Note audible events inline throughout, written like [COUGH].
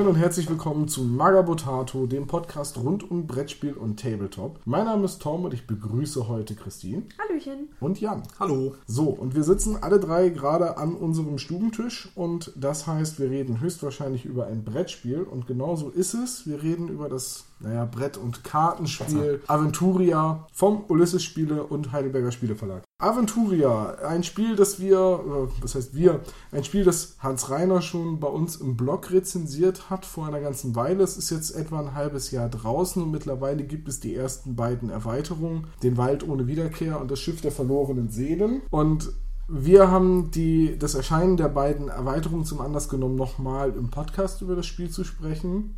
Moin und herzlich willkommen zu Magabotato, dem Podcast rund um Brettspiel und Tabletop. Mein Name ist Tom und ich begrüße heute Christine. Hallöchen. Und Jan. Hallo. So, und wir sitzen alle drei gerade an unserem Stubentisch und das heißt, wir reden höchstwahrscheinlich über ein Brettspiel und genau so ist es. Wir reden über das naja, Brett- und Kartenspiel Aventuria vom Ulysses Spiele und Heidelberger Spieleverlag. Aventuria, ein Spiel, das wir, was heißt wir, ein Spiel, das Hans Reiner schon bei uns im Blog rezensiert hat vor einer ganzen Weile. Es ist jetzt etwa ein halbes Jahr draußen und mittlerweile gibt es die ersten beiden Erweiterungen, den Wald ohne Wiederkehr und das Schiff der verlorenen Seelen. Und wir haben die, das Erscheinen der beiden Erweiterungen zum Anlass genommen, nochmal im Podcast über das Spiel zu sprechen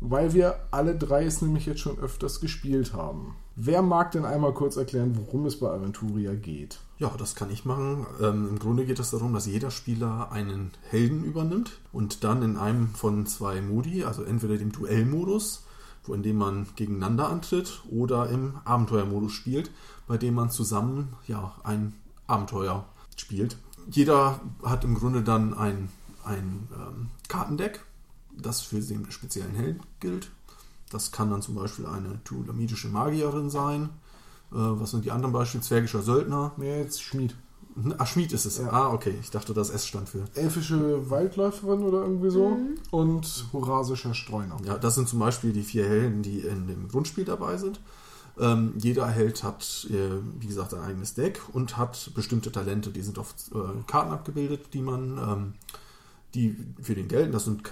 weil wir alle drei es nämlich jetzt schon öfters gespielt haben. Wer mag denn einmal kurz erklären, worum es bei Aventuria geht? Ja, das kann ich machen. Ähm, Im Grunde geht es darum, dass jeder Spieler einen Helden übernimmt und dann in einem von zwei Modi, also entweder dem Duellmodus, wo in dem man gegeneinander antritt, oder im Abenteuermodus spielt, bei dem man zusammen ja ein Abenteuer spielt. Jeder hat im Grunde dann ein, ein ähm, Kartendeck, das für den speziellen Held gilt. Das kann dann zum Beispiel eine tulamidische Magierin sein. Äh, was sind die anderen Beispiele? Zwergischer Söldner. Nee, jetzt Schmied. Ach, Schmied ist es. Ja. Ah, okay. Ich dachte, das S stand für. Elfische Waldläuferin oder irgendwie so. Mhm. Und Horasischer Streuner. Ja, das sind zum Beispiel die vier Helden, die in dem Grundspiel dabei sind. Ähm, jeder Held hat, äh, wie gesagt, ein eigenes Deck und hat bestimmte Talente. Die sind auf äh, Karten abgebildet, die man ähm, die für den gelten. Das sind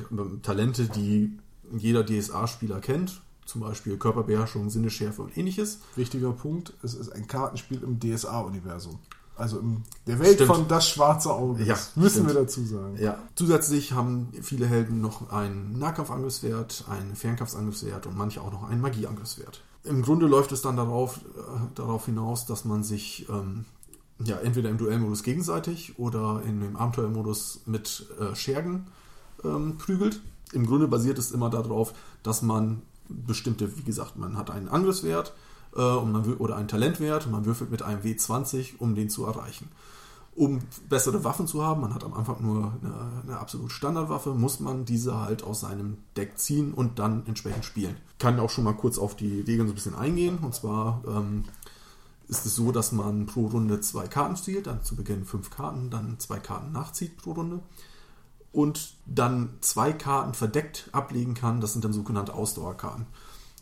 Talente, die jeder DSA-Spieler kennt. Zum Beispiel Körperbeherrschung, Sinneschärfe und ähnliches. Wichtiger Punkt, es ist ein Kartenspiel im DSA-Universum. Also in der Welt stimmt. von Das Schwarze Auge. Ja, müssen stimmt. wir dazu sagen. Ja. Zusätzlich haben viele Helden noch einen Nahkampfangriffswert, einen Fernkampfangriffswert und manche auch noch einen Magieangriffswert. Im Grunde läuft es dann darauf, äh, darauf hinaus, dass man sich ähm, ja, entweder im Duellmodus gegenseitig oder in dem Abenteuermodus mit äh, Schergen ähm, prügelt. Im Grunde basiert es immer darauf, dass man bestimmte, wie gesagt, man hat einen Angriffswert äh, und man, oder einen Talentwert und man würfelt mit einem W20, um den zu erreichen. Um bessere Waffen zu haben, man hat am Anfang nur eine, eine absolut Standardwaffe, muss man diese halt aus seinem Deck ziehen und dann entsprechend spielen. Ich kann auch schon mal kurz auf die Regeln so ein bisschen eingehen. Und zwar ähm, ist es so, dass man pro Runde zwei Karten spielt, dann zu Beginn fünf Karten, dann zwei Karten nachzieht pro Runde und dann zwei Karten verdeckt ablegen kann. Das sind dann sogenannte Ausdauerkarten.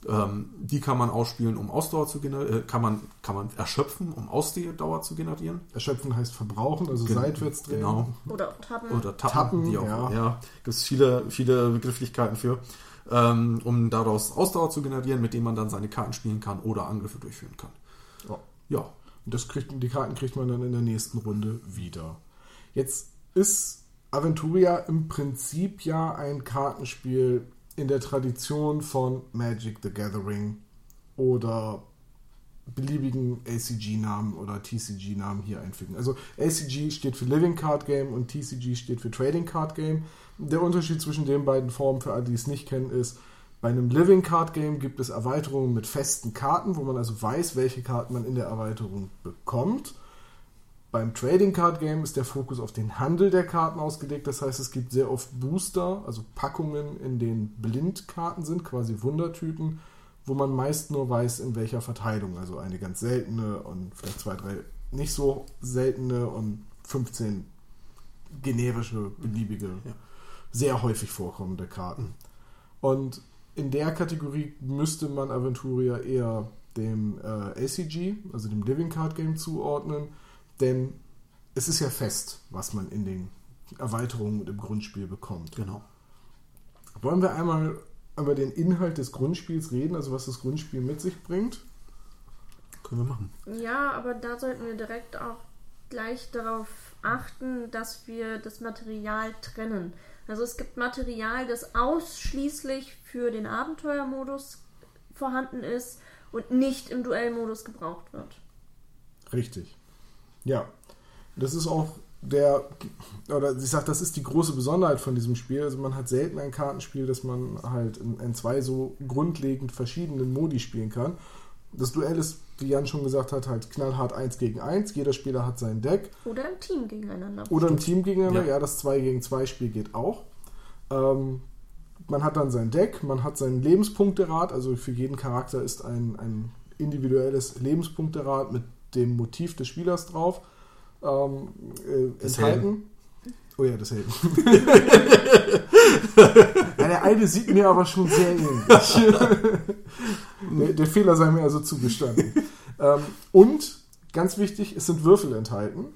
Ähm, die kann man ausspielen, um Ausdauer zu generieren, äh, kann man, kann man erschöpfen, um Ausdauer zu generieren. Erschöpfen heißt verbrauchen, also Gen seitwärts drehen. Genau. Oder tappen. Oder tappen, tappen wie auch. Ja, ja gibt es viele, viele Begrifflichkeiten für. Ähm, um daraus Ausdauer zu generieren, mit dem man dann seine Karten spielen kann oder Angriffe durchführen kann. Ja. Ja. Und das kriegt, die Karten kriegt man dann in der nächsten Runde wieder. Jetzt ist Aventuria im Prinzip ja ein Kartenspiel in der Tradition von Magic the Gathering oder beliebigen ACG-Namen oder TCG-Namen hier einfügen. Also ACG steht für Living Card Game und TCG steht für Trading Card Game. Der Unterschied zwischen den beiden Formen, für alle, die es nicht kennen, ist, bei einem Living Card Game gibt es Erweiterungen mit festen Karten, wo man also weiß, welche Karten man in der Erweiterung bekommt. Beim Trading Card Game ist der Fokus auf den Handel der Karten ausgelegt. Das heißt, es gibt sehr oft Booster, also Packungen, in denen Blindkarten sind, quasi Wundertüten, wo man meist nur weiß, in welcher Verteilung. Also eine ganz seltene und vielleicht zwei, drei nicht so seltene und 15 generische, beliebige, ja. sehr häufig vorkommende Karten. Und in der Kategorie müsste man Aventuria eher dem äh, ACG, also dem Living Card Game, zuordnen, denn es ist ja fest, was man in den Erweiterungen und im Grundspiel bekommt. Genau. Wollen wir einmal über den Inhalt des Grundspiels reden, also was das Grundspiel mit sich bringt? Können wir machen. Ja, aber da sollten wir direkt auch gleich darauf achten, dass wir das Material trennen. Also es gibt Material, das ausschließlich für den Abenteuermodus vorhanden ist und nicht im Duellmodus gebraucht wird. Richtig. Ja. Das ist auch der, oder ich sag, das ist die große Besonderheit von diesem Spiel. Also man hat selten ein Kartenspiel, das man halt in, in zwei so grundlegend verschiedenen Modi spielen kann. Das Duell ist, wie Jan schon gesagt hat, halt knallhart 1 gegen 1. Jeder Spieler hat sein Deck. Oder im Team gegeneinander. Oder im Team gegeneinander, ja, ja das 2 gegen 2 Spiel geht auch. Ähm, man hat dann sein Deck, man hat seinen Lebenspunkterad, also für jeden Charakter ist ein, ein individuelles Lebenspunkterad mit dem Motiv des Spielers drauf ähm, äh, enthalten. Oh ja, das Helden. [LAUGHS] ja, der eine sieht mir aber schon sehr ähnlich. [LAUGHS] der, der Fehler sei mir also zugestanden. ähm, und ganz wichtig, es sind Würfel enthalten.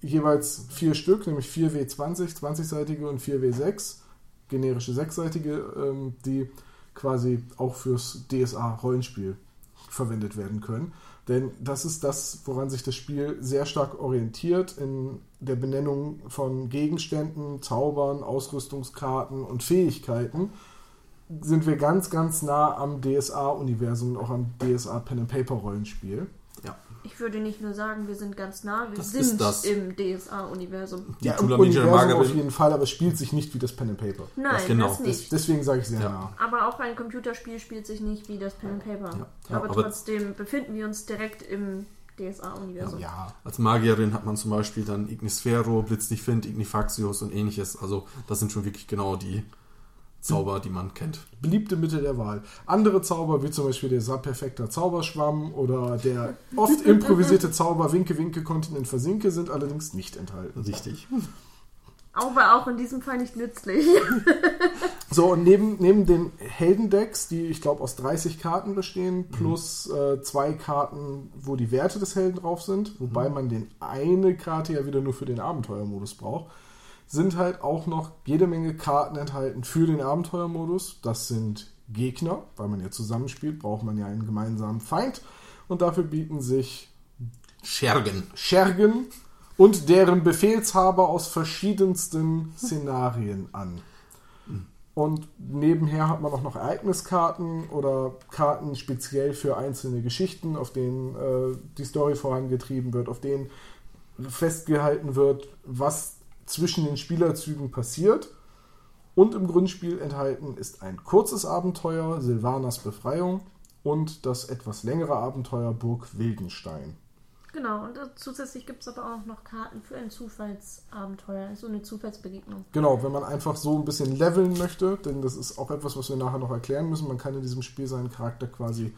Jeweils vier Stück, nämlich 4W20, 20-seitige und 4W6, generische sechsseitige, ähm, die quasi auch fürs DSA-Rollenspiel verwendet werden können. Denn das ist das, woran sich das Spiel sehr stark orientiert in der Benennung von Gegenständen, Zaubern, Ausrüstungskarten und Fähigkeiten. Sind wir ganz, ganz nah am DSA-Universum und auch am DSA-Pen-and-Paper-Rollenspiel. Ja. Ich würde nicht nur sagen, wir sind ganz nah, wir Das sind das. im DSA-Universum. Die ja, im Universum auf Magerin. jeden Fall, aber es spielt sich nicht wie das Pen-and-Paper. Nein, das, genau. Des, nicht. deswegen sage ich sehr Ja. nah. aber auch ein Computerspiel spielt sich nicht wie das Pen and Paper. Ja. Ja, aber, aber- trotzdem befinden wir uns direkt im DSA-Universum. Ja, Als Magierin hat man zum Beispiel dann Ignisphero, Blitzlichtfind, Ignifaxius und ähnliches. Also das sind schon wirklich genau die Zauber, die man kennt. beliebte Mittel der Wahl. Andere Zauber, wie zum Beispiel der Sa-Perfekter Zauberschwamm oder der oft [LAUGHS] improvisierte Zauber Winke, Winke, Kontinent versinke, sind allerdings nicht enthalten. Richtig. Aber auch in diesem Fall nicht nützlich. [LAUGHS] So, und neben, neben den Heldendecks, die ich glaube aus 30 Karten bestehen, plus äh, zwei Karten, wo die Werte des Helden drauf sind, wobei man den eine Karte ja wieder nur für den Abenteuermodus braucht, sind halt auch noch jede Menge Karten enthalten für den Abenteuermodus. Das sind Gegner, weil man ja zusammenspielt, braucht man ja einen gemeinsamen Feind. Und dafür bieten sich Schergen. Schergen und deren Befehlshaber aus verschiedensten [LAUGHS] Szenarien an. Und nebenher hat man auch noch Ereigniskarten oder Karten speziell für einzelne Geschichten, auf denen äh, die Story vorangetrieben wird, auf denen festgehalten wird, was zwischen den Spielerzügen passiert. Und im Grundspiel enthalten ist ein kurzes Abenteuer, Silvanas Befreiung, und das etwas längere Abenteuer Burg Wildenstein. genau, und zusätzlich gibt es aber auch noch Karten für ein Zufallsabenteuer, so eine Zufallsbegegnung. Genau, wenn man einfach so ein bisschen leveln möchte, denn das ist auch etwas, was wir nachher noch erklären müssen. Man kann in diesem Spiel seinen Charakter quasi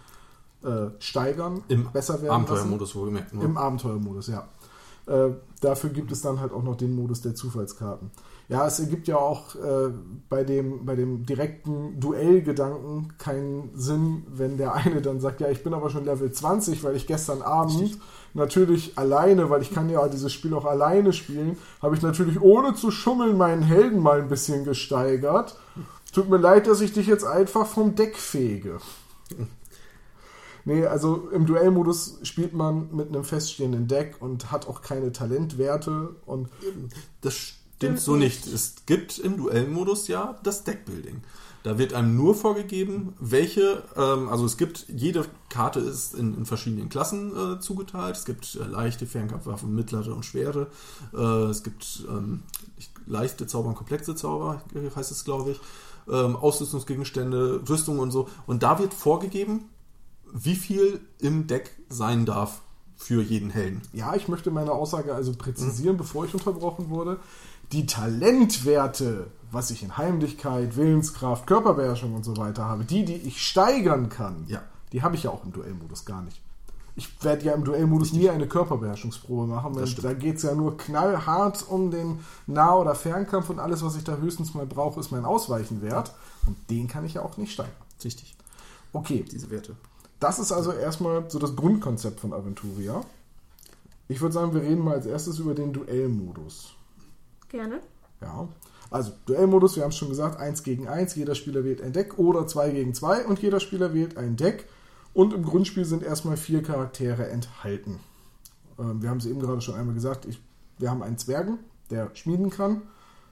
äh, steigern, Im besser werden Abenteuermodus wohlgemerkt. Nur. Im Abenteuermodus, ja. Äh, dafür gibt es dann halt auch noch den Modus der Zufallskarten. Ja, es ergibt ja auch äh, bei, dem, bei dem direkten Duellgedanken keinen Sinn, wenn der eine dann sagt, ja, ich bin aber schon Level 20, weil ich gestern Abend natürlich alleine, weil ich kann ja dieses Spiel auch alleine spielen, habe ich natürlich ohne zu schummeln meinen Helden mal ein bisschen gesteigert. Tut mir leid, dass ich dich jetzt einfach vom Deck fege. [LAUGHS] Nee, also im Duellmodus spielt man mit einem feststehenden Deck und hat auch keine Talentwerte und Das stimmt so nicht. Es gibt im Duellmodus ja das Deckbuilding. Da wird einem nur vorgegeben, welche, ähm, also es gibt, jede Karte ist in, in verschiedenen Klassen äh, zugeteilt. Es gibt äh, leichte Fernkampfwaffen, mittlere und schwere. Äh, es gibt ähm, ich- leichte Zauber und komplexe Zauber, äh, heißt es, glaube ich. Ähm, Ausrüstungsgegenstände, Rüstung und so. Und da wird vorgegeben, wie viel im Deck sein darf für jeden Helden. Ja, ich möchte meine Aussage also präzisieren, bevor ich unterbrochen wurde. Die Talentwerte, was ich in Heimlichkeit, Willenskraft, Körperbeherrschung und so weiter habe, die, die ich steigern kann, Ja. die habe ich ja auch im Duellmodus gar nicht. Ich werde ja im Duellmodus nie eine Körperbeherrschungsprobe machen, weil da geht es ja nur knallhart um den Nah- oder Fernkampf und alles, was ich da höchstens mal brauche, ist mein Ausweichenwert. Und den kann ich ja auch nicht steigern. Richtig, Okay, diese Werte. Das ist also erstmal so das Grundkonzept von Aventuria. Ich würde sagen, wir reden mal als erstes über den Duellmodus. Gerne. Ja, also Duellmodus, wir haben es schon gesagt, 1 gegen 1, jeder Spieler wählt ein Deck oder 2 gegen 2 und jeder Spieler wählt ein Deck. Und im Grundspiel sind erstmal vier Charaktere enthalten. Ähm, wir haben es eben gerade schon einmal gesagt, ich, wir haben einen Zwergen, der schmieden kann.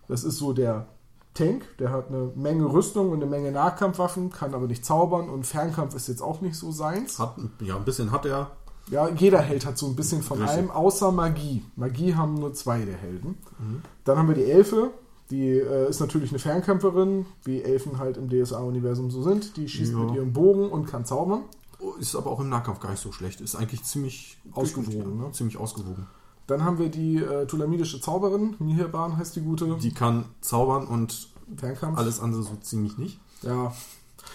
Das ist so der Tank, der hat eine Menge Rüstung und eine Menge Nahkampfwaffen, kann aber nicht zaubern und Fernkampf ist jetzt auch nicht so seins. Hat, ja, ein bisschen hat er. Ja, jeder Held hat so ein bisschen von Richtig. allem, außer Magie. Magie haben nur zwei der Helden. Dann haben wir die Elfe. Die äh, ist natürlich eine Fernkämpferin, wie Elfen halt im DSA-Universum so sind. Die schießt Ja. mit ihrem Bogen und kann zaubern. Ist aber auch im Nahkampf gar nicht so schlecht. Ist eigentlich ziemlich Ausgewogen, ne? Ziemlich ausgewogen. Dann haben wir die äh, Tulamidische Zauberin. Mihirban heißt die gute. Die kann zaubern und Fernkampf. Alles andere so ziemlich nicht. Ja.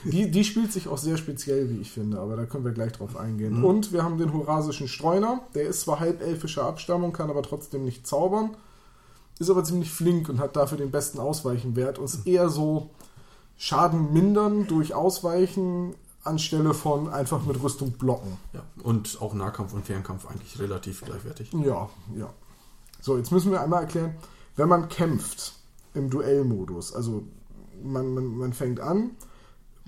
Die, die spielt sich auch sehr speziell, wie ich finde, aber da können wir gleich drauf eingehen. Mhm. Und wir haben den Horasischen Streuner, der ist zwar halbelfischer Abstammung, kann aber trotzdem nicht zaubern, ist aber ziemlich flink und hat dafür den besten Ausweichenwert und ist eher so Schaden mindern durch Ausweichen anstelle von einfach mit Rüstung blocken. Ja. Und auch Nahkampf und Fernkampf eigentlich relativ gleichwertig. Ja, ja. So, jetzt müssen wir einmal erklären, wenn man kämpft im Duellmodus, also man, man, man fängt an,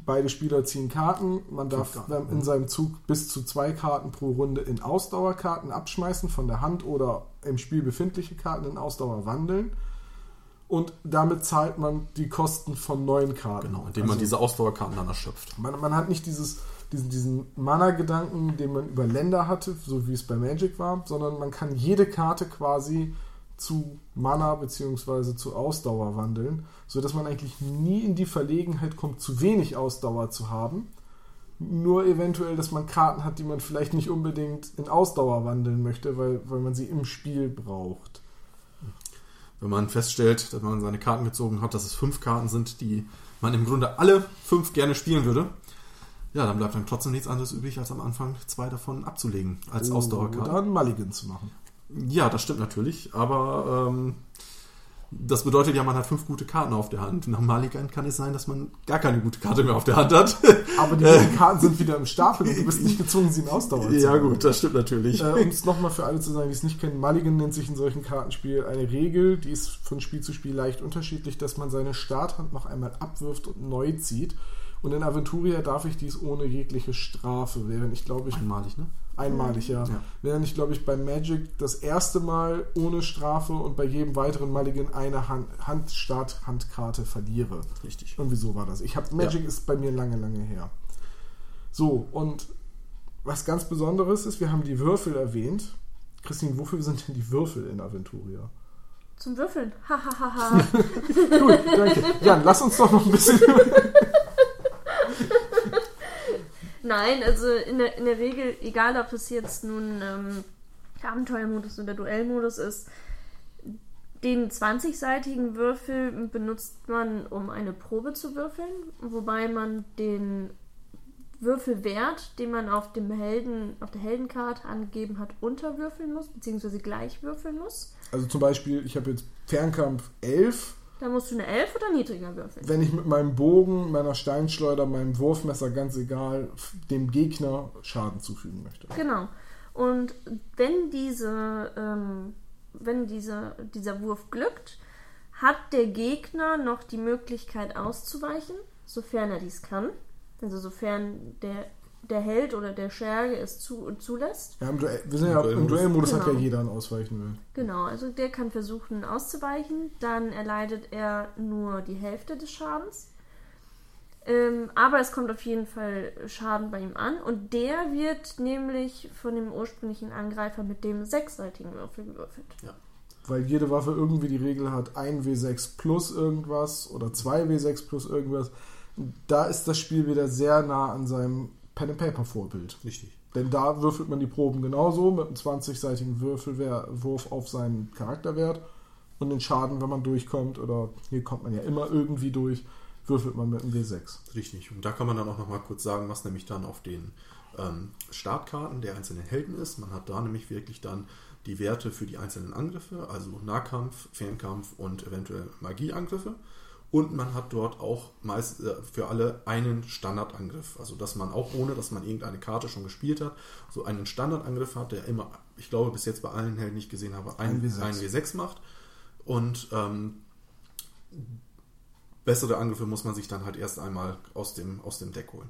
beide Spieler ziehen Karten, man darf Karten, dann in ja. seinem Zug bis zu zwei Karten pro Runde in Ausdauerkarten abschmeißen von der Hand oder im Spiel befindliche Karten in Ausdauer wandeln. Und damit zahlt man die Kosten von neuen Karten. Genau, indem man Also- diese Ausdauerkarten dann erschöpft. man, man hat nicht dieses, diesen, diesen Mana-Gedanken, den man über Länder hatte, so wie es bei Magic war, sondern man kann jede Karte quasi zu Mana bzw. zu Ausdauer wandeln, sodass man eigentlich nie in die Verlegenheit kommt, zu wenig Ausdauer zu haben. Nur eventuell, dass man Karten hat, die man vielleicht nicht unbedingt in Ausdauer wandeln möchte, weil, weil man sie im Spiel braucht. Wenn man feststellt, dass man seine Karten gezogen hat, dass es fünf Karten sind, die man im Grunde alle fünf gerne spielen würde, ja, dann bleibt dann trotzdem nichts anderes übrig, als am Anfang zwei davon abzulegen als Ausdauerkarten. Oder einen Mulligan zu machen. Ja, das stimmt natürlich, aber ähm, das bedeutet ja, man hat fünf gute Karten auf der Hand. Nach Malikan kann es sein, dass man gar keine gute Karte mehr auf der Hand hat. [LAUGHS] Aber die guten Karten sind wieder im Stapel und du bist nicht gezwungen, sie in Ausdauer zu ja, gut, das stimmt natürlich. Äh, um es [LAUGHS] nochmal für alle zu sagen, die es nicht kennen, Mulligan nennt sich in solchen Kartenspielen eine Regel, die ist von Spiel zu Spiel leicht unterschiedlich, dass man seine Starthand noch einmal abwirft und neu zieht. Und in Aventuria darf ich dies ohne jegliche Strafe, während ich glaube ich Einmalig, ne? Einmalig, ja. Ja. Während ich glaube ich bei Magic das erste Mal ohne Strafe und bei jedem weiteren Mulligan eine Hand, Hand Starthandkarte verliere. Richtig. Irgendwie so war das. Ich habe Magic ist bei mir lange, lange her. So, und was ganz Besonderes ist, wir haben die Würfel erwähnt. Christine, wofür sind denn die Würfel in Aventuria? Zum Würfeln. Hahaha. [LAUGHS] Gut, danke. Jan, lass uns doch noch ein bisschen. [LAUGHS] Nein, also in der, in der Regel, egal ob es jetzt nun ähm, Abenteuermodus oder Duellmodus ist, den 20-seitigen Würfel benutzt man, um eine Probe zu würfeln, wobei man den Würfelwert, den man auf dem Helden, auf der Heldenkarte angegeben hat, unterwürfeln muss, beziehungsweise gleich würfeln muss. Also zum Beispiel, ich habe jetzt Fernkampf 11. Da musst du eine 11 oder niedriger würfeln. Wenn ich mit meinem Bogen, meiner Steinschleuder, meinem Wurfmesser, ganz egal, dem Gegner Schaden zufügen möchte. Genau. Und wenn diese, ähm, wenn diese, dieser Wurf glückt, hat der Gegner noch die Möglichkeit auszuweichen, sofern er dies kann. Also sofern der, der Held oder der Scherge es zu, zulässt. Ja, im Duell, wir sind ja, Im Duellmodus hat ja Genau. jeder einen Ausweichen will. Genau, also der kann versuchen auszuweichen. Dann erleidet er nur die Hälfte des Schadens. Ähm, aber es kommt auf jeden Fall Schaden bei ihm an. Und der wird nämlich von dem ursprünglichen Angreifer mit dem sechsseitigen Würfel gewürfelt. Weil jede Waffe irgendwie die Regel hat 1W6 plus irgendwas oder 2W6 plus irgendwas. Da ist das Spiel wieder sehr nah an seinem Pen-and-Paper-Vorbild. Richtig. Denn da würfelt man die Proben genauso mit einem 20-seitigen Würfelwurf auf seinen Charakterwert und den Schaden, wenn man durchkommt, oder hier kommt man ja immer irgendwie durch, würfelt man mit einem W6. Richtig. Und da kann man dann auch noch mal kurz sagen, was nämlich dann auf den ähm, Startkarten der einzelnen Helden ist. Man hat da nämlich wirklich dann die Werte für die einzelnen Angriffe, also Nahkampf, Fernkampf und eventuell Magieangriffe. Und man hat dort auch meist äh, für alle einen Standardangriff. Also dass man auch ohne, dass man irgendeine Karte schon gespielt hat, so einen Standardangriff hat, der immer, ich glaube bis jetzt bei allen Helden, die ich gesehen habe, ein, Ein W6. ein W6 macht. Und ähm, bessere Angriffe muss man sich dann halt erst einmal aus dem, aus dem Deck holen.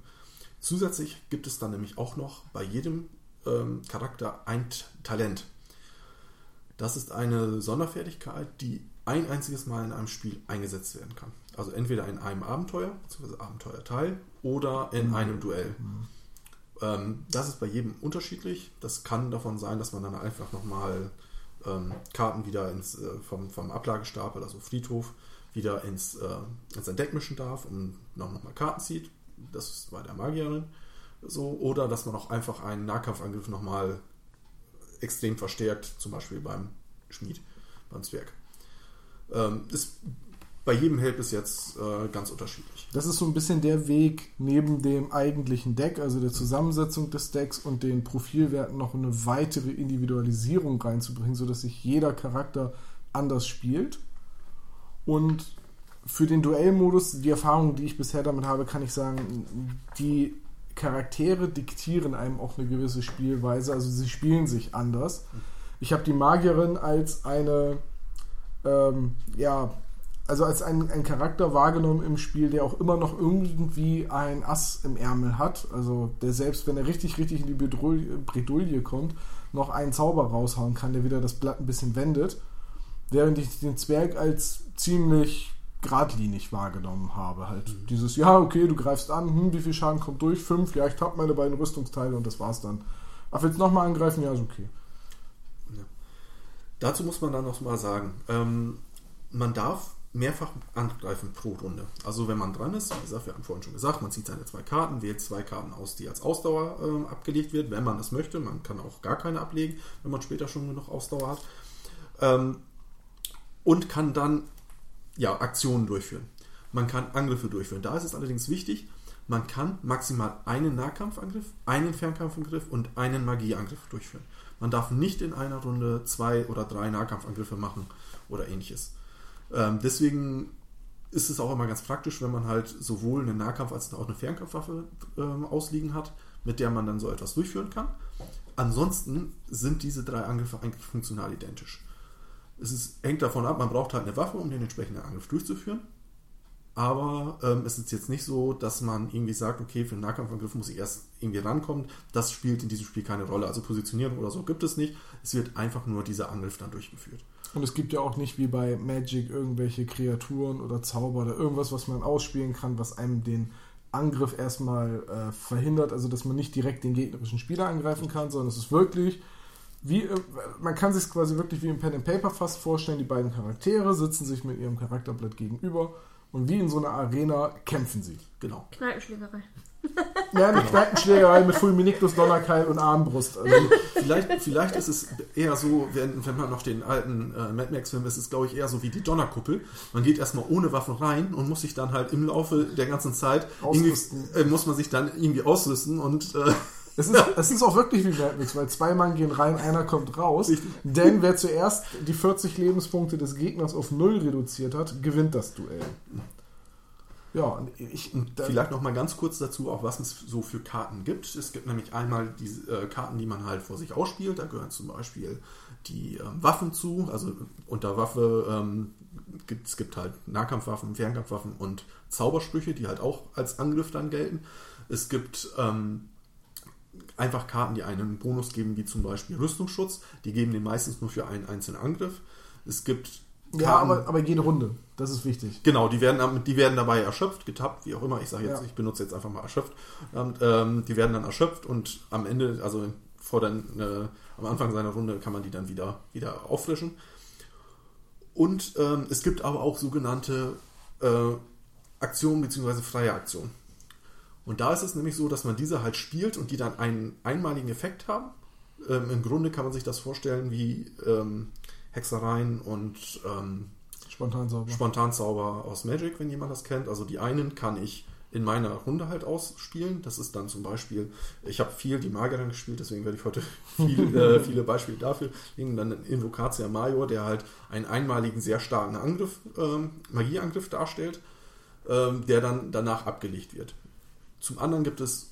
Zusätzlich gibt es dann nämlich auch noch bei jedem ähm, Charakter ein Talent. Das ist eine Sonderfertigkeit, die ein einziges Mal in einem Spiel eingesetzt werden kann. Also entweder in einem Abenteuer, bzw. Abenteuerteil, oder in einem Duell. Ähm, das ist bei jedem unterschiedlich. Das kann davon sein, dass man dann einfach nochmal ähm, Karten wieder ins, äh, vom, vom Ablagestapel, also Friedhof, wieder ins, äh, ins Deck mischen darf und noch nochmal Karten zieht. Das ist bei der Magierin so. Oder dass man auch einfach einen Nahkampfangriff nochmal extrem verstärkt, zum Beispiel beim Schmied, beim Zwerg. Ähm, es bei jedem Held bis jetzt äh, ganz unterschiedlich. Das ist so ein bisschen der Weg neben dem eigentlichen Deck, also der Zusammensetzung des Decks und den Profilwerten noch eine weitere Individualisierung reinzubringen, sodass sich jeder Charakter anders spielt. Und für den Duellmodus, die Erfahrung, die ich bisher damit habe, kann ich sagen, die Charaktere diktieren einem auch eine gewisse Spielweise, also sie spielen sich anders. Ich habe die Magierin als eine, ähm, ja, also als ein, ein Charakter wahrgenommen im Spiel, der auch immer noch irgendwie ein Ass im Ärmel hat. Also der selbst, wenn er richtig, richtig in die Bredouille kommt, noch einen Zauber raushauen kann, der wieder das Blatt ein bisschen wendet. Während ich den Zwerg als ziemlich geradlinig wahrgenommen habe. Halt mhm. dieses, ja, okay, du greifst an, hm, wie viel Schaden kommt durch? Fünf, ja, ich habe meine beiden Rüstungsteile und das war's dann. Ach, willst du nochmal angreifen? Ja, ist okay. Dazu muss man dann noch mal sagen, ähm, man darf mehrfach angreifen pro Runde. Also wenn man dran ist, wie gesagt, wir haben vorhin schon gesagt, man zieht seine zwei Karten, wählt zwei Karten aus, die als Ausdauer ähm, abgelegt wird, wenn man das möchte. Man kann auch gar keine ablegen, wenn man später schon noch Ausdauer hat. Ähm, und kann dann ja, Aktionen durchführen. Man kann Angriffe durchführen. Da ist es allerdings wichtig, man kann maximal einen Nahkampfangriff, einen Fernkampfangriff und einen Magieangriff durchführen. Man darf nicht in einer Runde zwei oder drei Nahkampfangriffe machen oder ähnliches. Ähm, deswegen ist es auch immer ganz praktisch, wenn man halt sowohl einen Nahkampf als auch eine Fernkampfwaffe ähm, ausliegen hat, mit der man dann so etwas durchführen kann. Ansonsten sind diese drei Angriffe eigentlich funktional identisch. Es ist, hängt davon ab, man braucht halt eine Waffe, um den entsprechenden Angriff durchzuführen. Aber ähm, es ist jetzt nicht so, dass man irgendwie sagt, okay, für einen Nahkampfangriff muss ich erst irgendwie rankommen. Das spielt in diesem Spiel keine Rolle. Also Positionierung oder so gibt es nicht. Es wird einfach nur dieser Angriff dann durchgeführt. Und es gibt ja auch nicht wie bei Magic irgendwelche Kreaturen oder Zauber oder irgendwas, was man ausspielen kann, was einem den Angriff erstmal äh, verhindert. Also dass man nicht direkt den gegnerischen Spieler angreifen kann, sondern es ist wirklich wie, äh, man kann sich quasi wirklich wie im Pen and Paper fast vorstellen, die beiden Charaktere sitzen sich mit ihrem Charakterblatt gegenüber und wie in so einer Arena kämpfen sie. Genau. Kneipenschlägerei. Ja, eine Kneipenschlägerei mit Fulminictus, Donnerkeil und Armbrust. Also [LAUGHS] vielleicht, vielleicht ist es eher so, wenn, wenn man noch den alten äh, Mad Max-Film ist, ist es glaube ich eher so wie die Donnerkuppel. Man geht erstmal ohne Waffen rein und muss sich dann halt im Laufe der ganzen Zeit äh, muss man sich dann irgendwie ausrüsten und äh, es ist, es ist auch wirklich wie Mad Max, weil zwei Mann gehen rein, einer kommt raus. Richtig. Denn wer zuerst die 40 Lebenspunkte des Gegners auf null reduziert hat, gewinnt das Duell. Ja, ich, vielleicht noch mal ganz kurz dazu, auch was es so für Karten gibt. Es gibt nämlich einmal die äh, Karten, die man halt vor sich ausspielt. Da gehören zum Beispiel die ähm, Waffen zu. Also unter Waffe ähm, gibt es gibt halt Nahkampfwaffen, Fernkampfwaffen und Zaubersprüche, die halt auch als Angriff dann gelten. Es gibt ähm, einfach Karten, die einen Bonus geben, wie zum Beispiel Rüstungsschutz. Die geben den meistens nur für einen einzelnen Angriff. Es gibt Karten, ja, aber, aber jede Runde. Das ist wichtig. Genau, die werden, die werden dabei erschöpft, getappt, wie auch immer. Ich sage jetzt, ja. ich benutze jetzt einfach mal erschöpft. Und, ähm, die werden dann erschöpft und am Ende, also vor den, äh, am Anfang seiner Runde kann man die dann wieder, wieder auffrischen. Und ähm, es gibt aber auch sogenannte äh, Aktionen bzw. freie Aktionen. Und da ist es nämlich so, dass man diese halt spielt und die dann einen einmaligen Effekt haben. Ähm, Im Grunde kann man sich das vorstellen wie ähm, Hexereien und ähm, Spontanzauber. Spontanzauber aus Magic, wenn jemand das kennt. Also die einen kann ich in meiner Runde halt ausspielen. Das ist dann zum Beispiel, ich habe viel die Magierin gespielt, deswegen werde ich heute [LAUGHS] viel, äh, [LAUGHS] viele Beispiele dafür legen. Dann Invocatia Major, der halt einen einmaligen, sehr starken Angriff, ähm, Magieangriff darstellt, ähm, der dann danach abgelegt wird. Zum anderen gibt es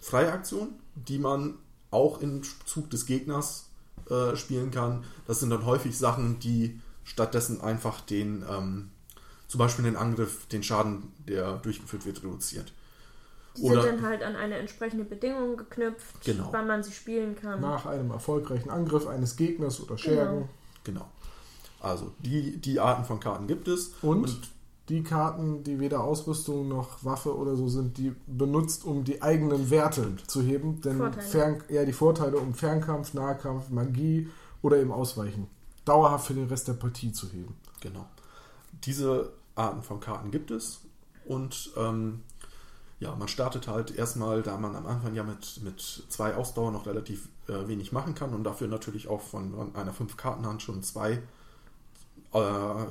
freie Aktionen, die man auch im Zug des Gegners äh, spielen kann. Das sind dann häufig Sachen, die stattdessen einfach den, ähm, zum Beispiel den Angriff, den Schaden, der durchgeführt wird, reduziert. Die Oder, sind dann halt an eine entsprechende Bedingung geknüpft, genau. wann man sie spielen kann. Nach einem erfolgreichen Angriff eines Gegners oder Schergen. Genau. genau. Also die, die Arten von Karten gibt es. Und, und die Karten, die weder Ausrüstung noch Waffe oder so sind, die benutzt, um die eigenen Werte zu heben. Denn Fern, ja, die Vorteile um Fernkampf, Nahkampf, Magie oder eben Ausweichen dauerhaft für den Rest der Partie zu heben. Genau. Diese Arten von Karten gibt es und ähm, ja, man startet halt erstmal, da man am Anfang ja mit, mit zwei Ausdauer noch relativ äh, wenig machen kann und dafür natürlich auch von einer fünf Kartenhand schon zwei äh,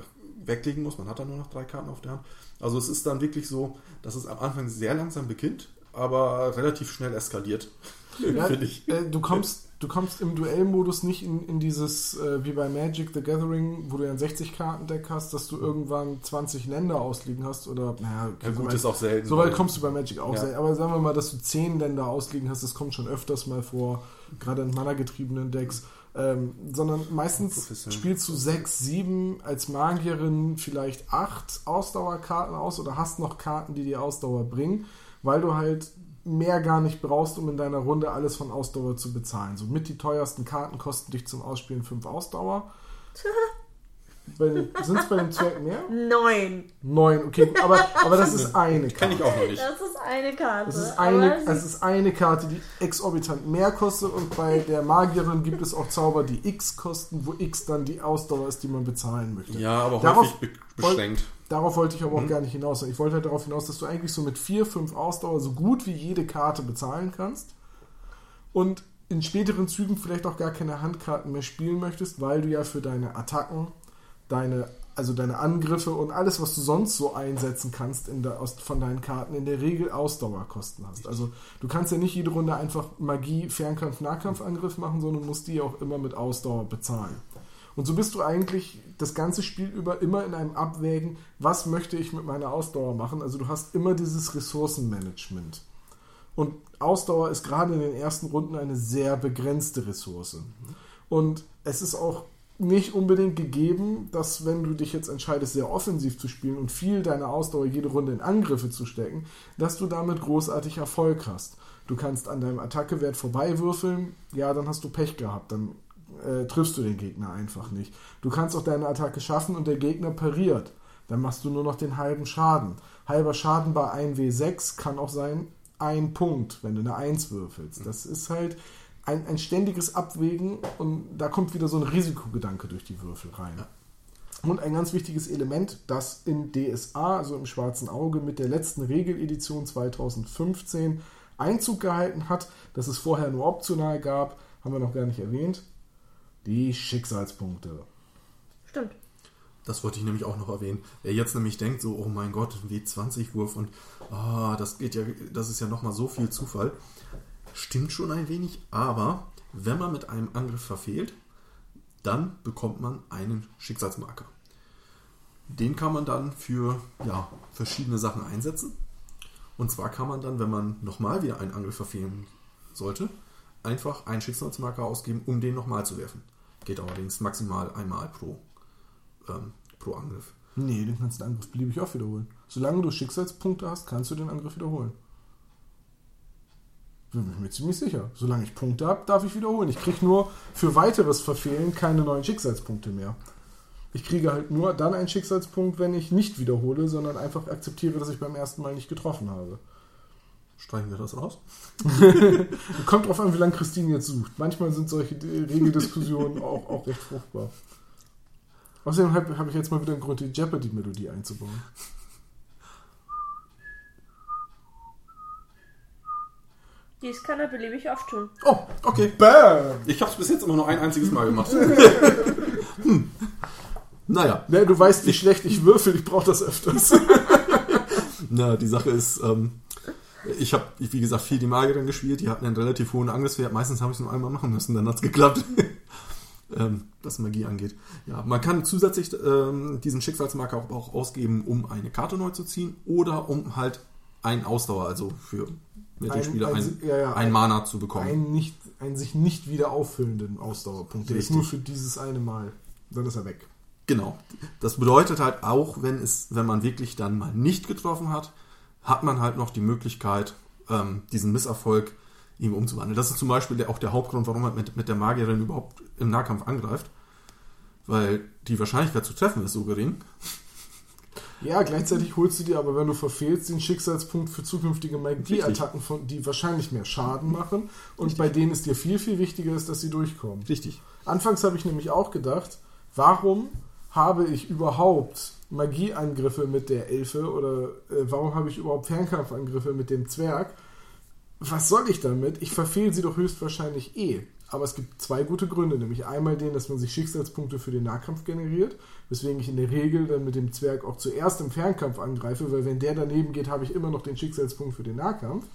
weglegen muss. Man hat dann nur noch drei Karten auf der Hand. Also es ist dann wirklich so, dass es am Anfang sehr langsam beginnt, aber relativ schnell eskaliert. [LAUGHS] Ja, äh, du kommst du kommst im Duellmodus nicht in, in dieses, äh, wie bei Magic the Gathering, wo du ja ein 60-Karten-Deck hast, dass du irgendwann 20 Länder ausliegen hast oder, naja, ja, gut, so weit, ist auch selten. So weit kommst du bei Magic auch Ja. selten. Aber sagen wir mal, dass du 10 Länder ausliegen hast, das kommt schon öfters mal vor, gerade in Mana-getriebenen Decks. Ähm, sondern meistens spielst du 6, 7 als Magierin vielleicht 8 Ausdauerkarten aus oder hast noch Karten, die dir Ausdauer bringen, weil du halt mehr gar nicht brauchst, um in deiner Runde alles von Ausdauer zu bezahlen. So mit die teuersten Karten kosten dich zum Ausspielen 5 Ausdauer. [LAUGHS] Sind es bei dem Zwerg mehr? Neun. 9, okay, aber, aber das ist [LAUGHS] eine Kenn Karte. ich auch noch nicht. Das ist eine Karte. Das ist, eine, aber es ist eine Karte, die exorbitant mehr kostet und bei der Magierin gibt es auch Zauber, die X kosten, wo X dann die Ausdauer ist, die man bezahlen möchte. Ja, aber Darauf häufig be beschränkt. Darauf wollte ich aber auch Mhm. gar nicht hinaus. Ich wollte halt darauf hinaus, dass du eigentlich so mit 4, 5 Ausdauer so gut wie jede Karte bezahlen kannst und in späteren Zügen vielleicht auch gar keine Handkarten mehr spielen möchtest, weil du ja für deine Attacken, deine, also deine Angriffe und alles, was du sonst so einsetzen kannst in der, aus, von deinen Karten, in der Regel Ausdauerkosten hast. Also du kannst ja nicht jede Runde einfach Magie, Fernkampf, Nahkampfangriff machen, sondern musst die auch immer mit Ausdauer bezahlen. Und so bist du eigentlich das ganze Spiel über immer in einem Abwägen, was möchte ich mit meiner Ausdauer machen. Also du hast immer dieses Ressourcenmanagement. Und Ausdauer ist gerade in den ersten Runden eine sehr begrenzte Ressource. Und es ist auch nicht unbedingt gegeben, dass wenn du dich jetzt entscheidest, sehr offensiv zu spielen und viel deiner Ausdauer jede Runde in Angriffe zu stecken, dass du damit großartig Erfolg hast. Du kannst an deinem Attackewert vorbeiwürfeln, ja, dann hast du Pech gehabt, dann äh, triffst du den Gegner einfach nicht. Du kannst auch deine Attacke schaffen und der Gegner pariert. Dann machst du nur noch den halben Schaden. Halber Schaden bei 1W6 kann auch sein ein Punkt, wenn du eine 1 würfelst. Das ist halt ein, ein ständiges Abwägen und da kommt wieder so ein Risikogedanke durch die Würfel rein. Und ein ganz wichtiges Element, das in DSA, also im schwarzen Auge, mit der letzten Regeledition 2015 Einzug gehalten hat, das es vorher nur optional gab, haben wir noch gar nicht erwähnt, die Schicksalspunkte. Stimmt. Das wollte ich nämlich auch noch erwähnen. Wer jetzt nämlich denkt, so, oh mein Gott, ein W20-Wurf und ah, das geht ja, das ist ja nochmal so viel Zufall. Stimmt schon ein wenig, aber wenn man mit einem Angriff verfehlt, dann bekommt man einen Schicksalsmarker. Den kann man dann für ja, verschiedene Sachen einsetzen. Und zwar kann man dann, wenn man nochmal wieder einen Angriff verfehlen sollte, einfach einen Schicksalsmarker ausgeben, um den nochmal zu werfen. Geht allerdings maximal einmal pro, ähm, pro Angriff. Nee, den kannst du den Angriff beliebig oft wiederholen. Solange du Schicksalspunkte hast, kannst du den Angriff wiederholen. Bin ich mir ziemlich sicher. Solange ich Punkte habe, darf ich wiederholen. Ich kriege nur für weiteres Verfehlen keine neuen Schicksalspunkte mehr. Ich kriege halt nur dann einen Schicksalspunkt, wenn ich nicht wiederhole, sondern einfach akzeptiere, dass ich beim ersten Mal nicht getroffen habe. Streichen wir das raus? [LAUGHS] Kommt drauf an, wie lange Christine jetzt sucht. Manchmal sind solche Regeldiskussionen [LAUGHS] auch, auch recht fruchtbar. Außerdem habe hab ich jetzt mal wieder einen Grund, die Jeopardy-Melodie einzubauen. Dies kann er beliebig oft tun. Oh, okay. Bam! Ich habe es bis jetzt immer nur ein einziges Mal gemacht. [LAUGHS] hm. Naja, Ne, du weißt, wie schlecht ich würfel, ich brauche das öfters. [LAUGHS] na, die Sache ist, ähm, ich habe, wie gesagt, viel die Magierin gespielt. Die hatten einen relativ hohen Angriffswert. Meistens habe ich es nur einmal machen müssen, dann hat es geklappt. [LAUGHS] ähm, was Magie angeht. Ja, man kann zusätzlich ähm, diesen Schicksalsmarker auch, auch ausgeben, um eine Karte neu zu ziehen oder um halt ein Ausdauer, also für Mittelspieler Ein- ein, ein- ja, ja, ein ein- Mana zu bekommen. einen, nicht, einen sich nicht wieder auffüllenden Ausdauerpunkt. Der ist nur für dieses eine Mal. Dann ist er weg. Genau. Das bedeutet halt auch, wenn es, wenn man wirklich dann mal nicht getroffen hat, hat man halt noch die Möglichkeit, ähm, diesen Misserfolg ihm umzuwandeln. Das ist zum Beispiel der, auch der Hauptgrund, warum man mit, mit der Magierin überhaupt im Nahkampf angreift. Weil die Wahrscheinlichkeit zu treffen ist so gering. Ja, gleichzeitig holst du dir aber, wenn du verfehlst, den Schicksalspunkt für zukünftige Magie-Attacken, von- die wahrscheinlich mehr Schaden machen und bei denen es dir viel, viel wichtiger ist, dass sie durchkommen. Richtig. Anfangs habe ich nämlich auch gedacht, warum habe ich überhaupt Magieangriffe mit der Elfe oder äh, warum habe ich überhaupt Fernkampfangriffe mit dem Zwerg? was soll ich damit? Ich verfehle sie doch höchstwahrscheinlich eh. Aber es gibt zwei gute Gründe, nämlich einmal den, dass man sich Schicksalspunkte für den Nahkampf generiert, weswegen ich in der Regel dann mit dem Zwerg auch zuerst im Fernkampf angreife, weil wenn der daneben geht, habe ich immer noch den Schicksalspunkt für den Nahkampf.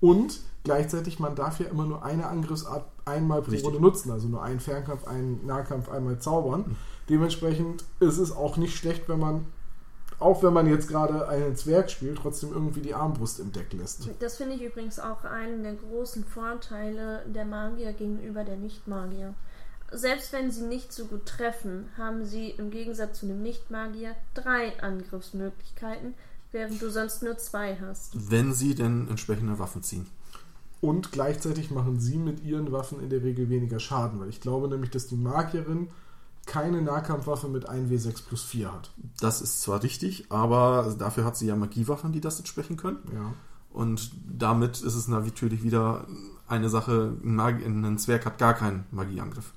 Und gleichzeitig, man darf ja immer nur eine Angriffsart einmal pro Richtig. Runde nutzen, also nur einen Fernkampf, einen Nahkampf einmal zaubern. Dementsprechend ist es auch nicht schlecht, wenn man, auch wenn man jetzt gerade einen Zwerg spielt, trotzdem irgendwie die Armbrust im Deck lässt. Das finde ich übrigens auch einen der großen Vorteile der Magier gegenüber der Nicht-Magier. Selbst wenn sie nicht so gut treffen, haben sie im Gegensatz zu einem Nicht-Magier drei Angriffsmöglichkeiten, während du sonst nur zwei hast. Wenn sie denn entsprechende Waffen ziehen. Und gleichzeitig machen sie mit ihren Waffen in der Regel weniger Schaden, weil ich glaube nämlich, dass die Magierin keine Nahkampfwaffe mit 1W6 plus 4 hat. Das ist zwar richtig, aber dafür hat sie ja Magiewaffen, die das entsprechen können. Ja. Und damit ist es natürlich wieder eine Sache, ein, Zwerg hat gar keinen Magieangriff.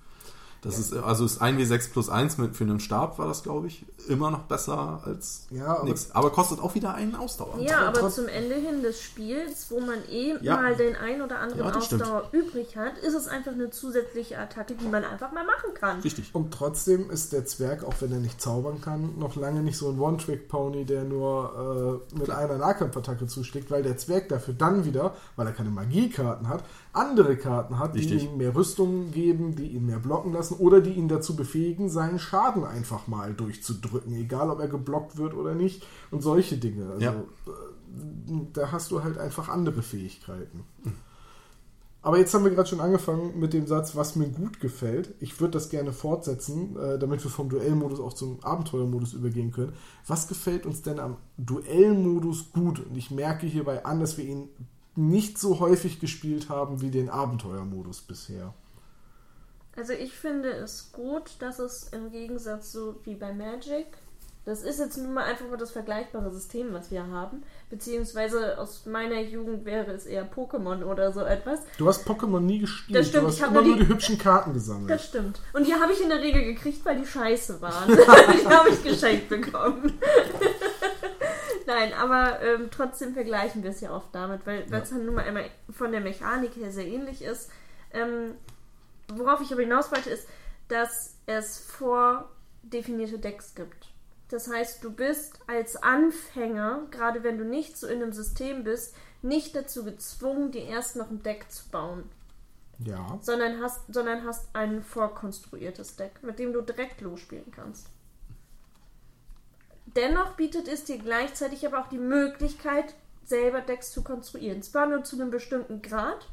Das ist, also ist 1W6 plus 1 mit, für einen Stab war das, glaube ich, immer noch besser als Ja, aber- nichts. Aber kostet auch wieder einen Ausdauer. Ja, aber trotz- zum Ende hin des Spiels, wo man eh Ja. mal den ein oder anderen Ja, das stimmt. Ausdauer übrig hat, ist es einfach eine zusätzliche Attacke, die man einfach mal machen kann. Richtig. Und trotzdem ist der Zwerg, auch wenn er nicht zaubern kann, noch lange nicht so ein One-Trick-Pony, der nur äh, mit einer Nahkampfattacke zuschlägt, weil der Zwerg dafür dann wieder, weil er keine Magiekarten hat, andere Karten hat, die Richtig. ihm mehr Rüstung geben, die ihn mehr blocken lassen oder die ihn dazu befähigen, seinen Schaden einfach mal durchzudrücken, egal ob er geblockt wird oder nicht und solche Dinge. Also, Ja. äh, da hast du halt einfach andere Fähigkeiten. Aber jetzt haben wir gerade schon angefangen mit dem Satz, was mir gut gefällt. Ich würde das gerne fortsetzen, äh, damit wir vom Duellmodus auch zum Abenteuermodus übergehen können. Was gefällt uns denn am Duellmodus gut? Und ich merke hierbei an, dass wir ihn nicht so häufig gespielt haben wie den Abenteuermodus bisher. Also ich finde es gut, dass es im Gegensatz so wie bei Magic, das ist jetzt nun mal einfach mal das vergleichbare System, was wir haben, beziehungsweise aus meiner Jugend wäre es eher Pokémon oder so etwas. Du hast Pokémon nie gespielt. Das stimmt, du hast ich habe immer nur nur die- die hübschen Karten gesammelt. Das stimmt. Und die habe ich in der Regel gekriegt, weil die scheiße waren. [LAUGHS] die habe ich geschenkt bekommen. [LAUGHS] Nein, aber ähm, trotzdem vergleichen wir es ja oft damit, weil es dann nun mal einmal von der Mechanik her sehr ähnlich ist. Ähm, worauf ich aber hinaus wollte, ist, dass es vordefinierte Decks gibt. Das heißt, du bist als Anfänger, gerade wenn du nicht so in einem System bist, nicht dazu gezwungen, dir erst noch ein Deck zu bauen Ja. sondern hast, sondern hast ein vorkonstruiertes Deck, mit dem du direkt losspielen kannst. Dennoch bietet es dir gleichzeitig aber auch die Möglichkeit, selber Decks zu konstruieren. Zwar nur zu einem bestimmten Grad,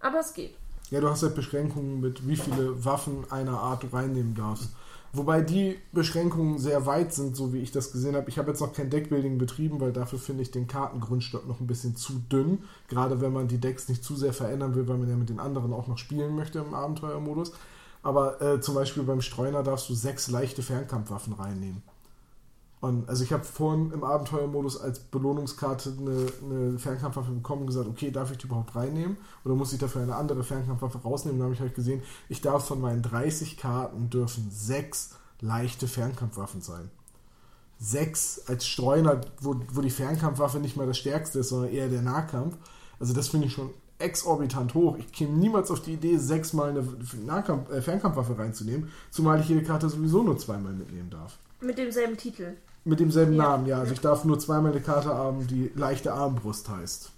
aber es geht. Ja, du hast halt Beschränkungen mit wie viele Waffen einer Art du reinnehmen darfst. Wobei die Beschränkungen sehr weit sind, so wie ich das gesehen habe. Ich habe jetzt noch kein Deckbuilding betrieben, weil dafür finde ich den Kartengrundstock noch ein bisschen zu dünn. Gerade wenn man die Decks nicht zu sehr verändern will, weil man ja mit den anderen auch noch spielen möchte im Abenteuermodus. Aber äh, zum Beispiel beim Streuner darfst du sechs leichte Fernkampfwaffen reinnehmen. Und also ich habe vorhin im Abenteuermodus als Belohnungskarte eine, eine Fernkampfwaffe bekommen und gesagt, okay, darf ich die überhaupt reinnehmen? Oder muss ich dafür eine andere Fernkampfwaffe rausnehmen? Da habe ich halt gesehen, ich darf von meinen 30 Karten dürfen sechs leichte Fernkampfwaffen sein. Sechs als Streuner, wo, wo die Fernkampfwaffe nicht mal das stärkste ist, sondern eher der Nahkampf. Also das finde ich schon exorbitant hoch. Ich käme niemals auf die Idee, sechsmal eine Nahkampf, äh, Fernkampfwaffe reinzunehmen, zumal ich jede Karte sowieso nur zweimal mitnehmen darf. Mit demselben Titel. Mit demselben Ja. Namen, ja. Also ich darf nur zweimal eine Karte haben, die leichte Armbrust heißt.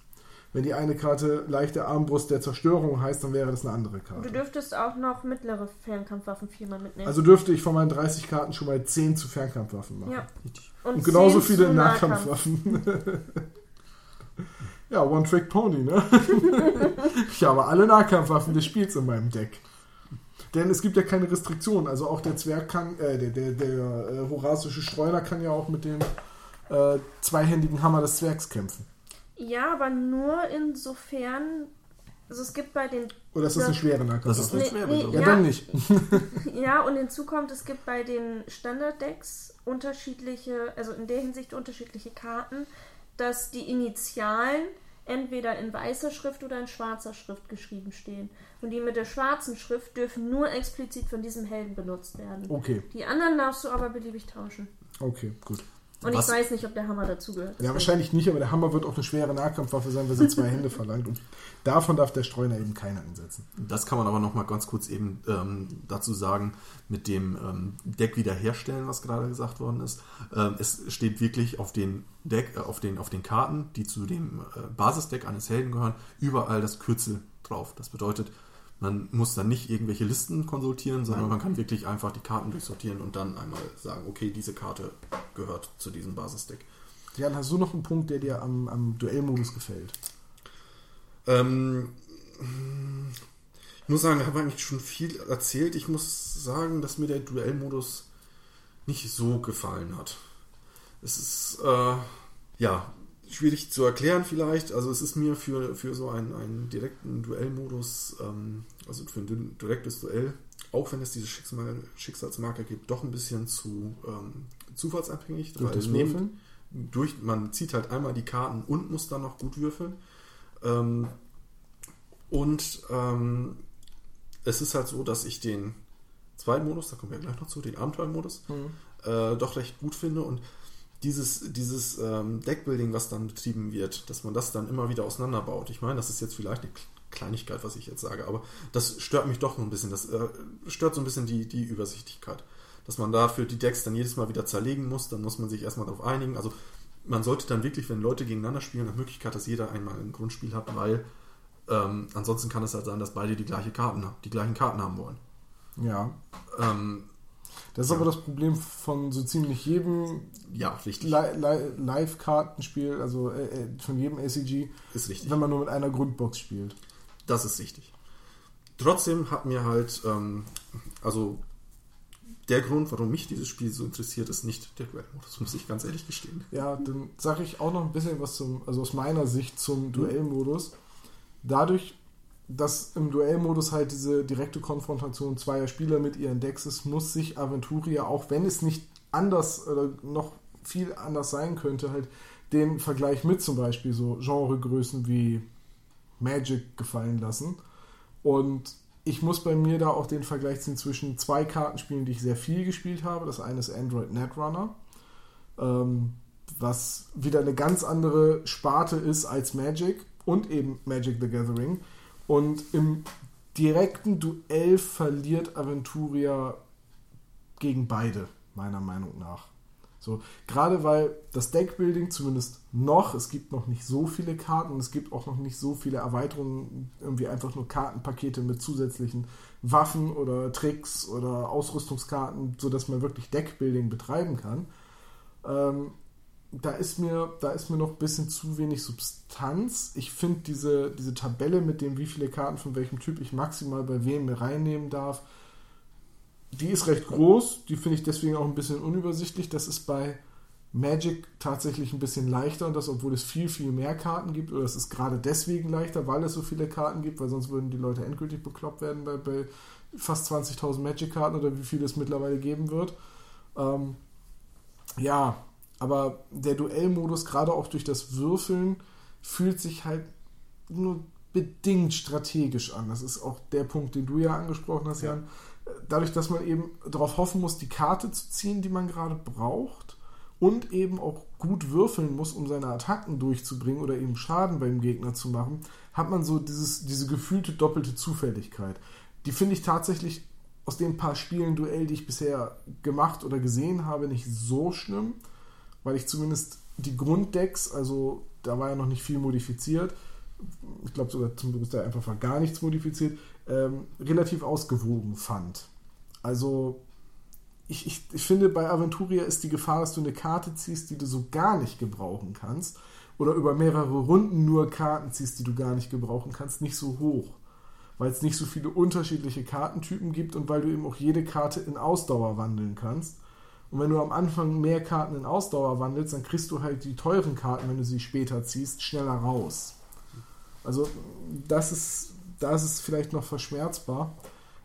Wenn die eine Karte leichte Armbrust der Zerstörung heißt, dann wäre das eine andere Du Karte. dürftest auch noch mittlere Fernkampfwaffen viermal mitnehmen. Also dürfte ich von meinen 30 Karten schon mal 10 zu Fernkampfwaffen machen. ja. Richtig. Und genauso 10 viele. Nahkampfwaffen. [LAUGHS] ja, One-Trick-Pony, ne? [LAUGHS] ich habe alle Nahkampfwaffen des Spiels in meinem Deck. Denn es gibt ja keine Restriktionen. Also auch der Zwerg kann, äh, der, der, der äh, horasische Streuner kann ja auch mit dem äh, zweihändigen Hammer des Zwergs kämpfen. Ja, aber nur insofern. Also es gibt bei den. Oder ist das eine schwere Das Nahkampfwaffe? ist eine schwere nee, ja. dann nicht. [LAUGHS] Ja, und hinzu kommt, es gibt bei den Standarddecks unterschiedliche, also in der Hinsicht unterschiedliche Karten, dass die Initialen entweder in weißer Schrift oder in schwarzer Schrift geschrieben stehen. Und die mit der schwarzen Schrift dürfen nur explizit von diesem Helden benutzt werden. Okay, Die anderen darfst du aber beliebig tauschen. okay, gut. Und Was- ich weiß nicht, ob der Hammer dazugehört. Ja, wahrscheinlich nicht, aber der Hammer wird auch eine schwere Nahkampfwaffe sein, weil sie zwei Hände verlangt. Und davon darf der Streuner eben keiner einsetzen. Das kann man aber noch mal ganz kurz eben ähm, dazu sagen, mit dem ähm, Deck wiederherstellen, was gerade gesagt worden ist. Ähm, es steht wirklich auf den Deck, äh, auf den, auf den Karten, die zu dem äh, Basisdeck eines Helden gehören, überall das Kürzel drauf. Das bedeutet, man muss dann nicht irgendwelche Listen konsultieren, sondern Nein. man kann wirklich einfach die Karten durchsortieren und dann einmal sagen, okay, diese Karte gehört zu diesem Basisdeck. Jan, hast du noch einen Punkt, der dir am, am Duellmodus gefällt? Ähm, ich muss sagen, ich habe eigentlich schon viel erzählt. Ich muss sagen, dass mir der Duellmodus nicht so gefallen hat. Es ist, äh, ja, schwierig zu erklären vielleicht. Also es ist mir für, für so einen, einen direkten Duellmodus, ähm, also für ein direktes Duell, auch wenn es diese Schicksal, Schicksalsmarker gibt, doch ein bisschen zu ähm, zufallsabhängig. Durch das Würfeln? durch, man zieht halt einmal die Karten und muss dann noch gut würfeln. Ähm, und ähm, es ist halt so, dass ich den zweiten Modus, da kommen wir gleich noch zu, den Abenteuermodus, äh, doch recht gut finde und dieses, dieses ähm, Deckbuilding, was dann betrieben wird, dass man das dann immer wieder auseinanderbaut. Ich meine, das ist jetzt vielleicht eine Kleinigkeit, was ich jetzt sage, aber das stört mich doch noch ein bisschen. Das äh, stört so ein bisschen die, die Übersichtlichkeit. Dass man dafür die Decks dann jedes Mal wieder zerlegen muss, dann muss man sich erstmal darauf einigen. Also man sollte dann wirklich, wenn Leute gegeneinander spielen, nach Möglichkeit, dass jeder einmal ein Grundspiel hat, weil ähm, ansonsten kann es halt sein, dass beide die gleiche Karten, die gleichen Karten haben wollen. Ja. Ähm, Das ist Ja. aber das Problem von so ziemlich jedem ja, richtig. Li Li Live-Kartenspiel, also äh, äh, von jedem ACG, Ist richtig. wenn man nur mit einer Grundbox spielt. Das ist richtig. Trotzdem hat mir halt, ähm, also der Grund, warum mich dieses Spiel so interessiert, ist nicht der Duellmodus, muss ich ganz ehrlich gestehen. Ja, dann sage ich auch noch ein bisschen was zum, also aus meiner Sicht zum Duellmodus. Dadurch, dass im Duellmodus halt diese direkte Konfrontation zweier Spieler mit ihren Decks ist, muss sich Aventuria, auch wenn es nicht anders oder noch viel anders sein könnte, halt den Vergleich mit zum Beispiel so Genregrößen wie Magic gefallen lassen. Und ich muss bei mir da auch den Vergleich ziehen zwischen zwei Kartenspielen, die ich sehr viel gespielt habe. Das eine ist Android Netrunner, ähm, was wieder eine ganz andere Sparte ist als Magic und eben Magic the Gathering. Und im direkten Duell verliert Aventuria gegen beide, meiner Meinung nach. So, gerade weil das Deckbuilding zumindest noch, es gibt noch nicht so viele Karten und es gibt auch noch nicht so viele Erweiterungen, irgendwie einfach nur Kartenpakete mit zusätzlichen Waffen oder Tricks oder Ausrüstungskarten, sodass man wirklich Deckbuilding betreiben kann. Ähm, da ist mir, da ist mir noch ein bisschen zu wenig Substanz. Ich finde diese, diese Tabelle mit dem, wie viele Karten von welchem Typ ich maximal bei wem reinnehmen darf, die ist recht groß. Die finde ich deswegen auch ein bisschen unübersichtlich. Das ist bei Magic tatsächlich ein bisschen leichter und das, obwohl es viel, viel mehr Karten gibt. Oder es ist gerade deswegen leichter, weil es so viele Karten gibt, weil sonst würden die Leute endgültig bekloppt werden bei, bei fast 20.000 Magic-Karten oder wie viel es mittlerweile geben wird. Ähm, ja, aber der Duellmodus, gerade auch durch das Würfeln, fühlt sich halt nur bedingt strategisch an. Das ist auch der Punkt, den du ja angesprochen hast, Ja. Jan. Dadurch, dass man eben darauf hoffen muss, die Karte zu ziehen, die man gerade braucht und eben auch gut würfeln muss, um seine Attacken durchzubringen oder eben Schaden beim Gegner zu machen, hat man so dieses, diese gefühlte doppelte Zufälligkeit. Die finde ich tatsächlich aus den paar Spielen Duell, die ich bisher gemacht oder gesehen habe, nicht so schlimm, weil ich zumindest die Grunddecks, also da war ja noch nicht viel modifiziert, ich glaube sogar zum Großteil einfach war gar nichts modifiziert, ähm, relativ ausgewogen fand. Also ich, ich, ich finde, bei Aventuria ist die Gefahr, dass du eine Karte ziehst, die du so gar nicht gebrauchen kannst, oder über mehrere Runden nur Karten ziehst, die du gar nicht gebrauchen kannst, nicht so hoch. Weil es nicht so viele unterschiedliche Kartentypen gibt und weil du eben auch jede Karte in Ausdauer wandeln kannst. Und wenn du am Anfang mehr Karten in Ausdauer wandelst, dann kriegst du halt die teuren Karten, wenn du sie später ziehst, schneller raus. Also das ist, da ist vielleicht noch verschmerzbar.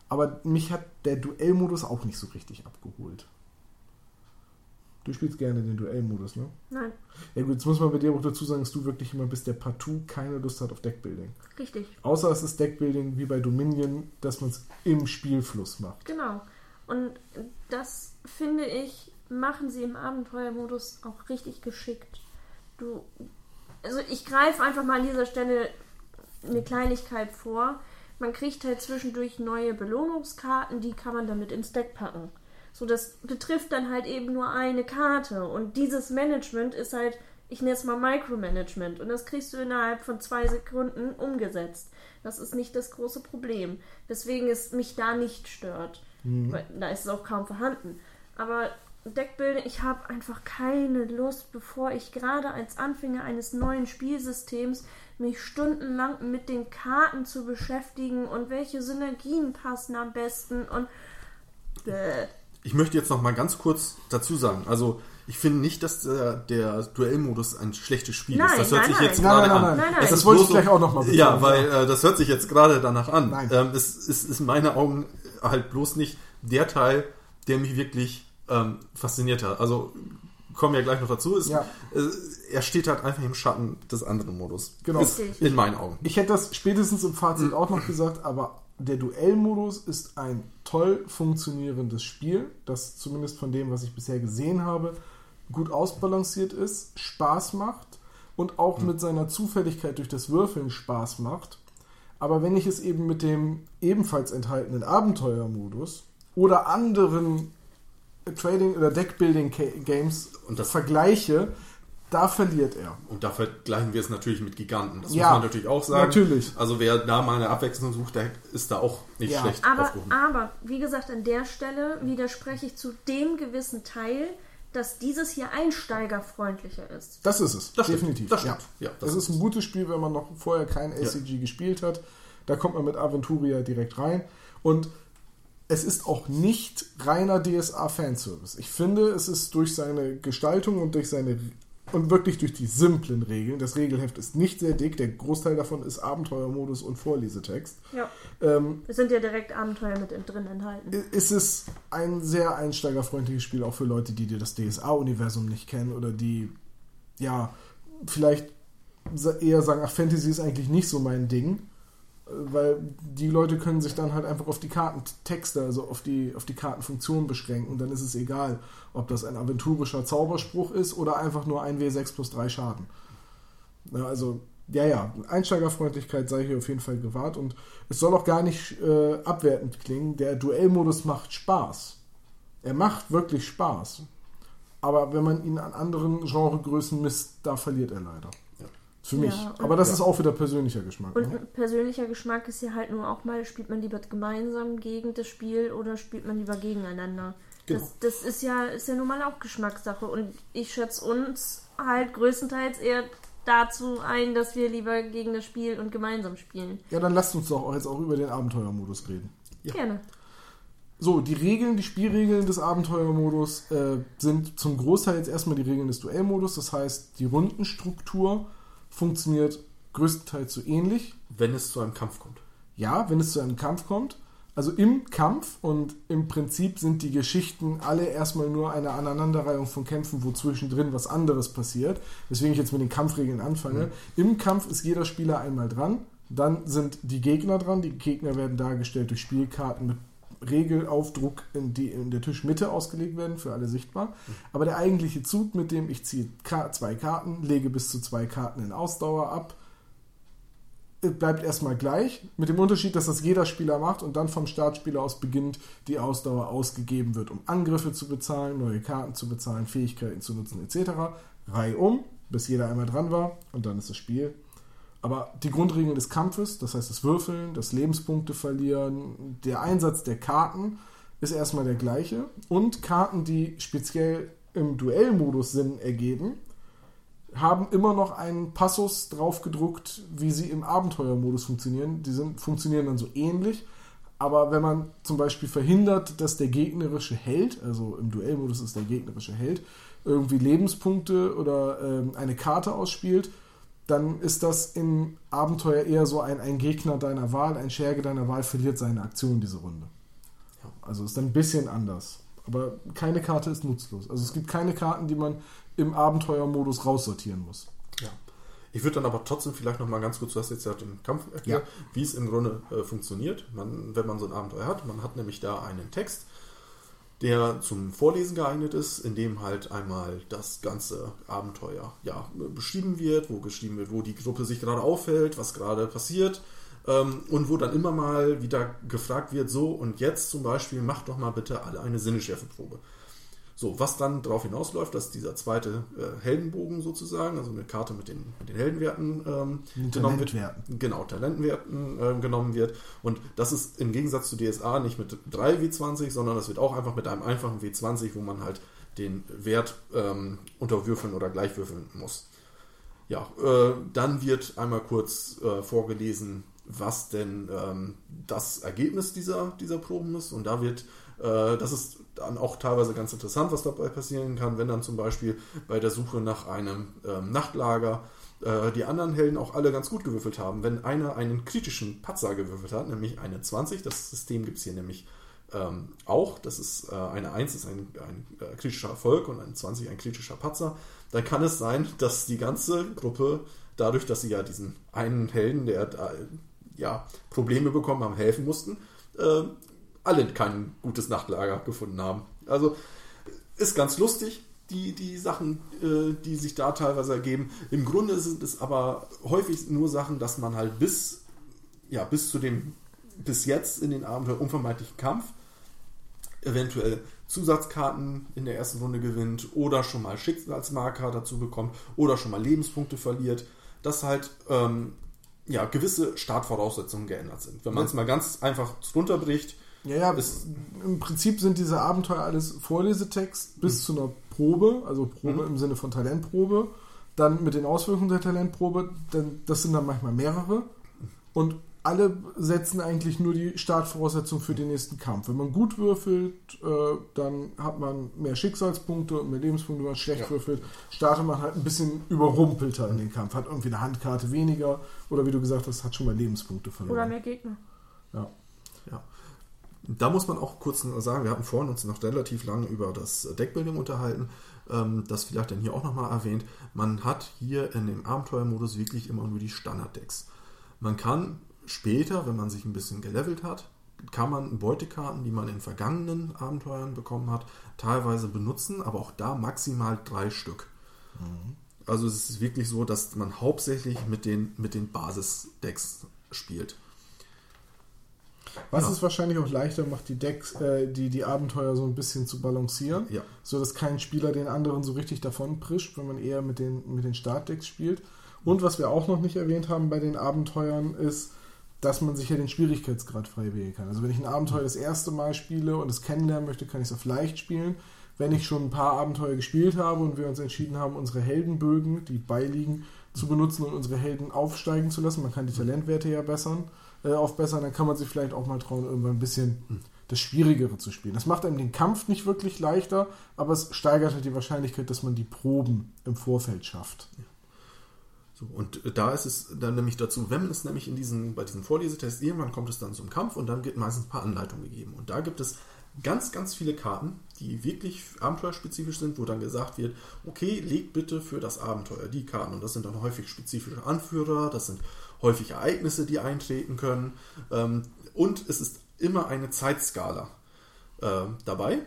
Aber mich hat der Duellmodus auch nicht so richtig abgeholt. Du spielst gerne den Duellmodus, ne? Nein, Ja gut, jetzt muss man bei dir auch dazu sagen, dass du wirklich jemand bist, der partout keine Lust hat auf Deckbuilding. richtig. Außer es ist Deckbuilding wie bei Dominion, dass man es im Spielfluss macht. Genau. Und das finde ich machen sie im Abenteuermodus auch richtig geschickt. Du, also ich greife einfach mal an dieser Stelle eine Kleinigkeit vor. Man kriegt halt zwischendurch neue Belohnungskarten, die kann man damit ins Deck packen. So, das betrifft dann halt eben nur eine Karte. Und dieses Management ist halt, ich nenne es mal Micromanagement. Und das kriegst du innerhalb von zwei Sekunden umgesetzt. Das ist nicht das große Problem. Weswegen es mich da nicht stört. Weil da ist es auch kaum vorhanden. Aber Deckbuilding, ich habe einfach keine Lust, bevor ich gerade als Anfänger eines neuen Spielsystems mich stundenlang mit den Karten zu beschäftigen und welche Synergien passen am besten und Bäh. Ich möchte jetzt noch mal ganz kurz dazu sagen, also ich finde nicht, dass der, der Duellmodus ein schlechtes Spiel Nein, ist. Das hört nein, sich nein. jetzt Nein, gerade nein, nein, an. nein. Nein, Es nein. ist Das wollte ich gleich auch noch mal betonen, Ja, weil äh, das hört sich jetzt gerade danach an. Nein. Ähm, es, es ist in meinen Augen halt bloß nicht der Teil, der mich wirklich ähm, fasziniert hat. Also kommen ja gleich noch dazu. Es, Ja. äh, er steht halt einfach im Schatten des anderen Modus. Genau. Ist in meinen Augen. Ich hätte das spätestens im Fazit auch noch gesagt, aber der Duellmodus ist ein toll funktionierendes Spiel, das zumindest von dem, was ich bisher gesehen habe, gut ausbalanciert ist, Spaß macht und auch mit seiner Zufälligkeit durch das Würfeln Spaß macht. Aber wenn ich es eben mit dem ebenfalls enthaltenen Abenteuermodus oder anderen Trading- oder Deckbuilding-Games Und das- vergleiche, da verliert er. Und da vergleichen wir es natürlich mit Giganten. Das Ja, muss man natürlich auch sagen. natürlich. Also wer da mal eine Abwechslung sucht, der ist da auch nicht Ja. schlecht Aber, aber, wie gesagt, an der Stelle widerspreche ich zu dem gewissen Teil, dass dieses hier einsteigerfreundlicher ist. Das ist es, Das stimmt, definitiv. das stimmt. Ja. Ja, das das, ist ein gutes Spiel, wenn man noch vorher kein ACG gespielt hat. Da kommt man mit Aventuria direkt rein. Und es ist auch nicht reiner DSA-Fanservice. Ich finde, es ist durch seine Gestaltung und durch seine und wirklich durch die simplen Regeln. Das Regelheft ist nicht sehr dick. Der Großteil davon ist Abenteuermodus und Vorlesetext. Ja. Ähm, Es sind ja direkt Abenteuer mit drin enthalten. ist es ein sehr einsteigerfreundliches Spiel, auch für Leute, die dir das DSA-Universum nicht kennen oder die, ja, vielleicht eher sagen, ach, Fantasy ist eigentlich nicht so mein Ding, weil die Leute können sich dann halt einfach auf die Kartentexte, also auf die, auf die Kartenfunktion beschränken dann ist es egal, ob das ein aventurischer Zauberspruch ist oder einfach nur ein W6 plus 3 Schaden. Ja, also, ja, ja, Einsteigerfreundlichkeit sei hier auf jeden Fall gewahrt und es soll auch gar nicht äh, abwertend klingen. Der Duellmodus macht Spaß. Er macht wirklich Spaß. Aber wenn man ihn an anderen Genregrößen misst, da verliert er leider. Ja. Für Ja, mich. und- Aber das Ja. ist auch wieder persönlicher Geschmack. Und ne? persönlicher Geschmack ist ja halt nur auch mal, spielt man lieber gemeinsam gegen das Spiel oder spielt man lieber gegeneinander. Genau. Das, das ist ja, ist ja nun mal auch Geschmackssache. Und ich schätze uns halt größtenteils eher dazu ein, dass wir lieber gegen das Spiel und gemeinsam spielen. Ja, dann lasst uns doch jetzt auch über den Abenteuermodus reden. Ja. Gerne. So, die Regeln, die Spielregeln des Abenteuermodus äh, sind zum Großteil jetzt erstmal die Regeln des Duellmodus. Das heißt, die Rundenstruktur funktioniert größtenteils so ähnlich. Wenn es zu einem Kampf kommt. Ja, wenn es zu einem Kampf kommt. Also im Kampf und im Prinzip sind die Geschichten alle erstmal nur eine Aneinanderreihung von Kämpfen, wo zwischendrin was anderes passiert. Weswegen ich jetzt mit den Kampfregeln anfange. Im Kampf ist jeder Spieler einmal dran. Dann sind die Gegner dran. Die Gegner werden dargestellt durch Spielkarten mit Regelaufdruck, in die in der Tischmitte ausgelegt werden, für alle sichtbar. Aber der eigentliche Zug, mit dem ich ziehe zwei Karten, lege bis zu zwei Karten in Ausdauer ab, bleibt erstmal gleich, mit dem Unterschied, dass das jeder Spieler macht und dann vom Startspieler aus beginnt, die Ausdauer ausgegeben wird, um Angriffe zu bezahlen, neue Karten zu bezahlen, Fähigkeiten zu nutzen, etc. Reihe um, bis jeder einmal dran war und dann ist das Spiel. Aber die Grundregeln des Kampfes, das heißt das Würfeln, das Lebenspunkte verlieren, der Einsatz der Karten ist erstmal der gleiche. Und Karten, die speziell im Duellmodus Sinn ergeben, haben immer noch einen Passus draufgedruckt, wie sie im Abenteuermodus funktionieren. Die sind, funktionieren dann so ähnlich. Aber wenn man zum Beispiel verhindert, dass der gegnerische Held, also im Duellmodus ist der gegnerische Held, irgendwie Lebenspunkte oder ähm, eine Karte ausspielt, dann ist das im Abenteuer eher so ein, ein Gegner deiner Wahl, ein Scherge deiner Wahl verliert seine Aktion diese Runde. Ja. Also ist ein bisschen anders. Aber keine Karte ist nutzlos. Also es gibt keine Karten, die man im Abenteuermodus raussortieren muss. Ja. Ich würde dann aber trotzdem vielleicht noch mal ganz kurz, du hast jetzt ja den Kampf erklärt, wie es im Grunde äh, funktioniert, man, wenn man so ein Abenteuer hat. Man hat nämlich da einen Text, der zum Vorlesen geeignet ist, in dem halt einmal das ganze Abenteuer ja, beschrieben wird, wo geschrieben wird, wo die Gruppe sich gerade aufhält, was gerade passiert ähm, und wo dann immer mal wieder gefragt wird, so und jetzt zum Beispiel macht doch mal bitte alle eine Sinneschärfeprobe. So, was dann darauf hinausläuft, dass dieser zweite äh, Heldenbogen sozusagen, also eine Karte mit den, mit den Heldenwerten ähm, genommen wird. Genau, Talentenwerten äh, genommen wird. Und das ist im Gegensatz zu DSA nicht mit 3 W20, sondern das wird auch einfach mit einem einfachen W20, wo man halt den Wert ähm, unterwürfeln oder gleichwürfeln muss. Ja, äh, dann wird einmal kurz äh, vorgelesen, was denn ähm, das Ergebnis dieser, dieser Proben ist. Und da wird, äh, das ist dann auch teilweise ganz interessant, was dabei passieren kann, wenn dann zum Beispiel bei der Suche nach einem ähm, Nachtlager äh, die anderen Helden auch alle ganz gut gewürfelt haben. Wenn einer einen kritischen Patzer gewürfelt hat, nämlich eine 20, das System gibt es hier nämlich ähm, auch, das ist äh, eine 1 ist ein, ein äh, kritischer Erfolg und eine 20 ein kritischer Patzer, dann kann es sein, dass die ganze Gruppe, dadurch, dass sie ja diesen einen Helden, der da, ja, Probleme bekommen haben, helfen mussten, äh, alle kein gutes Nachtlager gefunden haben. Also ist ganz lustig, die, die Sachen, äh, die sich da teilweise ergeben. Im Grunde sind es aber häufig nur Sachen, dass man halt bis, ja, bis zu dem, bis jetzt in den Abenteuer unvermeidlichen Kampf eventuell Zusatzkarten in der ersten Runde gewinnt oder schon mal Schicksalsmarker dazu bekommt oder schon mal Lebenspunkte verliert, dass halt ähm, ja, gewisse Startvoraussetzungen geändert sind. Wenn man es mal ganz einfach runterbricht, Ja, ja, es, im Prinzip sind diese Abenteuer alles Vorlesetext bis zu einer Probe, also Probe im Sinne von Talentprobe, dann mit den Auswirkungen der Talentprobe, denn das sind dann manchmal mehrere und alle setzen eigentlich nur die Startvoraussetzung für den nächsten Kampf. Wenn man gut würfelt, äh, dann hat man mehr Schicksalspunkte und mehr Lebenspunkte. Wenn man schlecht Ja. würfelt, startet man halt ein bisschen überrumpelter in den Kampf. Hat irgendwie eine Handkarte weniger oder wie du gesagt hast, hat schon mal Lebenspunkte verloren. Oder mehr Gegner. Ja. Da muss man auch kurz sagen, wir hatten vorhin uns noch relativ lange über das Deckbuilding unterhalten. Ähm, das vielleicht dann hier auch nochmal erwähnt. Man hat hier in dem Abenteuermodus wirklich immer nur die Standarddecks. Man kann später, wenn man sich ein bisschen gelevelt hat, kann man Beutekarten, die man in vergangenen Abenteuern bekommen hat, teilweise benutzen, aber auch da maximal drei Stück. Also es ist wirklich so, dass man hauptsächlich mit den, mit den Basisdecks spielt. Was Ja. es wahrscheinlich auch leichter macht, die Decks, äh, die, die Abenteuer so ein bisschen zu balancieren, Ja. so dass kein Spieler den anderen so richtig davon prischt, wenn man eher mit den, mit den Startdecks spielt. Und was wir auch noch nicht erwähnt haben bei den Abenteuern ist, dass man sich ja den Schwierigkeitsgrad frei wählen kann. Also wenn ich ein Abenteuer das erste Mal spiele und es kennenlernen möchte, kann ich es auf leicht spielen. Wenn ich schon ein paar Abenteuer gespielt habe und wir uns entschieden haben, unsere Heldenbögen, die beiliegen, zu benutzen und unsere Helden aufsteigen zu lassen, man kann die Talentwerte ja bessern, äh, aufbessern, dann kann man sich vielleicht auch mal trauen, irgendwann ein bisschen das Schwierigere zu spielen. Das macht einem den Kampf nicht wirklich leichter, aber es steigert halt die Wahrscheinlichkeit, dass man die Proben im Vorfeld schafft. So, und da ist es dann nämlich dazu, wenn es nämlich in diesen, bei diesen Vorlesetests irgendwann kommt es dann zum Kampf und dann wird meistens ein paar Anleitungen gegeben. Und da gibt es ganz, ganz viele Karten, die wirklich abenteuerspezifisch sind, wo dann gesagt wird, okay, leg bitte für das Abenteuer die Karten. Und das sind dann häufig spezifische Anführer, das sind häufig Ereignisse, die eintreten können. Ähm, und es ist immer eine Zeitskala äh, dabei.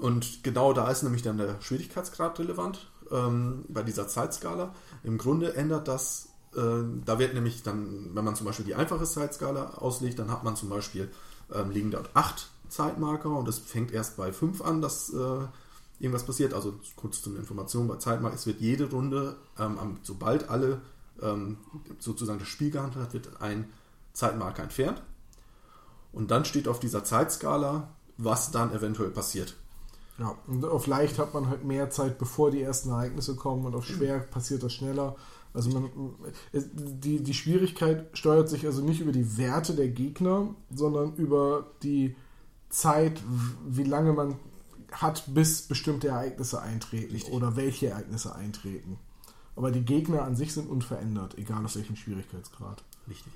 Und genau da ist nämlich dann der Schwierigkeitsgrad relevant ähm, bei dieser Zeitskala. Im Grunde ändert das, äh, da wird nämlich dann, wenn man zum Beispiel die einfache Zeitskala auslegt, dann hat man zum Beispiel, ähm, liegen dort acht Zeitmarker und es fängt erst bei fünf an, dass äh, irgendwas passiert. Also kurz zur Information bei Zeitmarker, es wird jede Runde, ähm, sobald alle ähm, sozusagen das Spiel gehandelt hat, wird ein Zeitmarker entfernt. Und dann steht auf dieser Zeitskala, was dann eventuell passiert. Ja, und auf leicht hat man halt mehr Zeit, bevor die ersten Ereignisse kommen und auf schwer passiert das schneller. Also man, die, die Schwierigkeit steuert sich also nicht über die Werte der Gegner, sondern über die Zeit, wie lange man hat, bis bestimmte Ereignisse eintreten Richtig. oder welche Ereignisse eintreten. Aber die Gegner an sich sind unverändert, egal auf welchem Schwierigkeitsgrad. Richtig.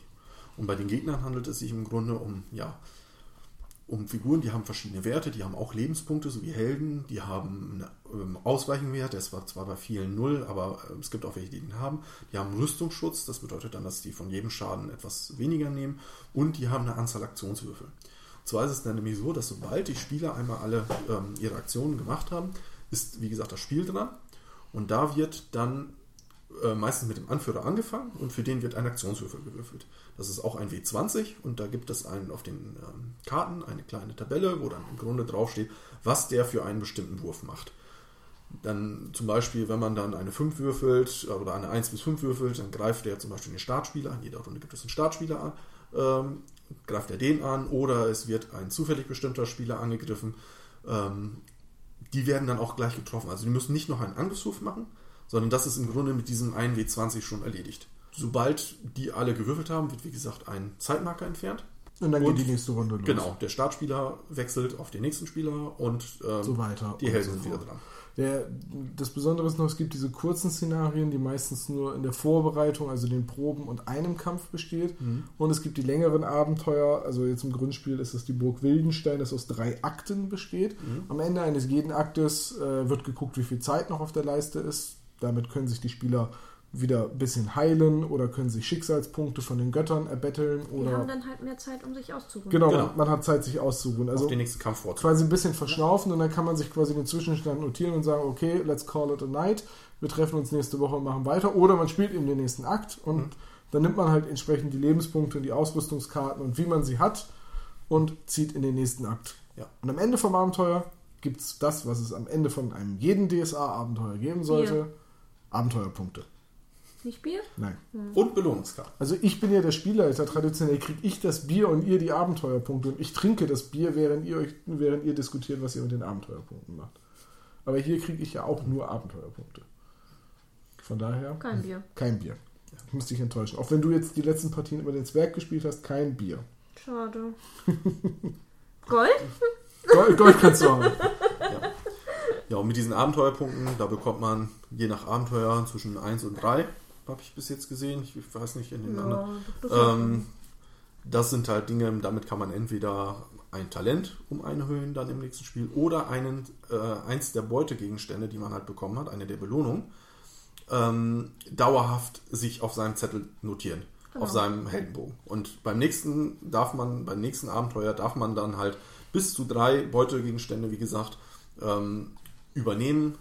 Und bei den Gegnern handelt es sich im Grunde um, ja, um Figuren, die haben verschiedene Werte, die haben auch Lebenspunkte, so wie Helden, die haben einen ähm, Ausweichenwert, der ist zwar bei vielen null, aber äh, es gibt auch welche, die den haben. Die haben Rüstungsschutz, das bedeutet dann, dass die von jedem Schaden etwas weniger nehmen und die haben eine Anzahl Aktionswürfel. zwar ist es dann nämlich so, dass sobald die Spieler einmal alle ähm, ihre Aktionen gemacht haben, ist, wie gesagt, das Spiel dran. Und da wird dann äh, meistens mit dem Anführer angefangen und für den wird ein Aktionswürfel gewürfelt. Das ist auch ein W20 und da gibt es einen auf den ähm, Karten eine kleine Tabelle, wo dann im Grunde draufsteht, was der für einen bestimmten Wurf macht. Dann zum Beispiel, wenn man dann eine 5 würfelt äh, oder eine 1 bis 5 würfelt, dann greift der zum Beispiel den Startspieler an. In jeder Runde gibt es einen Startspieler an, ähm, greift er den an oder es wird ein zufällig bestimmter Spieler angegriffen. Ähm, die werden dann auch gleich getroffen. Also die müssen nicht noch einen Angriffswurf machen, sondern das ist im Grunde mit diesem 1 W20 schon erledigt. Sobald die alle gewürfelt haben, wird wie gesagt ein Zeitmarker entfernt. Und dann Und- geht die nächste Runde los. Genau, der Startspieler wechselt auf den nächsten Spieler und ähm, So weiter. die Helden so sind wieder dran. Der, das Besondere ist noch, es gibt diese kurzen Szenarien, die meistens nur in der Vorbereitung, also den Proben und einem Kampf besteht. Und es gibt die längeren Abenteuer, also jetzt im Grundspiel ist es die Burg Wildenstein, das aus drei Akten besteht. Am Ende eines jeden Aktes äh, wird geguckt, wie viel Zeit noch auf der Leiste ist. Damit können sich die Spieler wieder ein bisschen heilen oder können sich Schicksalspunkte von den Göttern erbetteln Die oder haben dann halt mehr Zeit, um sich auszuruhen. genau, Genau. Man, man hat Zeit, sich auszuruhen. Also auf den nächsten Kampf quasi ein bisschen verschnaufen und dann kann man sich quasi den Zwischenstand notieren und sagen, okay, let's call it a night. Wir treffen uns nächste Woche und machen weiter. Oder man spielt eben den nächsten Akt und Mhm. dann nimmt man halt entsprechend die Lebenspunkte und die Ausrüstungskarten und wie man sie hat und zieht in den nächsten Akt. Ja. Und am Ende vom Abenteuer gibt es das, was es am Ende von einem jeden DSA-Abenteuer geben sollte. Abenteuerpunkte. Nicht Bier? Nein. Und Belohnungskarten. Also ich bin ja der Spielleiter, traditionell kriege ich das Bier und ihr die Abenteuerpunkte und ich trinke das Bier, während ihr euch, während ihr diskutiert, was ihr mit den Abenteuerpunkten macht. Aber hier kriege ich ja auch nur Abenteuerpunkte. Von daher Kein Bier. kein Bier. Ich muss dich enttäuschen. Auch wenn du jetzt die letzten Partien über den Zwerg gespielt hast, kein Bier. Schade. [LAUGHS] Gold? Gold, Gold kannst du haben. [LAUGHS] Ja, und mit diesen Abenteuerpunkten, da bekommt man je nach Abenteuer zwischen 1 und 3, habe ich bis jetzt gesehen. Ich weiß nicht in den anderen. das Ähm, das sind halt Dinge, damit kann man entweder ein Talent um einhöhen dann im nächsten Spiel oder einen, äh, eins der Beutegegenstände, die man halt bekommen hat, eine der Belohnungen, ähm, dauerhaft sich auf seinem Zettel notieren, Genau. auf seinem Heldenbogen. Und beim nächsten darf man, beim nächsten Abenteuer darf man dann halt bis zu drei Beutegegenstände, wie gesagt, ähm, übernehmen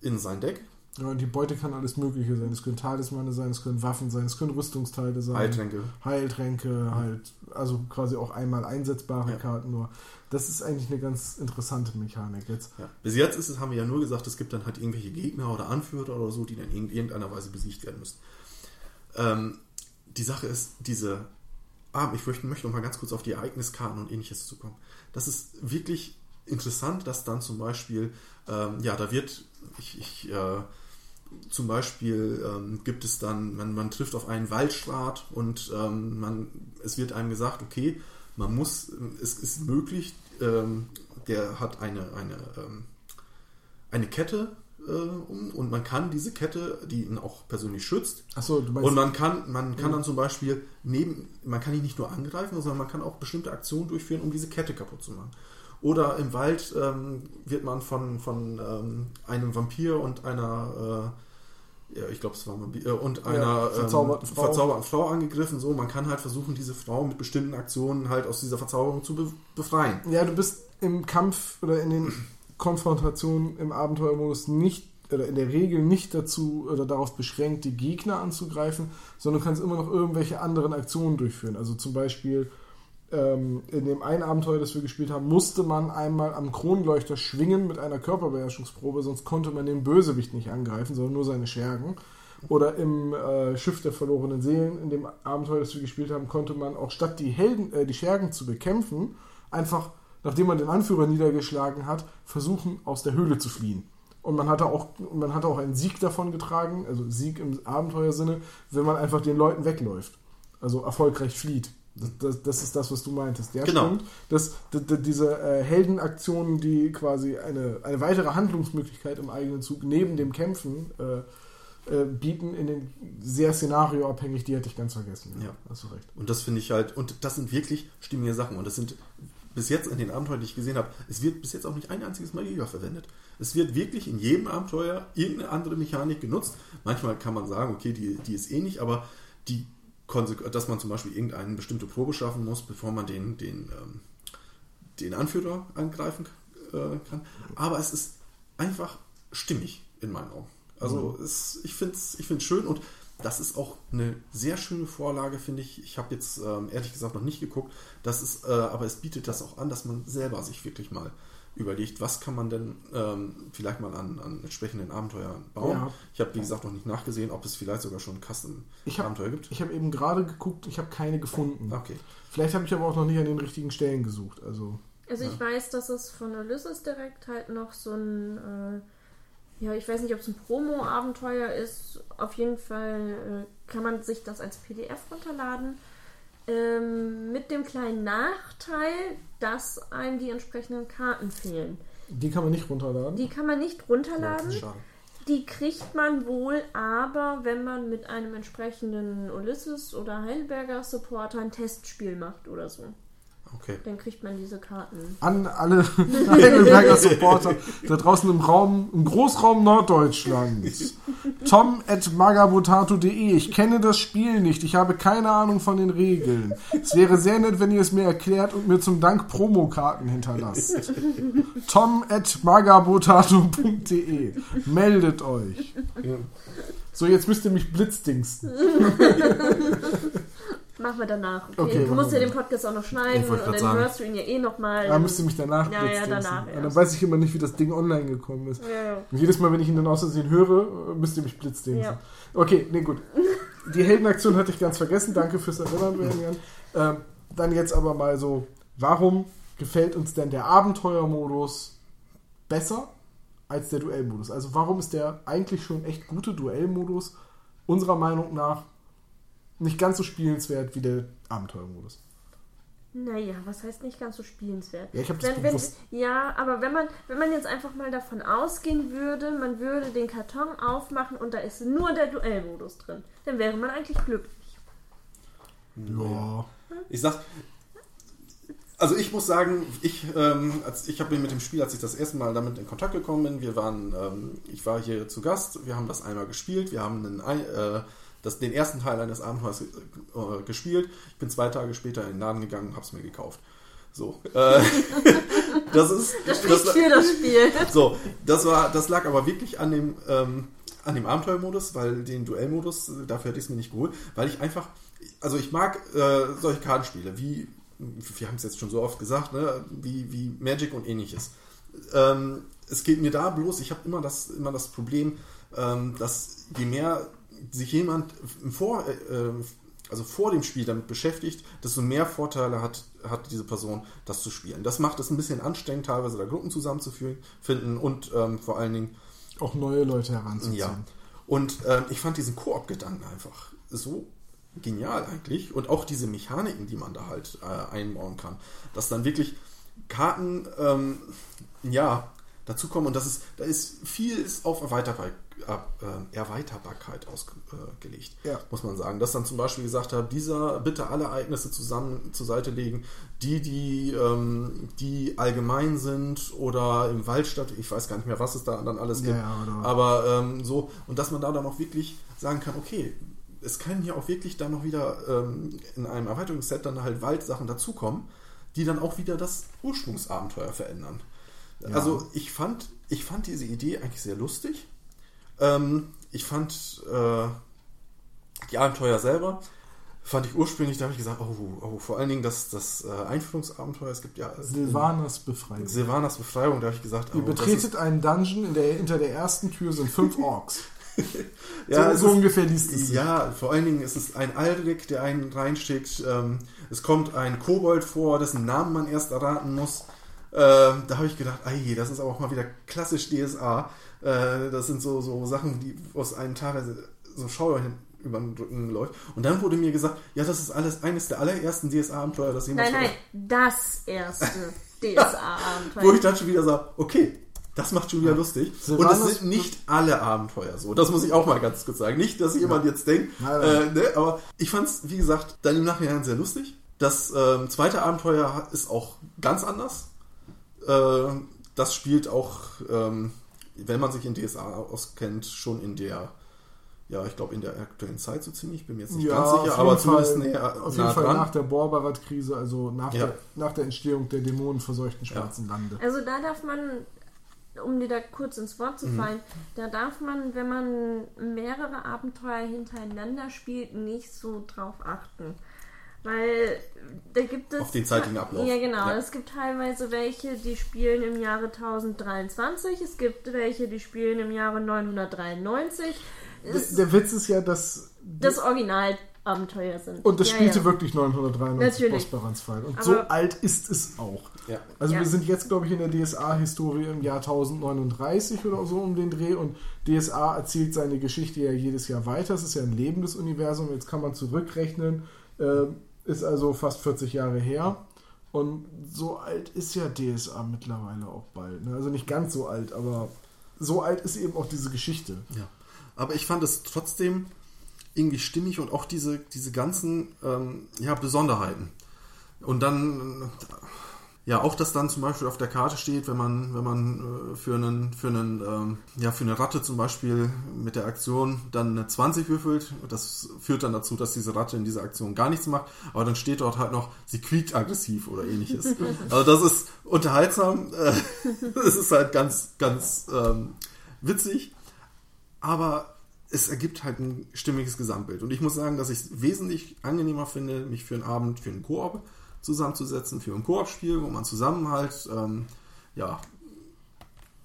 in sein Deck. Ja, und die Beute kann alles Mögliche sein. Es können Talismane sein, es können Waffen sein, es können Rüstungsteile sein. Heiltränke. Heiltränke, halt, also quasi auch einmal einsetzbare Ja. Karten nur. Das ist eigentlich eine ganz interessante Mechanik jetzt. Ja. Bis jetzt ist es, haben wir ja nur gesagt, es gibt dann halt irgendwelche Gegner oder Anführer oder so, die dann in irgendeiner Weise besiegt werden müssen. Ähm, die Sache ist, diese, ah, ich möchte, möchte noch mal ganz kurz auf die Ereigniskarten und ähnliches zu kommen. Das ist wirklich interessant, dass dann zum Beispiel, ähm, ja, da wird, ich, ich äh, zum Beispiel ähm, gibt es dann, man, man trifft auf einen Waldschrat und ähm, man, es wird einem gesagt, okay, man muss, es ist möglich, ähm, der hat eine, eine, ähm, eine Kette äh, um und man kann diese Kette, die ihn auch persönlich schützt, Achso, du meinst, und man kann, man kann dann zum Beispiel neben, man kann ihn nicht nur angreifen, sondern man kann auch bestimmte Aktionen durchführen, um diese Kette kaputt zu machen. Oder im Wald ähm, wird man von, von ähm, einem Vampir und einer, äh, ja, ich glaube, es war Vampir, äh, und einer verzauberten ähm, Frau. verzauberten Frau angegriffen. So, man kann halt versuchen, diese Frau mit bestimmten Aktionen halt aus dieser Verzauberung zu be befreien. ja, du bist im Kampf oder in den [CLEARS THROAT] Konfrontationen im Abenteuermodus nicht oder in der Regel nicht dazu oder darauf beschränkt, die Gegner anzugreifen, sondern du kannst immer noch irgendwelche anderen Aktionen durchführen. Also zum Beispiel ähm, in dem einen Abenteuer, das wir gespielt haben, musste man einmal am Kronleuchter schwingen mit einer Körperbeherrschungsprobe, sonst konnte man den Bösewicht nicht angreifen, sondern nur seine Schergen. Oder im äh, Schiff der verlorenen Seelen, in dem Abenteuer, das wir gespielt haben, konnte man auch statt die Helden, äh, die Schergen zu bekämpfen, einfach, nachdem man den Anführer niedergeschlagen hat, versuchen, aus der Höhle zu fliehen. Und man hatte auch, man hatte auch einen Sieg davon getragen, also Sieg im Abenteuersinne, wenn man einfach den Leuten wegläuft. Also erfolgreich flieht. Das, das, das ist das, was du meintest. Ja, Genau. stimmt. Das, diese äh, Heldenaktionen, die quasi eine, eine weitere Handlungsmöglichkeit im eigenen Zug neben dem Kämpfen äh, äh, bieten, in den sehr szenarioabhängig, die hätte ich ganz vergessen. Ja. Hast du recht. Und das finde ich halt, und das sind wirklich stimmige Sachen. Und das sind bis jetzt in den Abenteuern, die ich gesehen habe, es wird bis jetzt auch nicht ein einziges Mal Jäger verwendet. Es wird wirklich in jedem Abenteuer irgendeine andere Mechanik genutzt. Manchmal kann man sagen, okay, die, die ist ähnlich, aber die dass man zum Beispiel irgendeine bestimmte Probe schaffen muss, bevor man den, den, ähm, den Anführer angreifen äh, kann. Aber es ist einfach stimmig in meinen Augen. Also es, ich finde es ich find's schön und das ist auch eine sehr schöne Vorlage, finde ich. Ich habe jetzt ähm, ehrlich gesagt noch nicht geguckt. Das ist, äh, aber es bietet das auch an, dass man selber sich wirklich mal überlegt, was kann man denn ähm, vielleicht mal an, an entsprechenden Abenteuern bauen. Ja. Ich habe, wie gesagt, noch nicht nachgesehen, ob es vielleicht sogar schon Custom-Abenteuer habe gibt. ich hab eben gerade geguckt, ich habe keine gefunden. Okay. Vielleicht habe ich aber auch noch nicht an den richtigen Stellen gesucht. Also Also ich weiß, dass es von Ulysses direkt halt noch so ein, äh, ja, ich weiß nicht, ob es ein Promo-Abenteuer ist. Auf jeden Fall äh, kann man sich das als PDF runterladen. Ähm, mit dem kleinen Nachteil, dass einem die entsprechenden Karten fehlen. die kann man nicht runterladen. Die kann man nicht runterladen. Schade. Die kriegt man wohl aber, wenn man mit einem entsprechenden Ulysses oder Heidelberger Supporter ein Testspiel macht oder so. Okay. Dann kriegt man diese Karten. An alle [LAUGHS] Heidelberger Supporter da draußen im Raum, im Großraum Norddeutschlands. Tom at magabotato.de. Ich kenne das Spiel nicht. Ich habe keine Ahnung von den Regeln. Es wäre sehr nett, wenn ihr es mir erklärt und mir zum Dank Promokarten hinterlasst. Tom at magabotato.de. Meldet euch. Ja. So, jetzt müsst ihr mich blitzdingsten. [LAUGHS] Machen wir danach. Okay, Okay, du musst ja den Podcast auch noch schneiden und dann hörst du ihn ja eh nochmal. Da müsst ihr mich danach Ja, ja, danach Und erst. dann weiß ich immer nicht, wie das Ding online gekommen ist. Ja, ja. Und jedes Mal, wenn ich ihn dann aus Versehen höre, müsst ihr mich blitzdingsen. Ja. Okay, nee, gut. Die Heldenaktion hatte ich ganz vergessen. Danke fürs Erinnern, [LAUGHS] Jan. Ähm, dann jetzt aber mal so, warum gefällt uns denn der Abenteuermodus besser als der Duellmodus? Also warum ist der eigentlich schon echt gute Duellmodus unserer Meinung nach nicht ganz so spielenswert wie der Abenteuermodus? Naja, was heißt nicht ganz so spielenswert? Ja, ich habe das Wenn, wenn, ja, aber wenn man, wenn man jetzt einfach mal davon ausgehen würde, man würde den Karton aufmachen und da ist nur der Duellmodus drin, dann wäre man eigentlich glücklich. Ja. Ich sag, also ich muss sagen, ich, ähm, als, ich habe mit dem Spiel, als ich das erste Mal damit in Kontakt gekommen bin, wir waren, ähm, ich war hier zu Gast, wir haben das einmal gespielt, wir haben einen, Ei- äh, das, den ersten Teil eines Abenteuers äh, gespielt. Ich bin zwei Tage später in den Laden gegangen und habe es mir gekauft. So, äh, [LAUGHS] das ist, Das spricht das, für das Spiel. so, das war, das lag aber wirklich an dem, ähm, an dem Abenteuermodus, weil den Duellmodus, dafür hätte ich es mir nicht geholt, weil ich einfach, also ich mag äh, solche Kartenspiele, wie, wir haben es jetzt schon so oft gesagt, ne, wie, wie Magic und ähnliches. Ähm, es geht mir da bloß, ich habe immer das, immer das Problem, ähm, dass je mehr sich jemand vor, äh, äh, also vor dem Spiel damit beschäftigt, desto mehr Vorteile hat, hat diese Person, das zu spielen. Das macht es ein bisschen anstrengend, teilweise da Gruppen zusammenzuführen finden und ähm, vor allen Dingen, Auch neue Leute heranzuziehen. ja. Und ähm, ich fand diesen Koop-Gedanken einfach so genial eigentlich. Und auch diese Mechaniken, die man da halt äh, einbauen kann. Dass dann wirklich Karten, ähm, ja, dazukommen und das ist, da ist viel ist auf Erweiterbar, äh, Erweiterbarkeit ausgelegt, Ja. muss man sagen. Dass dann zum Beispiel gesagt hat, dieser bitte alle Ereignisse zusammen zur Seite legen, die, die, ähm, die allgemein sind oder im Wald statt, ich weiß gar nicht mehr, was es da dann alles Ja, gibt. ja, oder- Aber ähm, so, und dass man da dann auch wirklich sagen kann, okay, es können hier auch wirklich dann noch wieder ähm, in einem Erweiterungsset dann halt Waldsachen dazukommen, die dann auch wieder das Ursprungsabenteuer verändern. Ja. Also ich fand, ich fand diese Idee eigentlich sehr lustig. Ähm, ich fand äh, die Abenteuer selber, fand ich ursprünglich, da habe ich gesagt, oh, oh, vor allen Dingen das, das äh, Einführungsabenteuer, es gibt ja Silvanas Befreiung. Silvanas Befreiung, da habe ich gesagt, Ihr oh, das betretet einen Dungeon, in der, hinter der ersten Tür sind fünf [LAUGHS] Orks. Ja, so so ist- ungefähr liest es. Ja, vor allen Dingen ist es ein Aldrich, der einen reinschickt. Ähm, es kommt ein Kobold vor, dessen Namen man erst erraten muss. Ähm, da habe ich gedacht, ei, das ist aber auch mal wieder klassisch DSA. Äh, das sind so, so Sachen, die aus einem teilweise so Schauer hin über den Rücken läuft. Und dann wurde mir gesagt, ja, das ist alles eines der allerersten DSA-Abenteuer, das jemals Nein, nein, das erste [LAUGHS] DSA-Abenteuer. Wo ich dann schon wieder sage, okay, das macht schon wieder lustig. Und es sind nicht alle Abenteuer so. Das muss ich auch mal ganz kurz sagen. Nicht, dass jemand jetzt denkt, Nein, äh, ne, aber ich fand es, wie gesagt, dann im Nachhinein sehr lustig. Das ähm, zweite Abenteuer ist auch ganz anders. Äh, das spielt auch, ähm, wenn man sich in DSA auskennt, schon in der ja, ich glaube in der aktuellen Zeit so ziemlich, bin mir jetzt nicht Ja, ganz sicher, aber Fall, zumindest näher, auf nah jeden Fall dran. nach der Borbarat-Krise, also nach, Ja. der, nach der Entstehung der dämonenverseuchten schwarzen Lande. Also da darf man, um dir da kurz ins Wort Mhm. zu fallen, da darf man, wenn man mehrere Abenteuer hintereinander spielt, nicht so drauf achten. Weil da gibt es. Auf den zeitlichen Ablauf. Ja, genau. Ja. Es gibt teilweise welche, die spielen im Jahre 1023. Es gibt welche, die spielen im Jahre 993. Der, Es, der Witz ist ja, dass. das Originalabenteuer sind. Und das Ja, spielte ja. wirklich 993 Natürlich. Bosporans Fall. Und Aber- so alt ist es auch. Ja. Also Ja. wir sind jetzt, glaube ich, in der DSA-Historie im Jahr 1039 oder so um den Dreh und DSA erzählt seine Geschichte ja jedes Jahr weiter. Es ist ja ein lebendes Universum, jetzt kann man zurückrechnen, äh, ist also fast 40 Jahre her. Und so alt ist ja DSA mittlerweile auch bald. Ne? Also nicht ganz so alt, aber so alt ist eben auch diese Geschichte. Ja. Aber ich fand es trotzdem irgendwie stimmig und auch diese, diese ganzen ähm, ja, Besonderheiten. Und dann, äh, ja, auch dass dann zum Beispiel auf der Karte steht, wenn man, wenn man äh, für einen, für einen, ähm, ja, für eine Ratte zum Beispiel mit der Aktion dann eine 20 würfelt, das führt dann dazu, dass diese Ratte in dieser Aktion gar nichts macht, aber dann steht dort halt noch, sie quiekt aggressiv oder ähnliches. [LAUGHS] also das ist unterhaltsam, äh, [LAUGHS] das ist halt ganz, ganz ähm, witzig aber es ergibt halt ein stimmiges Gesamtbild. Und ich muss sagen, dass ich es wesentlich angenehmer finde, mich für einen Abend, für einen Koop zusammenzusetzen, für ein Koop-Spiel, wo man zusammen halt, ähm, ja,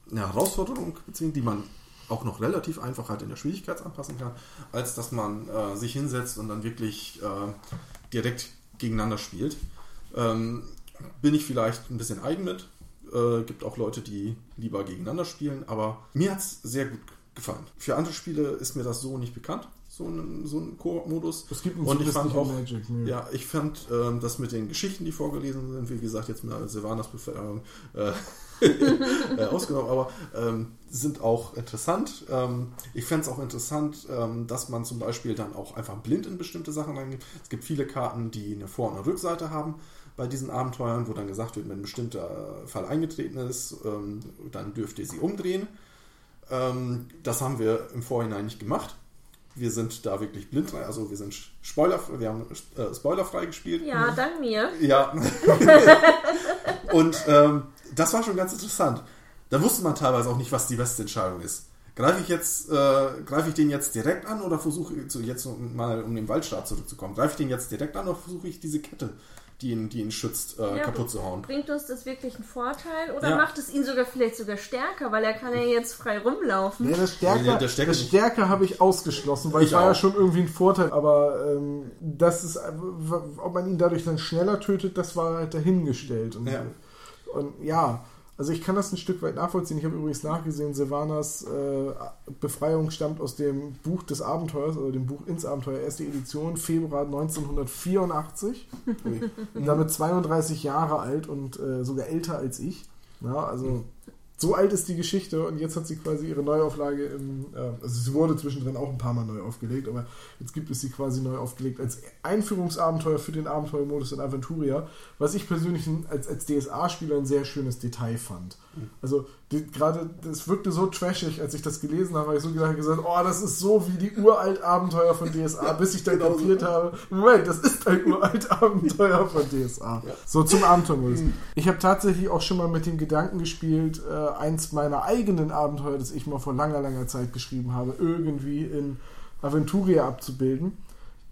eine Herausforderung bezieht, die man auch noch relativ einfach halt in der Schwierigkeit anpassen kann, als dass man äh, sich hinsetzt und dann wirklich äh, direkt gegeneinander spielt. Ähm, bin ich vielleicht ein bisschen eigen mit. Äh, gibt auch Leute, die lieber gegeneinander spielen, aber mir hat es sehr gut gefallen. Für andere Spiele ist mir das so nicht bekannt, so ein, so ein Koop-Modus. Es gibt einen Und ich fand auch, Magic, nee. ja, ich fand ähm, das mit den Geschichten, die vorgelesen sind, wie gesagt, jetzt mit Silvanas Beförderung äh, [LAUGHS] äh, ausgenommen, aber ähm, sind auch interessant. Ähm, ich fände es auch interessant, ähm, dass man zum Beispiel dann auch einfach blind in bestimmte Sachen reingeht. Es gibt viele Karten, die eine Vor- und eine Rückseite haben bei diesen Abenteuern, wo dann gesagt wird, wenn ein bestimmter Fall eingetreten ist, ähm, dann dürft ihr sie umdrehen. Ähm, das haben wir im Vorhinein nicht gemacht. Wir sind da wirklich blind also wir sind Spoiler, wir haben äh, spoilerfrei gespielt. Ja, dank mir. Ja. [LAUGHS] und ähm, das war schon ganz interessant. Da wusste man teilweise auch nicht, was die beste Entscheidung ist. Greife ich jetzt, äh, greife ich den jetzt direkt an oder versuche jetzt mal um den Waldstaat zurückzukommen, greife ich den jetzt direkt an oder versuche ich diese Kette, die ihn, die ihn schützt, äh, Ja, kaputt zu hauen? Bringt uns das wirklich einen Vorteil oder Ja. macht es ihn sogar vielleicht sogar stärker, weil er kann ja jetzt frei rumlaufen? Nee, das Stärke, Nee, der Stärke das nicht. Stärke habe ich ausgeschlossen, weil Ich es war ja auch. schon irgendwie ein Vorteil, aber ähm, das ist, äh, ob man ihn dadurch dann schneller tötet, das war halt dahingestellt. Und Ja. und ja, also ich kann das ein Stück weit nachvollziehen. Ich habe übrigens nachgesehen, Silvanas äh, Befreiung stammt aus dem Buch des Abenteuers, oder dem Buch ins Abenteuer, erste Edition, Februar 1984. [LAUGHS] Und damit 32 Jahre alt und äh, sogar älter als ich. Ja, also so alt ist die Geschichte und jetzt hat sie quasi ihre Neuauflage im, äh, also sie wurde zwischendrin auch ein paar Mal neu aufgelegt, aber jetzt gibt es sie quasi neu aufgelegt als Einführungsabenteuer für den Abenteuermodus in Aventuria, was ich persönlich als, als DSA-Spieler ein sehr schönes Detail fand. Also die, gerade, das wirkte so trashig, als ich das gelesen habe, habe ich so gedacht, gesagt, oh, das ist so wie die uralt Abenteuer von DSA, bis ich dann Genau so. kapiert habe, Moment, das ist ein uralt Abenteuer von DSA. Ja. So zum Abenteuermodus. Ich habe tatsächlich auch schon mal mit dem Gedanken gespielt, äh, eins meiner eigenen Abenteuer, das ich mal vor langer, langer Zeit geschrieben habe, irgendwie in Aventuria abzubilden.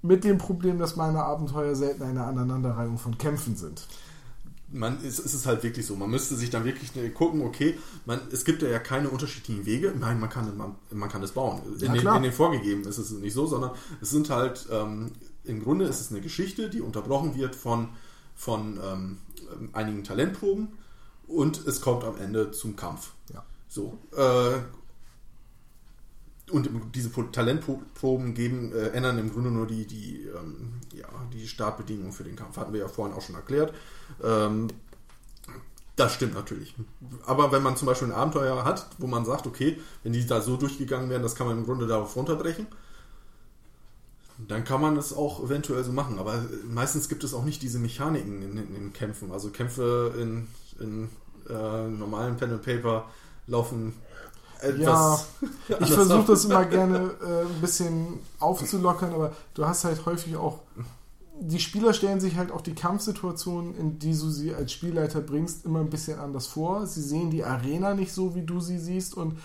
Mit dem Problem, dass meine Abenteuer selten eine Aneinanderreihung von Kämpfen sind. Man, es, es ist halt wirklich so. Man müsste sich dann wirklich gucken, okay, man, es gibt ja keine unterschiedlichen Wege. Nein, man kann, man, man kann es bauen. In, Ja, den, in den vorgegeben ist es nicht so, sondern es sind halt, ähm, im Grunde ist es eine Geschichte, die unterbrochen wird von, von ähm, einigen Talentproben und es kommt am Ende zum Kampf. Ja. So. Äh, und diese Talentproben geben, äh, ändern im Grunde nur die, die, ähm, ja, die Startbedingungen für den Kampf. Hatten wir ja vorhin auch schon erklärt. Ähm, das stimmt natürlich. Aber wenn man zum Beispiel ein Abenteuer hat, wo man sagt, okay, wenn die da so durchgegangen wären, das kann man im Grunde darauf runterbrechen, dann kann man es auch eventuell so machen. Aber meistens gibt es auch nicht diese Mechaniken in, in, in Kämpfen. Also Kämpfe in, in äh, normalen Pen and Paper laufen. Ja, ich versuche das immer gerne äh, ein bisschen aufzulockern, aber du hast halt häufig auch. Die Spieler stellen sich halt auch die Kampfsituationen, in die du sie als Spielleiter bringst, immer ein bisschen anders vor. Sie sehen die Arena nicht so, wie du sie siehst und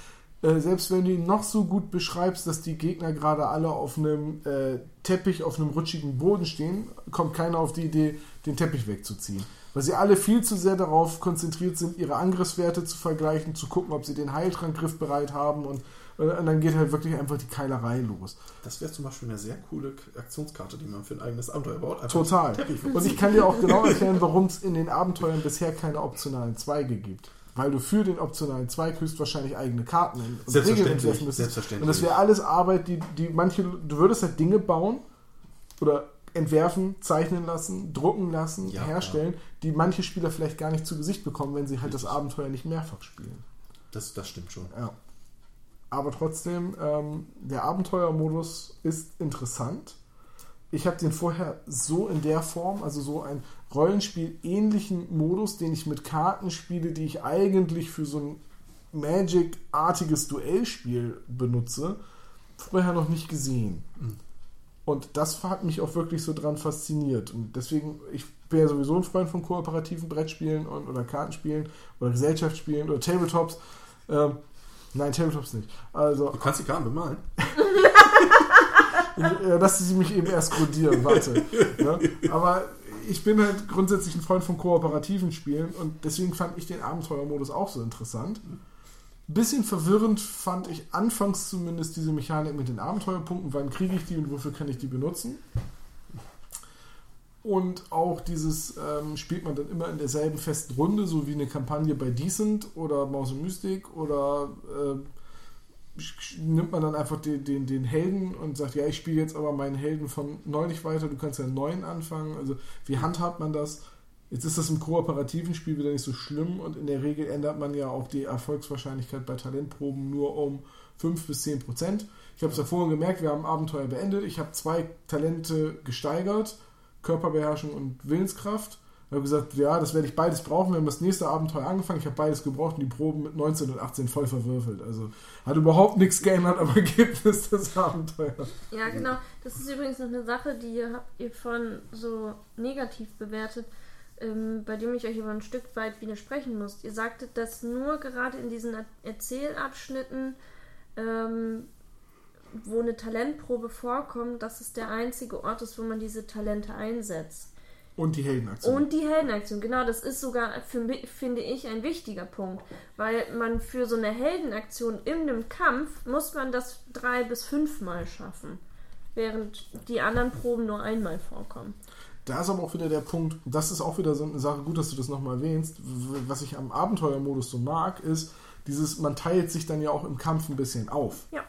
äh, selbst wenn du ihn noch so gut beschreibst, dass die Gegner gerade alle auf einem äh, Teppich, auf einem rutschigen Boden stehen, kommt keiner auf die Idee, den Teppich wegzuziehen. Weil sie alle viel zu sehr darauf konzentriert sind, ihre Angriffswerte zu vergleichen, zu gucken, ob sie den Heiltrank griffbereit haben und, und dann geht halt wirklich einfach die Keilerei los. Das wäre zum Beispiel eine sehr coole Aktionskarte, die man für ein eigenes Abenteuer baut. Einfach Total. Und ich kann dir auch genau [LAUGHS] erklären, warum es in den Abenteuern bisher keine optionalen Zweige gibt. Weil du für den optionalen Zweig höchstwahrscheinlich eigene Karten und Regeln entwerfen müsstest. selbstverständlich. Und das wäre alles Arbeit, die, die manche, du würdest halt Dinge bauen oder entwerfen, zeichnen lassen, drucken lassen, Ja, herstellen, die manche Spieler vielleicht gar nicht zu Gesicht bekommen, wenn sie halt das. Abenteuer nicht mehrfach spielen. Das, das stimmt schon. Ja. Aber trotzdem, ähm, der Abenteuermodus ist interessant. Ich habe den vorher so in der Form, also so einen Rollenspiel-ähnlichen Modus, den ich mit Karten spiele, die ich eigentlich für so ein Magic-artiges Duellspiel benutze, vorher noch nicht gesehen. Und das hat mich auch wirklich so dran fasziniert. Und deswegen, ich bin ja sowieso ein Freund von kooperativen Brettspielen und, oder Kartenspielen oder Gesellschaftsspielen oder Tabletops. Ähm, nein, Tabletops nicht. Also, Du kannst die Karten bemalen. [LAUGHS] äh, dass sie mich eben erst kodieren, warte. ne? Aber ich bin halt grundsätzlich ein Freund von kooperativen Spielen und deswegen fand ich den Abenteuermodus auch so interessant. Bisschen verwirrend fand ich anfangs zumindest diese Mechanik mit den Abenteuerpunkten. Wann kriege ich die und wofür kann ich die benutzen? Und auch dieses ähm, spielt man dann immer in derselben festen Runde, so wie eine Kampagne bei Decent oder Maus und Mystik oder äh, nimmt man dann einfach den, den, den Helden und sagt, ja, ich spiele jetzt aber meinen Helden von neulich weiter, du kannst ja einen neuen anfangen. Also wie handhabt man das? Jetzt ist das im kooperativen Spiel wieder nicht so schlimm und in der Regel ändert man ja auch die Erfolgswahrscheinlichkeit bei Talentproben nur um 5 bis 10 Prozent. Ich habe es ja vorhin gemerkt, wir haben Abenteuer beendet. Ich habe zwei Talente gesteigert, Körperbeherrschung und Willenskraft. Ich habe gesagt, ja, das werde ich beides brauchen. Wir haben das nächste Abenteuer angefangen. Ich habe beides gebraucht und die Proben mit 19 und 18 voll verwürfelt. Also hat überhaupt nichts geändert am [LAUGHS] Ergebnis des Abenteuers. Ja, genau. Das ist übrigens noch eine Sache, die ihr habt ihr von so negativ bewertet, ähm, bei dem ich euch aber ein Stück weit widersprechen muss. Ihr sagtet, dass nur gerade in diesen Er- Erzählabschnitten, ähm, wo eine Talentprobe vorkommt, dass es der einzige Ort ist, wo man diese Talente einsetzt. Und die Heldenaktion. Und die Heldenaktion, genau, das ist sogar für mich, finde ich, ein wichtiger Punkt. Weil man für so eine Heldenaktion in einem Kampf muss man das drei bis fünfmal schaffen. Während die anderen Proben nur einmal vorkommen. Da ist aber auch wieder der Punkt, das ist auch wieder so eine Sache, gut, dass du das nochmal erwähnst. Was ich am Abenteuermodus so mag, ist dieses, man teilt sich dann ja auch im Kampf ein bisschen auf. Ja.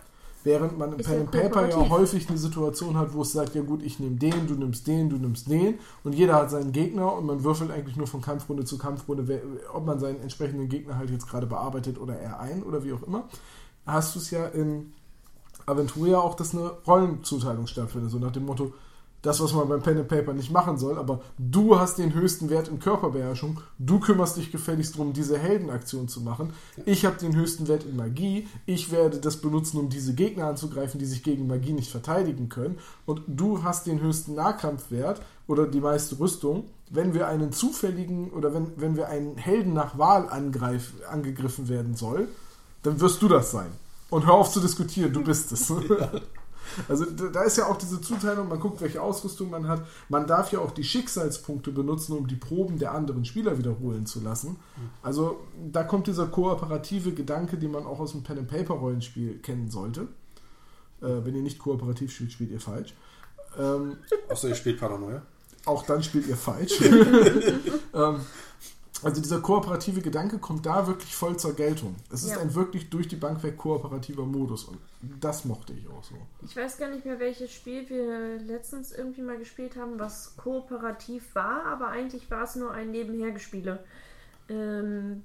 Während man im Pen and Paper ja häufig eine Situation hat, wo es sagt, ja gut, ich nehme den, du nimmst den, du nimmst den und jeder hat seinen Gegner und man würfelt eigentlich nur von Kampfrunde zu Kampfrunde, ob man seinen entsprechenden Gegner halt jetzt gerade bearbeitet oder er ein oder wie auch immer. Hast du es ja in Aventuria auch, dass eine Rollenzuteilung stattfindet, so nach dem Motto, das, was man beim Pen and Paper nicht machen soll, aber du hast den höchsten Wert in Körperbeherrschung, du kümmerst dich gefälligst darum, diese Heldenaktion zu machen. Ich habe den höchsten Wert in Magie, ich werde das benutzen, um diese Gegner anzugreifen, die sich gegen Magie nicht verteidigen können. Und du hast den höchsten Nahkampfwert oder die meiste Rüstung. Wenn wir einen zufälligen oder wenn, wenn wir einen Helden nach Wahl angreif, angegriffen werden soll, dann wirst du das sein. Und hör auf zu diskutieren, du bist es. [LAUGHS] Also da ist ja auch diese Zuteilung, man guckt, welche Ausrüstung man hat. Man darf ja auch die Schicksalspunkte benutzen, um die Proben der anderen Spieler wiederholen zu lassen. Also da kommt dieser kooperative Gedanke, den man auch aus dem Pen and Paper Rollenspiel kennen sollte. Äh, wenn ihr nicht kooperativ spielt, spielt ihr falsch. Ähm, Außer ihr spielt Paranoia. auch dann spielt ihr falsch. [LAUGHS] ähm, also dieser kooperative Gedanke kommt da wirklich voll zur Geltung. Es ist Ja. ein wirklich durch die Bank weg kooperativer Modus und das mochte ich auch so. Ich weiß gar nicht mehr, welches Spiel wir letztens irgendwie mal gespielt haben, was kooperativ war, aber eigentlich war es nur ein Nebenhergespiele. Ähm,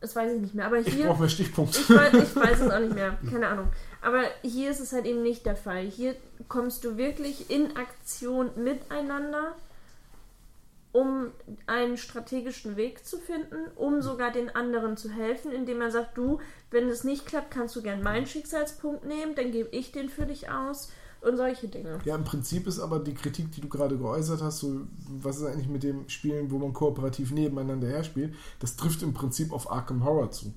das weiß ich nicht mehr. Aber Ich hier. brauche mehr Stichpunkte. Ich weiß, ich weiß es [LAUGHS] auch nicht mehr, keine Ahnung. Aber hier ist es halt eben nicht der Fall. Hier kommst du wirklich in Aktion miteinander um einen strategischen Weg zu finden, um sogar den anderen zu helfen, indem er sagt, du, wenn es nicht klappt, kannst du gern meinen Schicksalspunkt nehmen, dann gebe ich den für dich aus und solche Dinge. Ja, im Prinzip ist aber die Kritik, die du gerade geäußert hast, so, was ist eigentlich mit dem Spielen, wo man kooperativ nebeneinander herspielt, das trifft im Prinzip auf Arkham Horror zu.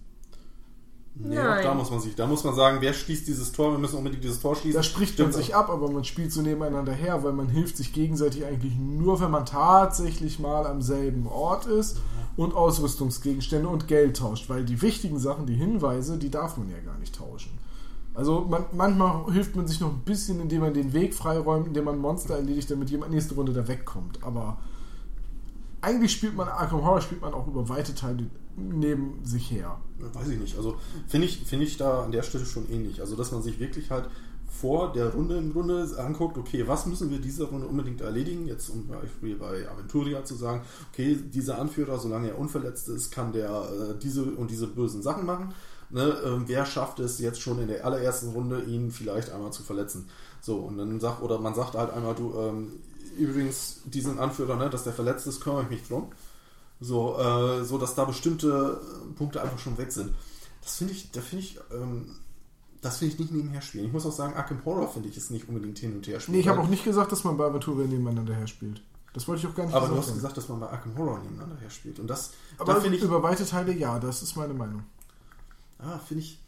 Nee, auch Nein. da muss man sich, da muss man sagen, wer schließt dieses Tor? Wir müssen unbedingt dieses Tor schließen. Da spricht man sich ab, aber man spielt so nebeneinander her, weil man hilft sich gegenseitig eigentlich nur, wenn man tatsächlich mal am selben Ort ist und Ausrüstungsgegenstände und Geld tauscht, weil die wichtigen Sachen, die Hinweise, die darf man ja gar nicht tauschen. Also man, manchmal hilft man sich noch ein bisschen, indem man den Weg freiräumt, indem man ein Monster erledigt, damit jemand nächste Runde da wegkommt. Aber eigentlich spielt man Arkham Horror spielt man auch über weite Teile neben sich her. Weiß ich nicht. Also finde ich, finde ich da an der Stelle schon ähnlich. Also dass man sich wirklich halt vor der Runde im Grunde anguckt, okay, was müssen wir diese Runde unbedingt erledigen? Jetzt um Beispiel bei Aventuria zu sagen, okay, dieser Anführer, solange er unverletzt ist, kann der äh, diese und diese bösen Sachen machen. Ne, ähm, wer schafft es jetzt schon in der allerersten Runde, ihn vielleicht einmal zu verletzen? So, und dann sagt, oder man sagt halt einmal, du, ähm, übrigens, diesen Anführer, ne, dass der verletzt ist, kümmere ich mich drum. So, äh, so dass da bestimmte Punkte einfach schon weg sind. Das finde ich, da finde ich, ähm, das finde ich nicht nebenher spielen. Ich muss auch sagen, Arkham Horror finde ich ist nicht unbedingt hin und her spielen. Nee, ich habe auch nicht gesagt, dass man bei Aventuria nebeneinander her spielt. Das wollte ich auch gar nicht Aber du hast haben. gesagt, dass man bei Arkham Horror nebeneinander her spielt. Und das, Aber da finde ich, über weite Teile ja, das ist meine Meinung. ah, finde ich,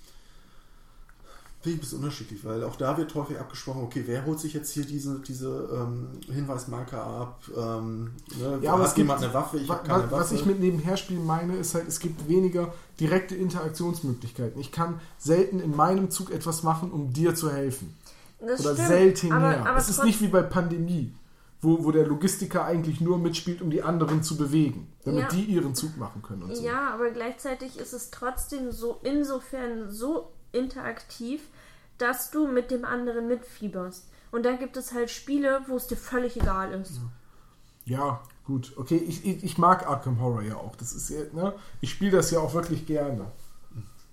finde ich ein bisschen unterschiedlich, weil auch da wird häufig abgesprochen, okay, wer holt sich jetzt hier diese, diese ähm, Hinweismarker ab? Ähm, ne, Ja, aber hat es gibt, jemand eine Waffe? Ich wa- keine wa- Waffe. was ich mit Nebenherspielen meine, ist halt, es gibt weniger direkte Interaktionsmöglichkeiten. Ich kann selten in meinem Zug etwas machen, um dir zu helfen. Das Oder stimmt, selten aber, mehr. aber es ist nicht wie bei Pandemie, wo, wo der Logistiker eigentlich nur mitspielt, um die anderen zu bewegen, damit Ja. die ihren Zug machen können und so. Ja, aber gleichzeitig ist es trotzdem so insofern so interaktiv, dass du mit dem anderen mitfieberst. Und da gibt es halt Spiele, wo es dir völlig egal ist. Ja, gut. Okay, ich, ich, ich mag Arkham Horror ja auch. Das ist ja, ne? Ich spiele das ja auch wirklich gerne.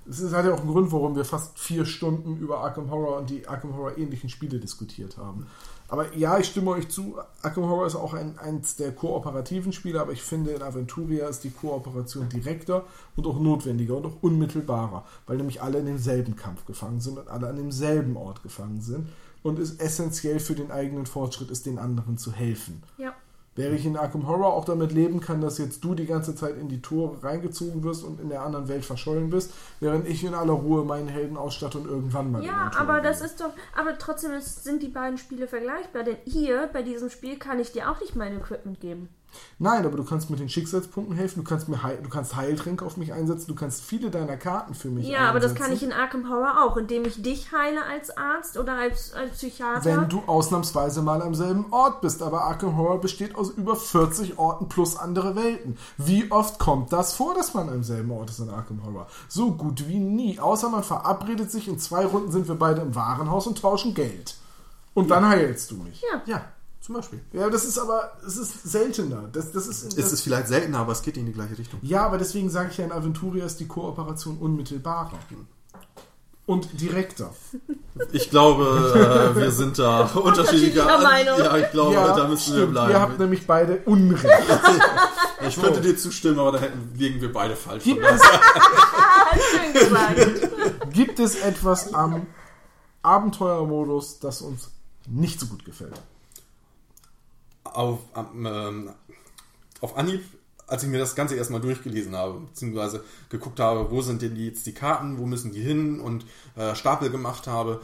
Es ist halt ja auch ein Grund, warum wir fast vier Stunden über Arkham Horror und die Arkham Horror ähnlichen Spiele diskutiert haben. Aber ja, ich stimme euch zu. Arkham Horror ist auch ein, eins der kooperativen Spiele, aber ich finde, in Aventuria ist die Kooperation direkter und auch notwendiger und auch unmittelbarer, weil nämlich alle in demselben Kampf gefangen sind und alle an demselben Ort gefangen sind und es essentiell für den eigenen Fortschritt ist, den anderen zu helfen. Ja. Wäre ich in Arkham Horror auch damit leben kann, dass jetzt du die ganze Zeit in die Tore reingezogen wirst und in der anderen Welt verschollen bist, während ich in aller Ruhe meinen Helden ausstatte und irgendwann mal Ja, aber das ist doch. Aber trotzdem ist, sind die beiden Spiele vergleichbar. Denn hier, bei diesem Spiel, kann ich dir auch nicht mein Equipment geben. Nein, aber du kannst mit den Schicksalspunkten helfen, du kannst mir Heil, du kannst Heiltränke auf mich einsetzen, du kannst viele deiner Karten für mich Ja, aber das einsetzen. kann ich in Arkham Horror auch, indem ich dich heile als Arzt oder als, als Psychiater. wenn du ausnahmsweise mal am selben Ort bist. Aber Arkham Horror besteht aus über 40 Orten plus andere Welten. Wie oft kommt das vor, dass man am selben Ort ist in Arkham Horror? So gut wie nie. Außer man verabredet sich, in zwei Runden sind wir beide im Warenhaus und tauschen Geld. Und dann heilst du mich. ja. ja, zum Beispiel. Ja, das ist aber, es ist seltener. Das, das ist, das, Es ist vielleicht seltener, aber es geht in die gleiche Richtung. ja, aber deswegen sage ich ja, in Aventuria ist die Kooperation unmittelbarer. Und direkter. Ich glaube, äh, wir sind da [LAUGHS] unterschiedlicher Meinung. Ja, ich glaube, ja, da müssen wir stimmt. bleiben. Ihr habt nämlich beide Unrecht. [LAUGHS] ich könnte dir zustimmen, aber da hätten, liegen wir beide falsch. Gibt [LAUGHS] es, gibt es etwas am Abenteuermodus, das uns nicht so gut gefällt? Auf, ähm, auf Anhieb, als ich mir das Ganze erstmal durchgelesen habe, beziehungsweise geguckt habe, wo sind denn jetzt die Karten, wo müssen die hin und äh, Stapel gemacht habe,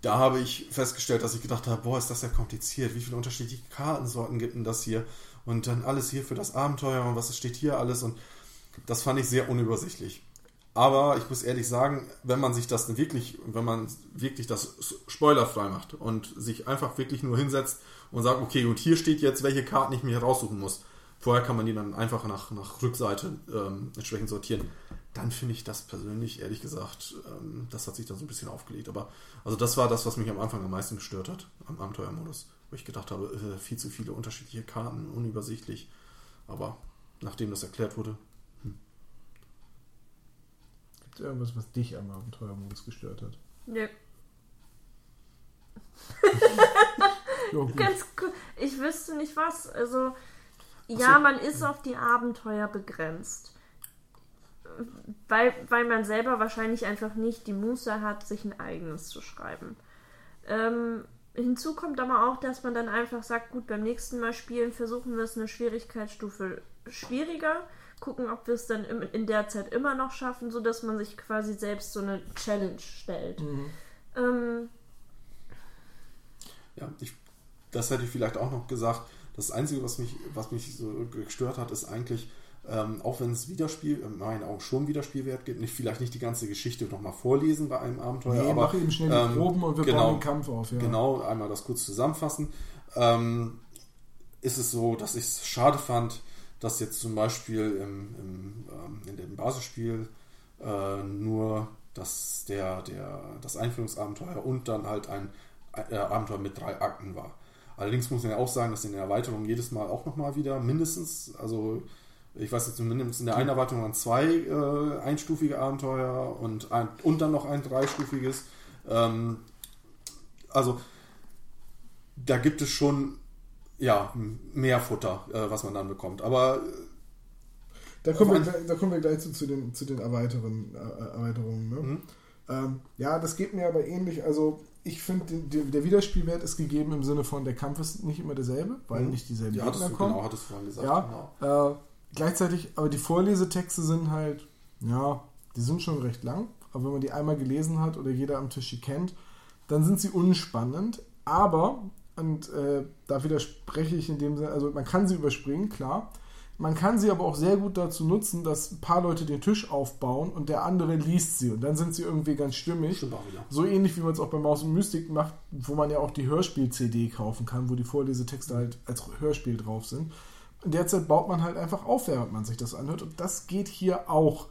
da habe ich festgestellt, dass ich gedacht habe, boah, ist das ja kompliziert, wie viele unterschiedliche Kartensorten gibt denn das hier und dann alles hier für das Abenteuer und was steht hier alles und das fand ich sehr unübersichtlich. Aber ich muss ehrlich sagen, wenn man sich das wirklich, wenn man wirklich das spoilerfrei macht und sich einfach wirklich nur hinsetzt und sagt, okay, und hier steht jetzt, welche Karten ich mir raussuchen muss. Vorher kann man die dann einfach nach, nach Rückseite ähm, entsprechend sortieren. Dann finde ich das persönlich, ehrlich gesagt, ähm, das hat sich dann so ein bisschen aufgelegt. Aber also das war das, was mich am Anfang am meisten gestört hat, am Abenteuermodus. Wo ich gedacht habe, äh, viel zu viele unterschiedliche Karten, unübersichtlich. Aber nachdem das erklärt wurde, Gibt es irgendwas, was dich am Abenteuermodus gestört hat? Nö. Ja. [LAUGHS] Ganz cool. Ich wüsste nicht was. Also, Ja, man ist auf die Abenteuer begrenzt. Weil, weil man selber wahrscheinlich einfach nicht die Muße hat, sich ein eigenes zu schreiben. Ähm, hinzu kommt aber auch, dass man dann einfach sagt, gut, beim nächsten Mal spielen versuchen wir es eine Schwierigkeitsstufe schwieriger, gucken, ob wir es dann im, in der Zeit immer noch schaffen, sodass man sich quasi selbst so eine Challenge stellt. Ähm, Ja, ich, das hätte ich vielleicht auch noch gesagt. Das Einzige, was mich, was mich so gestört hat, ist eigentlich, ähm, auch wenn es Wiederspiel, in meinen Augen schon Wiederspielwert gibt, nicht, vielleicht nicht die ganze Geschichte nochmal vorlesen bei einem Abenteuer. Nee, aber, mach eben schnell die ähm, Proben und wir genau, bauen den Kampf auf. Ja. Genau, einmal das kurz zusammenfassen. Ähm, ist es so, dass ich es schade fand, dass jetzt zum Beispiel im, im, ähm, in dem Basisspiel äh, nur das, der, der, das Einführungsabenteuer und dann halt ein äh, Abenteuer mit drei Akten war. Allerdings muss man ja auch sagen, dass in der Erweiterung jedes Mal auch nochmal wieder mindestens, also ich weiß jetzt zumindest in der einen Erweiterung waren zwei äh, einstufige Abenteuer und, ein, und dann noch ein dreistufiges. Ähm, also da gibt es schon ja mehr Futter, äh, was man dann bekommt. Aber Da kommen, wir, gleich- da kommen wir gleich zu, zu den, zu den Erweiteren, äh, Erweiterungen. Ne? Mhm. Ähm, ja, das geht mir aber ähnlich. Also, ich finde, der, der Wiederspielwert ist gegeben im Sinne von, der Kampf ist nicht immer derselbe, weil Mhm. nicht dieselben ja, Gegner kommen. genau, hattest du vorhin gesagt. Ja, Genau. äh, gleichzeitig, aber die Vorlesetexte sind halt, ja, die sind schon recht lang. Aber wenn man die einmal gelesen hat oder jeder am Tisch die kennt, dann sind sie unspannend. Aber, und äh, da widerspreche ich in dem Sinne, also man kann sie überspringen, klar. Man kann sie aber auch sehr gut dazu nutzen, dass ein paar Leute den Tisch aufbauen und der andere liest sie und dann sind sie irgendwie ganz stimmig. So ähnlich wie man es auch bei Maus und Mystik macht, wo man ja auch die Hörspiel-CD kaufen kann, wo die Vorlesetexte halt als Hörspiel drauf sind. In der Zeit baut man halt einfach auf, während man sich das anhört. Und das geht hier auch.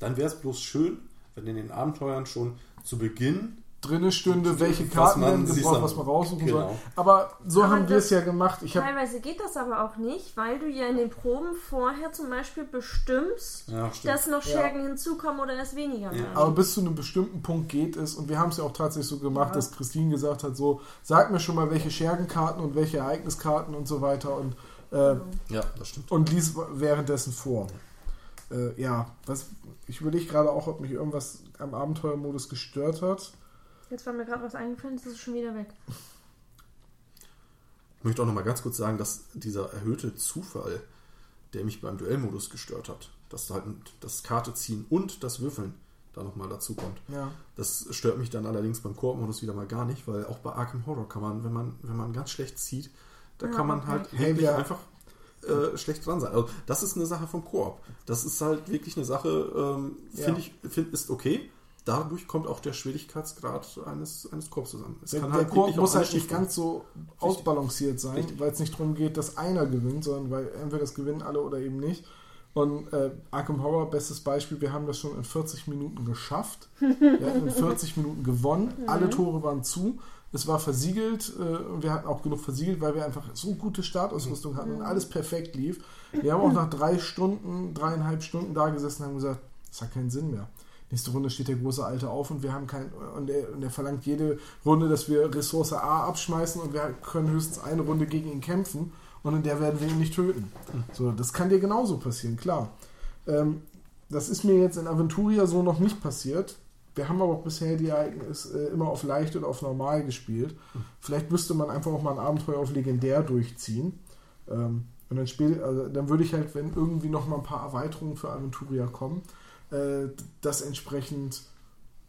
Dann wäre es bloß schön, wenn in den Abenteuern schon zu Beginn Drinne stünde, welche Karten man werden gebraucht, was man raussuchen genau. soll. Aber so Aber haben wir es ja gemacht. Ich teilweise geht das aber auch nicht, weil du ja in den Proben vorher zum Beispiel bestimmst, Ja, dass noch Ja. Schergen hinzukommen oder es weniger werden. Aber bis zu einem bestimmten Punkt geht es, und wir haben es ja auch tatsächlich so gemacht, dass Christine gesagt hat: so, sag mir schon mal, welche Schergenkarten und welche Ereigniskarten und so weiter und, äh, ja, das stimmt. und lies währenddessen vor. Äh, ja, was, ich überlege gerade auch, ob mich irgendwas am Abenteuermodus gestört hat. Jetzt war mir gerade was eingefallen, das ist schon wieder weg. Ich möchte auch noch mal ganz kurz sagen, dass dieser erhöhte Zufall, der mich beim Duellmodus gestört hat, dass halt das Karte ziehen und das Würfeln da noch mal dazu kommt. Ja. Das stört mich dann allerdings beim Koop-Modus wieder mal gar nicht, weil auch bei Arkham Horror kann man, wenn man, wenn man ganz schlecht zieht, da Ja, kann man okay. halt Hey, wirklich wir- einfach äh, schlecht dran sein. Also das ist eine Sache vom Koop. Das ist halt wirklich eine Sache, ähm, Ja. finde ich, find, ist okay. Dadurch kommt auch der Schwierigkeitsgrad eines, eines Koops zusammen. Es Der, kann der halt wirklich muss halt nicht ganz so ausbalanciert sein, weil es nicht darum geht, dass einer gewinnt, sondern weil entweder das gewinnen alle oder eben nicht. Und äh, Arkham Horror, bestes Beispiel, wir haben das schon in 40 Minuten geschafft. [LAUGHS] Wir hatten in 40 Minuten gewonnen, alle Tore waren zu. Es war versiegelt äh, und wir hatten auch genug versiegelt, weil wir einfach so gute Startausrüstung hatten und alles perfekt lief. Wir haben auch nach drei Stunden, dreieinhalb Stunden da gesessen und haben gesagt, das hat keinen Sinn mehr. Nächste Runde steht der große Alte auf und wir haben kein und er, und er verlangt jede Runde, dass wir Ressource A abschmeißen und wir können höchstens eine Runde gegen ihn kämpfen und in der werden wir ihn nicht töten. So, das kann dir genauso passieren, klar. Ähm, das ist mir jetzt in Aventuria so noch nicht passiert. Wir haben aber auch bisher die Ereignisse äh, immer auf leicht oder auf normal gespielt. Vielleicht müsste man einfach auch mal ein Abenteuer auf legendär durchziehen. Ähm, und dann, spiel, also, dann würde ich halt, wenn irgendwie noch mal ein paar Erweiterungen für Aventuria kommen, äh, das entsprechend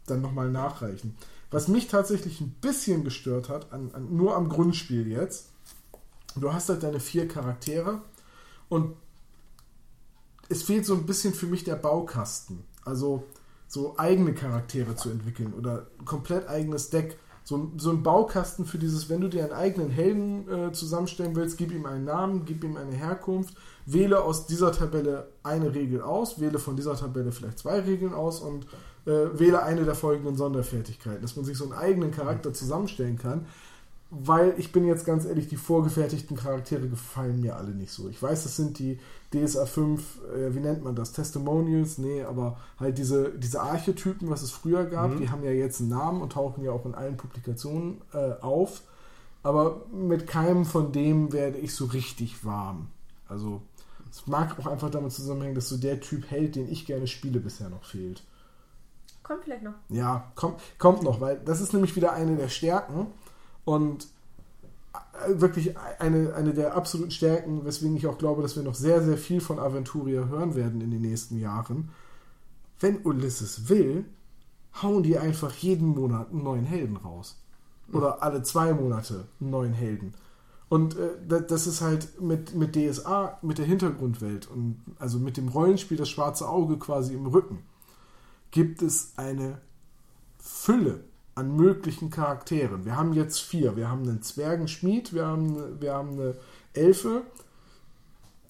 dann nochmal nachreichen. Was mich tatsächlich ein bisschen gestört hat, an, an, nur am Grundspiel jetzt, du hast halt deine vier Charaktere und es fehlt so ein bisschen für mich der Baukasten. Also so eigene Charaktere zu entwickeln oder komplett eigenes Deck. So, so ein Baukasten für dieses, wenn du dir einen eigenen Helden äh, zusammenstellen willst, gib ihm einen Namen, gib ihm eine Herkunft, wähle aus dieser Tabelle eine Regel aus, wähle von dieser Tabelle vielleicht zwei Regeln aus und äh, wähle eine der folgenden Sonderfertigkeiten, dass man sich so einen eigenen Charakter zusammenstellen kann. Weil ich bin jetzt ganz ehrlich, die vorgefertigten Charaktere gefallen mir alle nicht so. Ich weiß, das sind die DSA 5, äh, wie nennt man das? Testimonials? Nee, aber halt diese, diese Archetypen, was es früher gab, Mhm. die haben ja jetzt einen Namen und tauchen ja auch in allen Publikationen äh, auf. Aber mit keinem von dem werde ich so richtig warm. Also es mag auch einfach damit zusammenhängen, dass so der Typ Held, den ich gerne spiele, bisher noch fehlt. Kommt vielleicht noch. Ja, kommt, kommt noch, weil das ist nämlich wieder eine der Stärken und wirklich eine, eine der absoluten Stärken, weswegen ich auch glaube, dass wir noch sehr, sehr viel von Aventuria hören werden in den nächsten Jahren. Wenn Ulysses will, hauen die einfach jeden Monat einen neuen Helden raus. Oder alle zwei Monate einen neuen Helden. Und äh, da- das ist halt mit, mit DSA, mit der Hintergrundwelt und also mit dem Rollenspiel das schwarze Auge quasi im Rücken, gibt es eine Fülle an möglichen Charakteren. Wir haben jetzt vier. Wir haben einen Zwergenschmied, wir haben, eine- wir haben eine Elfe,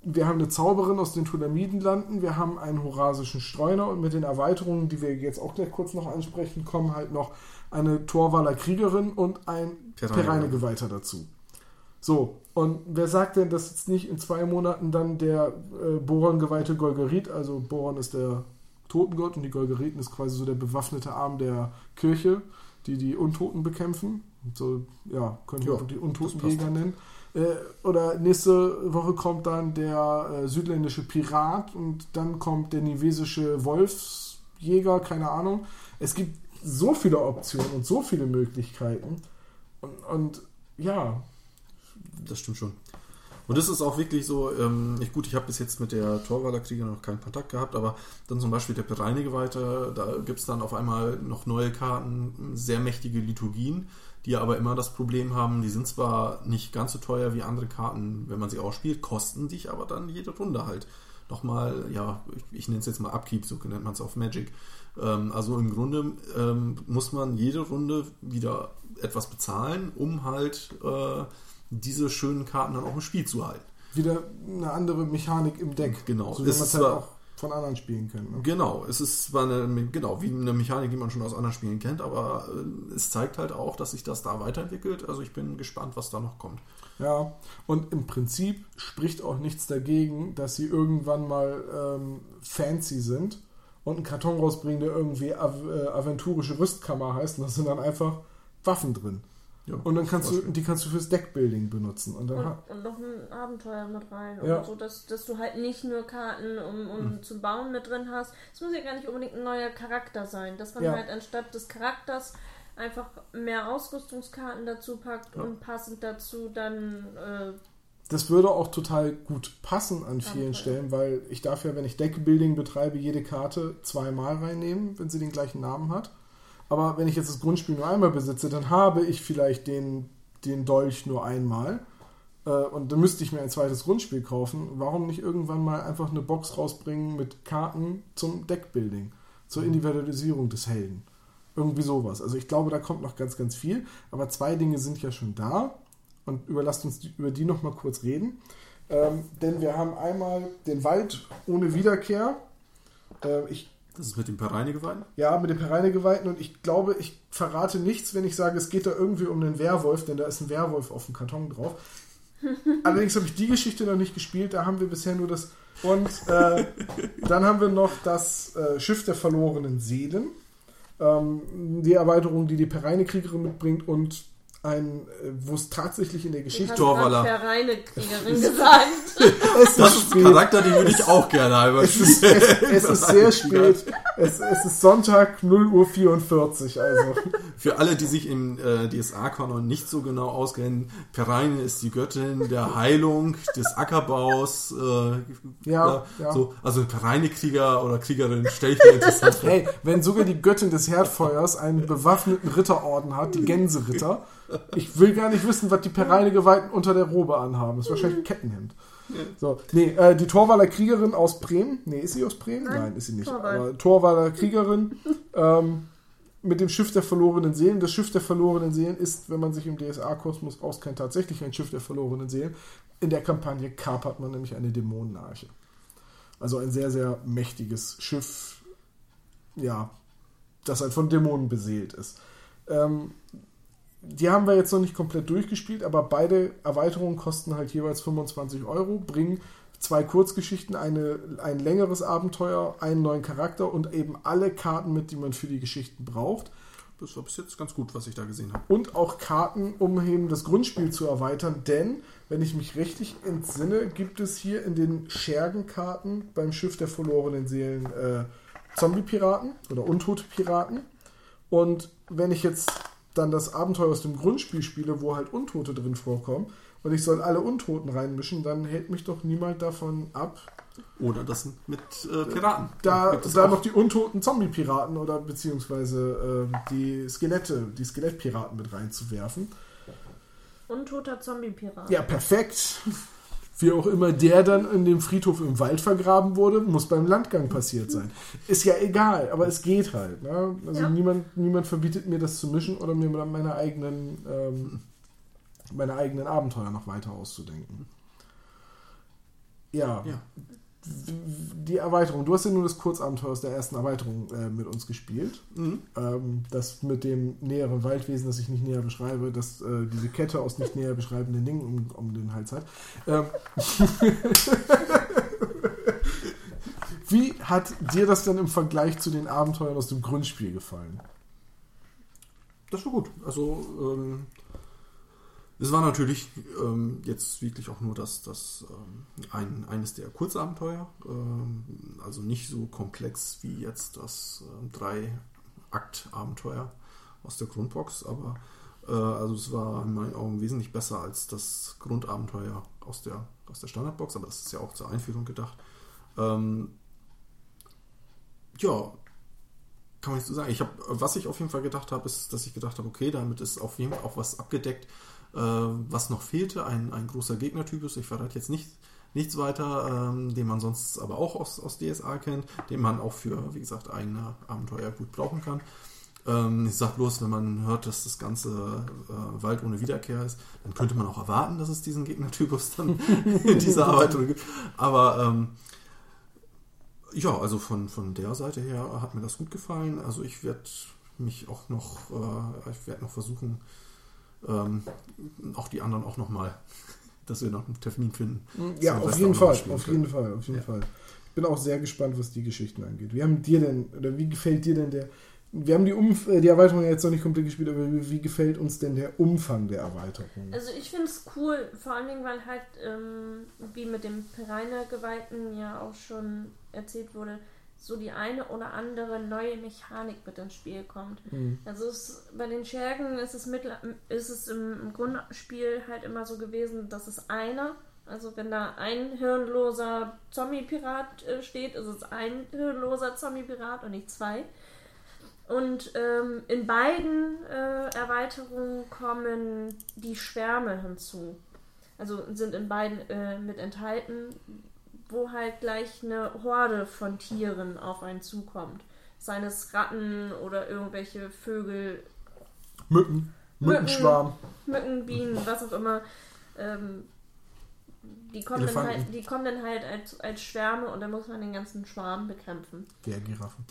wir haben eine Zauberin aus den Tulamidenlanden, wir haben einen horasischen Streuner und mit den Erweiterungen, die wir jetzt auch gleich kurz noch ansprechen, kommen halt noch eine Torwaler Kriegerin und ein Pereine. Pereine-Geweihter dazu. So, und wer sagt denn, dass jetzt nicht in zwei Monaten dann der äh, Boron-geweihte Golgerit, also Boron ist der Totengott und die Golgeriten ist quasi so der bewaffnete Arm der Kirche, die die Untoten bekämpfen. So, ja, können wir Ja, auch die Untotenjäger nennen. Äh, oder nächste Woche kommt dann der äh, südländische Pirat und dann kommt der nivesische Wolfsjäger, keine Ahnung. Es gibt so viele Optionen und so viele Möglichkeiten. Und, und ja, Das stimmt schon. Und das ist auch wirklich so, ähm, ich, gut, ich habe bis jetzt mit der Torwaler Krieger noch keinen Kontakt gehabt, aber dann zum Beispiel der Pereinegeweihte, da gibt es dann auf einmal noch neue Karten, sehr mächtige Liturgien, die aber immer das Problem haben, die sind zwar nicht ganz so teuer wie andere Karten, wenn man sie ausspielt, kosten dich aber dann jede Runde halt nochmal, ja, ich, ich nenne es jetzt mal Upkeep, so nennt man es auf Magic. Ähm, also im Grunde ähm, muss man jede Runde wieder etwas bezahlen, um halt äh, diese schönen Karten dann auch im Spiel zu halten. wieder eine andere Mechanik im Deck. Genau. So, ist es halt zwar- auch von anderen spielen kann. Ne? Genau, es ist zwar eine, genau, wie eine Mechanik, die man schon aus anderen Spielen kennt, aber äh, es zeigt halt auch, dass sich das da weiterentwickelt. Also ich bin gespannt, was da noch kommt. Ja, und im Prinzip spricht auch nichts dagegen, dass sie irgendwann mal ähm, fancy sind und einen Karton rausbringen, der irgendwie Av äh, aventurische Rüstkammer heißt und da sind dann einfach Waffen drin. Ja, Und dann kannst du, die kannst du fürs Deckbuilding benutzen. Und dann Und, und noch ein Abenteuer mit rein. Ja. Und so, dass, dass du halt nicht nur Karten, um, um Hm. zu bauen, mit drin hast. Es muss ja gar nicht unbedingt ein neuer Charakter sein. Dass man Ja. halt anstatt des Charakters einfach mehr Ausrüstungskarten dazu packt Ja. und passend dazu dann äh, das würde auch total gut passen an vielen Abenteuer. Stellen, weil ich darf ja, wenn ich Deckbuilding betreibe, jede Karte zweimal reinnehmen, wenn sie den gleichen Namen hat. Aber wenn ich jetzt das Grundspiel nur einmal besitze, dann habe ich vielleicht den, den Dolch nur einmal. Äh, und dann müsste ich mir ein zweites Grundspiel kaufen. Warum nicht irgendwann mal einfach eine Box rausbringen mit Karten zum Deckbuilding, zur Individualisierung des Helden? Irgendwie sowas. Also ich glaube, da kommt noch ganz, ganz viel. Aber zwei Dinge sind ja schon da. Und überlasst uns die, über die noch mal kurz reden. Ähm, denn wir haben einmal den Wald ohne Wiederkehr. Äh, ich Das ist mit dem Pereinegeweihten? ja, mit den Pereinegeweihten und ich glaube, ich verrate nichts, wenn ich sage, es geht da irgendwie um einen Werwolf, denn da ist ein Werwolf auf dem Karton drauf. [LAUGHS] Allerdings habe ich die Geschichte noch nicht gespielt, da haben wir bisher nur das. Und äh, dann haben wir noch das äh, Schiff der verlorenen Seelen, ähm, die Erweiterung, die die Pereinekriegerin mitbringt und ein, äh, wo es tatsächlich in der ich Geschichte. reine [LAUGHS] Kriegerin gesagt. Es Das ist ist ein. Charakter, den würde ich auch gerne einmal Es ist, spielen. es, es ist sehr spät. Es, es ist Sonntag 0 Uhr 44. Also. Für alle, die sich im äh, DSA-Kanon nicht so genau auskennen, Pereine ist die Göttin der Heilung, des Ackerbaus. Äh, Ja, ja. So, also Pereine-Krieger oder Kriegerin stelle ich mir interessant vor. Hey, wenn sogar die Göttin des Herdfeuers einen bewaffneten Ritterorden hat, die Gänseritter, ich will gar nicht wissen, was die Pereinegeweihten unter der Robe anhaben. Das ist wahrscheinlich ein Kettenhemd. So, nee, äh, die Torwaler Kriegerin aus Bremen. Nee, ist sie aus Bremen? Nein, Nein, ist sie nicht. Torwald. Aber Torwaler Kriegerin ähm, mit dem Schiff der verlorenen Seelen. Das Schiff der verlorenen Seelen ist, wenn man sich im DSA-Kosmos auskennt, tatsächlich ein Schiff der verlorenen Seelen. In der Kampagne kapert man nämlich eine Dämonenarche. Also ein sehr, sehr mächtiges Schiff, ja, das halt von Dämonen beseelt ist. Ähm, die haben wir jetzt noch nicht komplett durchgespielt, aber beide Erweiterungen kosten halt jeweils 25 Euro, bringen zwei Kurzgeschichten, eine, ein längeres Abenteuer, einen neuen Charakter und eben alle Karten mit, die man für die Geschichten braucht. das war bis jetzt ganz gut, was ich da gesehen habe. Und auch Karten, um eben das Grundspiel zu erweitern, denn, wenn ich mich richtig entsinne, gibt es hier in den Schergenkarten beim Schiff der verlorenen Seelen äh, Zombie-Piraten oder untote Piraten. Und wenn ich jetzt dann das Abenteuer aus dem Grundspiel spiele, wo halt Untote drin vorkommen, und ich soll alle Untoten reinmischen, dann hält mich doch niemand davon ab, Oder das mit äh, Piraten. da, Gibt es da auch. noch die untoten Zombie-Piraten oder beziehungsweise ähm, die Skelette, die Skelettpiraten mit reinzuwerfen. Untoter Zombie-Pirat. Ja, perfekt. Wie auch immer der dann in dem Friedhof im Wald vergraben wurde, muss beim Landgang passiert sein. Ist ja egal, aber es geht halt. Ne? Also Ja. niemand, niemand verbietet mir das zu mischen oder mir dann meine eigenen, ähm, meine eigenen Abenteuer noch weiter auszudenken. Ja, Ja. Die Erweiterung. Du hast ja nur das Kurzabenteuer aus der ersten Erweiterung äh, mit uns gespielt. Mhm. Ähm, das mit dem näheren Waldwesen, das ich nicht näher beschreibe, das äh, diese Kette aus nicht näher beschreibenden Dingen um, um den Hals hat. Ähm, [LAUGHS] Wie hat dir das denn im Vergleich zu den Abenteuern aus dem Grundspiel gefallen? Das war gut. Also, ähm, es war natürlich ähm, jetzt wirklich auch nur das, das ähm, ein, eines der Kurzabenteuer. Ähm, also nicht so komplex wie jetzt das ähm, Drei-Akt-Abenteuer aus der Grundbox, aber äh, also es war in meinen Augen wesentlich besser als das Grundabenteuer aus der, aus der Standardbox, aber das ist ja auch zur Einführung gedacht. Ähm, ja, kann man nicht so sagen. Ich habe, was ich auf jeden Fall gedacht habe, ist, dass ich gedacht habe, okay, damit ist auf jeden Fall auch was abgedeckt, äh, was noch fehlte, ein, ein großer Gegnertypus. Ich verrate jetzt nicht, nichts weiter, ähm, den man sonst aber auch aus, aus DSA kennt, den man auch für, wie gesagt, eigene Abenteuer gut brauchen kann. Ähm, ich sag bloß, wenn man hört, dass das ganze äh, Wald ohne Wiederkehr ist, dann könnte man auch erwarten, dass es diesen Gegnertypus dann [LAUGHS] in dieser Erweiterung gibt. Aber ähm, ja, also von, von der Seite her hat mir das gut gefallen. Also ich werde mich auch noch, äh, ich werde noch versuchen, ähm, auch die anderen auch noch mal, [LAUGHS] dass wir noch einen Termin finden. Ja, Zum auf jeden Fall, auf können. jeden Fall, auf jeden Ja. Fall. Ich bin auch sehr gespannt, was die Geschichten angeht. Wie haben dir denn, oder wie gefällt dir denn der, wir haben die, Umf äh, die Erweiterung ja jetzt noch nicht komplett gespielt, aber wie, wie gefällt uns denn der Umfang der Erweiterung? Also ich finde es cool, vor allen Dingen, weil halt, ähm, wie mit dem Pereine-Geweihten ja auch schon erzählt wurde, so die eine oder andere neue Mechanik mit ins Spiel kommt. Mhm. Also es, bei den Schergen ist es, mittel, ist es im, im Grundspiel halt immer so gewesen, dass es einer, also wenn da ein hirnloser Zombie-Pirat äh, steht, ist es ein hirnloser Zombie-Pirat und nicht zwei. Und ähm, in beiden äh, Erweiterungen kommen die Schwärme hinzu. Also sind in beiden äh, mit enthalten, wo halt gleich eine Horde von Tieren auf einen zukommt. Seien es Ratten oder irgendwelche Vögel, Mücken, Mücken. Mückenschwarm. Mücken, Bienen, was auch immer. Ähm, die, kommen dann halt, die kommen dann halt als, als Schwärme und dann muss man den ganzen Schwarm bekämpfen. Der Giraffen.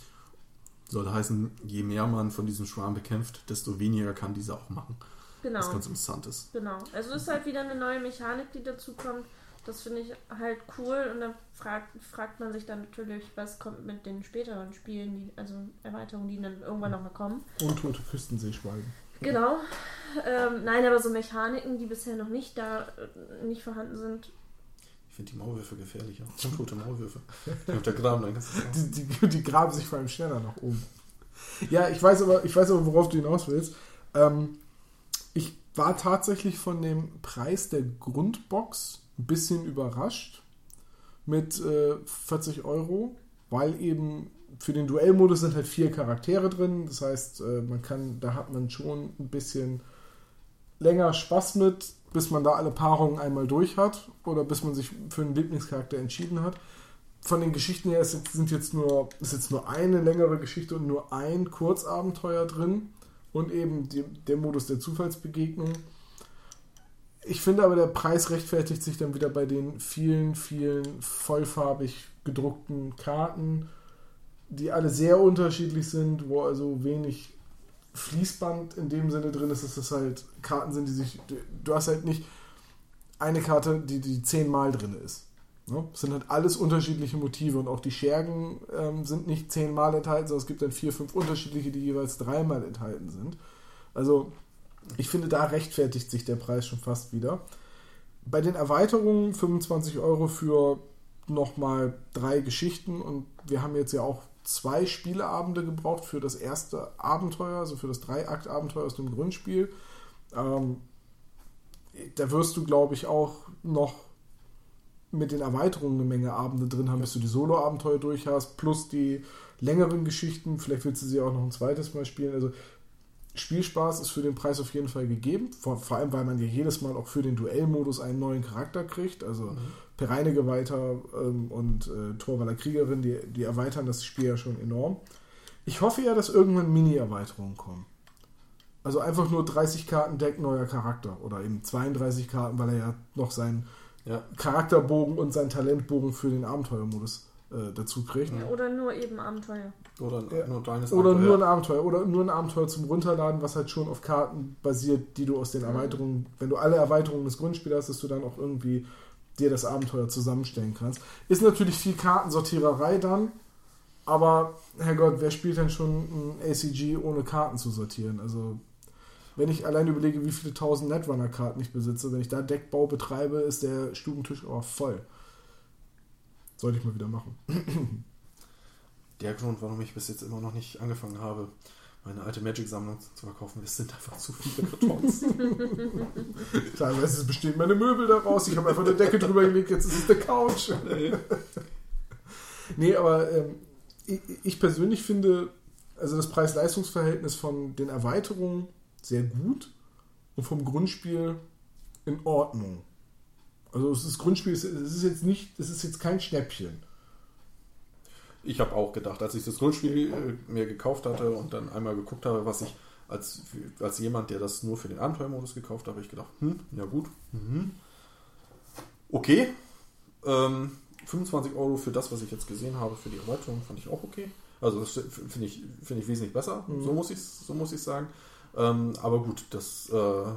Soll heißen, je mehr man von diesem Schwarm bekämpft, desto weniger kann dieser auch machen. Genau. Was ganz interessant ist. Genau. Also es ist halt wieder eine neue Mechanik, die dazu kommt. Das finde ich halt cool und dann fragt, fragt man sich dann natürlich, was kommt mit den späteren Spielen, die, also Erweiterungen, die dann irgendwann nochmal kommen. Untote Küstenseeschwalben. Genau. Ähm, nein, aber so Mechaniken, die bisher noch nicht da nicht vorhanden sind. Ich finde die Maulwürfe gefährlicher. [LAUGHS] Untote Maulwürfe. Die untergraben ein ganzes Haus. Die, die, die graben sich vor allem schneller nach oben. Ja, ich weiß aber, ich weiß aber, worauf du hinaus willst. Ähm, ich war tatsächlich von dem Preis der Grundbox ein bisschen überrascht mit äh, 40 Euro, weil eben für den Duellmodus sind halt vier Charaktere drin. Das heißt, äh, man kann, da hat man schon ein bisschen länger Spaß mit, bis man da alle Paarungen einmal durch hat oder bis man sich für einen Lieblingscharakter entschieden hat. Von den Geschichten her ist sind jetzt nur, ist jetzt nur eine längere Geschichte und nur ein Kurzabenteuer drin und eben die, der Modus der Zufallsbegegnung. Ich finde aber, der Preis rechtfertigt sich dann wieder bei den vielen, vielen vollfarbig gedruckten Karten, die alle sehr unterschiedlich sind, wo also wenig Fließband in dem Sinne drin ist, dass das halt Karten sind, die sich. Du hast halt nicht eine Karte, die, die zehnmal drin ist. Ne? Es sind halt alles unterschiedliche Motive und auch die Schergen ähm, sind nicht zehnmal enthalten, sondern es gibt dann vier, fünf unterschiedliche, die jeweils dreimal enthalten sind. Also ich finde, da rechtfertigt sich der Preis schon fast wieder. Bei den Erweiterungen 25 Euro für nochmal drei Geschichten und wir haben jetzt ja auch zwei Spieleabende gebraucht für das erste Abenteuer, also für das Dreiakt-Abenteuer aus dem Grundspiel. Ähm, da wirst du, glaube ich, auch noch mit den Erweiterungen eine Menge Abende drin haben, bis du die Solo-Abenteuer durch hast, plus die längeren Geschichten. Vielleicht willst du sie auch noch ein zweites Mal spielen. Also Spielspaß ist für den Preis auf jeden Fall gegeben. Vor, vor allem, weil man ja jedes Mal auch für den Duellmodus einen neuen Charakter kriegt. Also mhm. Pereinegeweihter ähm, und äh, Torwaller Kriegerin, die, die erweitern das Spiel ja schon enorm. Ich hoffe ja, dass irgendwann Mini-Erweiterungen kommen. Also einfach nur 30 Karten Deck neuer Charakter oder eben 32 Karten, weil er ja noch seinen ja. Charakterbogen und seinen Talentbogen für den Abenteuermodus äh, dazu kriegt. Ja, oder nur eben Abenteuer. Oder, ja. nur, deines oder Abenteuer. nur ein Abenteuer. Oder nur ein Abenteuer zum Runterladen, was halt schon auf Karten basiert, die du aus den mhm. Erweiterungen, wenn du alle Erweiterungen des Grundspiels hast, dass du dann auch irgendwie dir das Abenteuer zusammenstellen kannst. Ist natürlich viel Kartensortiererei dann, aber Herrgott, wer spielt denn schon ein ACG ohne Karten zu sortieren? Also wenn ich allein überlege, wie viele tausend Netrunner-Karten ich besitze, wenn ich da Deckbau betreibe, ist der Stubentisch auch voll. Sollte ich mal wieder machen. [CLEARS THROAT] Der Grund, warum ich bis jetzt immer noch nicht angefangen habe, meine alte Magic-Sammlung zu verkaufen, es sind einfach zu viele Kartons. [LAUGHS] [LAUGHS] Teilweise bestehen meine Möbel daraus. Ich habe einfach eine Decke drüber gelegt, jetzt ist es eine Couch. [LAUGHS] nee, aber ähm, ich, ich persönlich finde, also das Preis-Leistungs-Verhältnis von den Erweiterungen sehr gut und vom Grundspiel in Ordnung. Also das Grundspiel ist, es ist jetzt nicht, es ist jetzt kein Schnäppchen. Ich habe auch gedacht, als ich das Grundspiel äh, mir gekauft hatte und dann einmal geguckt habe, was ich als, als jemand, der das nur für den Abenteuermodus gekauft habe, habe ich gedacht, hm, ja gut, mhm. okay. Ähm, 25 Euro für das, was ich jetzt gesehen habe, für die Erweiterung, fand ich auch okay. Also das finde ich, find ich wesentlich besser, mhm. so muss ich so muss ich sagen. Ähm, aber gut, das. Äh,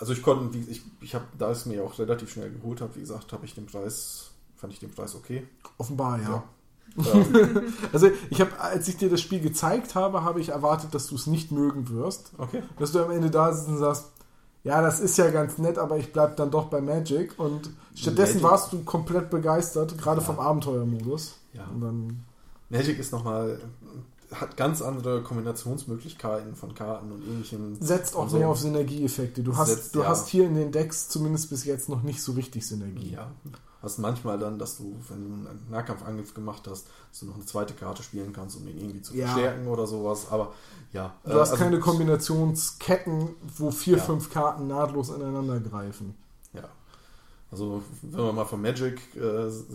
also ich konnte, ich, ich habe, da es mir auch relativ schnell geholt habe, wie gesagt, habe ich den Preis, fand ich den Preis okay. Offenbar, ja. ja. [LAUGHS] also ich habe, als ich dir das Spiel gezeigt habe, habe ich erwartet, dass du es nicht mögen wirst. Okay. Dass du am Ende da sitzt und sagst, ja, das ist ja ganz nett, aber ich bleibe dann doch bei Magic. Und stattdessen Magic. warst du komplett begeistert, gerade ja. vom Abenteuermodus. Ja. Magic ist nochmal hat ganz andere Kombinationsmöglichkeiten von Karten und ähnlichem. Setzt auch so. mehr auf Synergieeffekte. Du, hast, setzt, du ja. hast hier in den Decks zumindest bis jetzt noch nicht so richtig Synergie. Ja. Hast manchmal dann, dass du, wenn du einen Nahkampfangriff gemacht hast, dass du noch eine zweite Karte spielen kannst, um den irgendwie zu ja. verstärken oder sowas. Aber ja. Du äh, hast also, keine Kombinationsketten, wo vier, ja. fünf Karten nahtlos ineinander greifen. Also wenn man mal von Magic äh,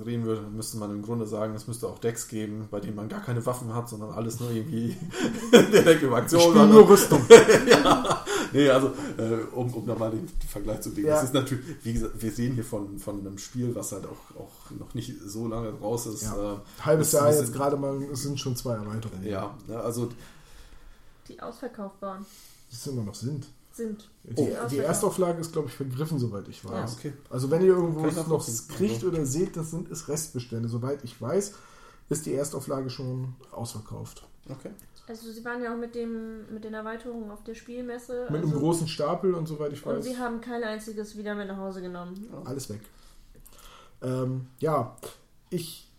reden würde, müsste man im Grunde sagen, es müsste auch Decks geben, bei denen man gar keine Waffen hat, sondern alles nur irgendwie [LAUGHS] direkt über Aktion. Ich nur Rüstung. [LAUGHS] ja. Nee, also äh, um, um da mal den Vergleich zu legen. Ja. Es ist natürlich, wie gesagt, wir sehen hier von, von einem Spiel, was halt auch, auch noch nicht so lange raus ist. Ja. Äh, Halbes Jahr jetzt gerade mal, es sind schon zwei Erweiterungen. Ja, ne, also die ausverkauft waren. Die immer noch sind sind. Die, oh, die Erstauflage ist, glaube ich, vergriffen, soweit ich weiß. Ja, okay. Also wenn ihr irgendwo es noch kriegt oder seht, das sind es Restbestände. Soweit ich weiß, ist die Erstauflage schon ausverkauft. Okay. Also sie waren ja auch mit dem mit den Erweiterungen auf der Spielmesse. Mit also, einem großen Stapel und soweit ich weiß. Und sie haben kein einziges wieder mit nach Hause genommen. Alles weg. Ähm, ja, ich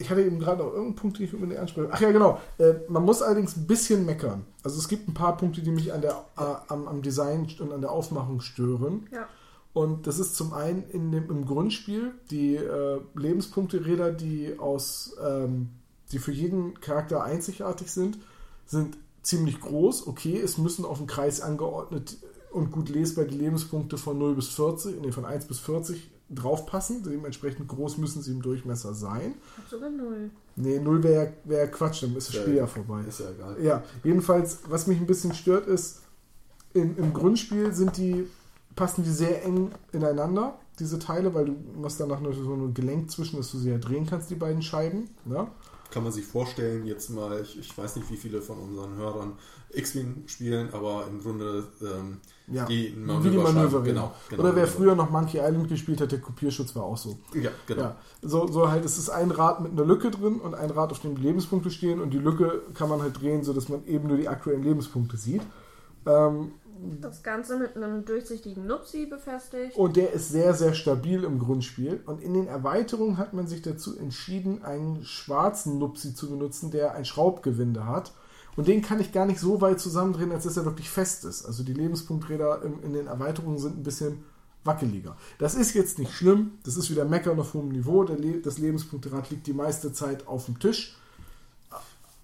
ich hatte eben gerade noch irgendeinen Punkt, den ich unbedingt anspreche. Ach ja, genau. Äh, man muss allerdings ein bisschen meckern. Also es gibt ein paar Punkte, die mich an der, äh, am, am, Design und an der Aufmachung stören. Ja. Und das ist zum einen in dem, im Grundspiel die äh, Lebenspunkte-Räder, die aus, ähm, die für jeden Charakter einzigartig sind, sind ziemlich groß. Okay, es müssen auf dem Kreis angeordnet und gut lesbar die Lebenspunkte von 0 bis 40, nee, von 1 bis 40 draufpassen. Dementsprechend groß müssen sie im Durchmesser sein. Ich habe sogar null. Nee, null wäre wär Quatsch, dann ist das Spiel ja vorbei. Ist ja egal. Ja, jedenfalls, was mich ein bisschen stört, ist, im, im Grundspiel sind die, passen die sehr eng ineinander, diese Teile, weil du hast danach noch so ein Gelenk zwischen, dass du sie ja drehen kannst, die beiden Scheiben. Ne? Kann man sich vorstellen, jetzt mal, ich, ich weiß nicht, wie viele von unseren Hörern X-Wing spielen, aber im Grunde ähm, Ja, die wie die Manöver genau, genau. Oder wer genau. früher noch Monkey Island gespielt hat, der Kopierschutz war auch so. Ja, genau. Ja, so, so halt, es ist ein Rad mit einer Lücke drin und ein Rad, auf dem die Lebenspunkte stehen und die Lücke kann man halt drehen, sodass man eben nur die aktuellen Lebenspunkte sieht. Ähm, Das Ganze mit einem durchsichtigen Nupsi befestigt. und der ist sehr, sehr stabil im Grundspiel. Und in den Erweiterungen hat man sich dazu entschieden, einen schwarzen Nupsi zu benutzen, der ein Schraubgewinde hat. Und den kann ich gar nicht so weit zusammendrehen, als dass er wirklich fest ist. Also die Lebenspunkträder in, den Erweiterungen sind ein bisschen wackeliger. Das ist jetzt nicht schlimm. Das ist wieder Meckern auf hohem Niveau. Das Lebenspunkterad liegt die meiste Zeit auf dem Tisch.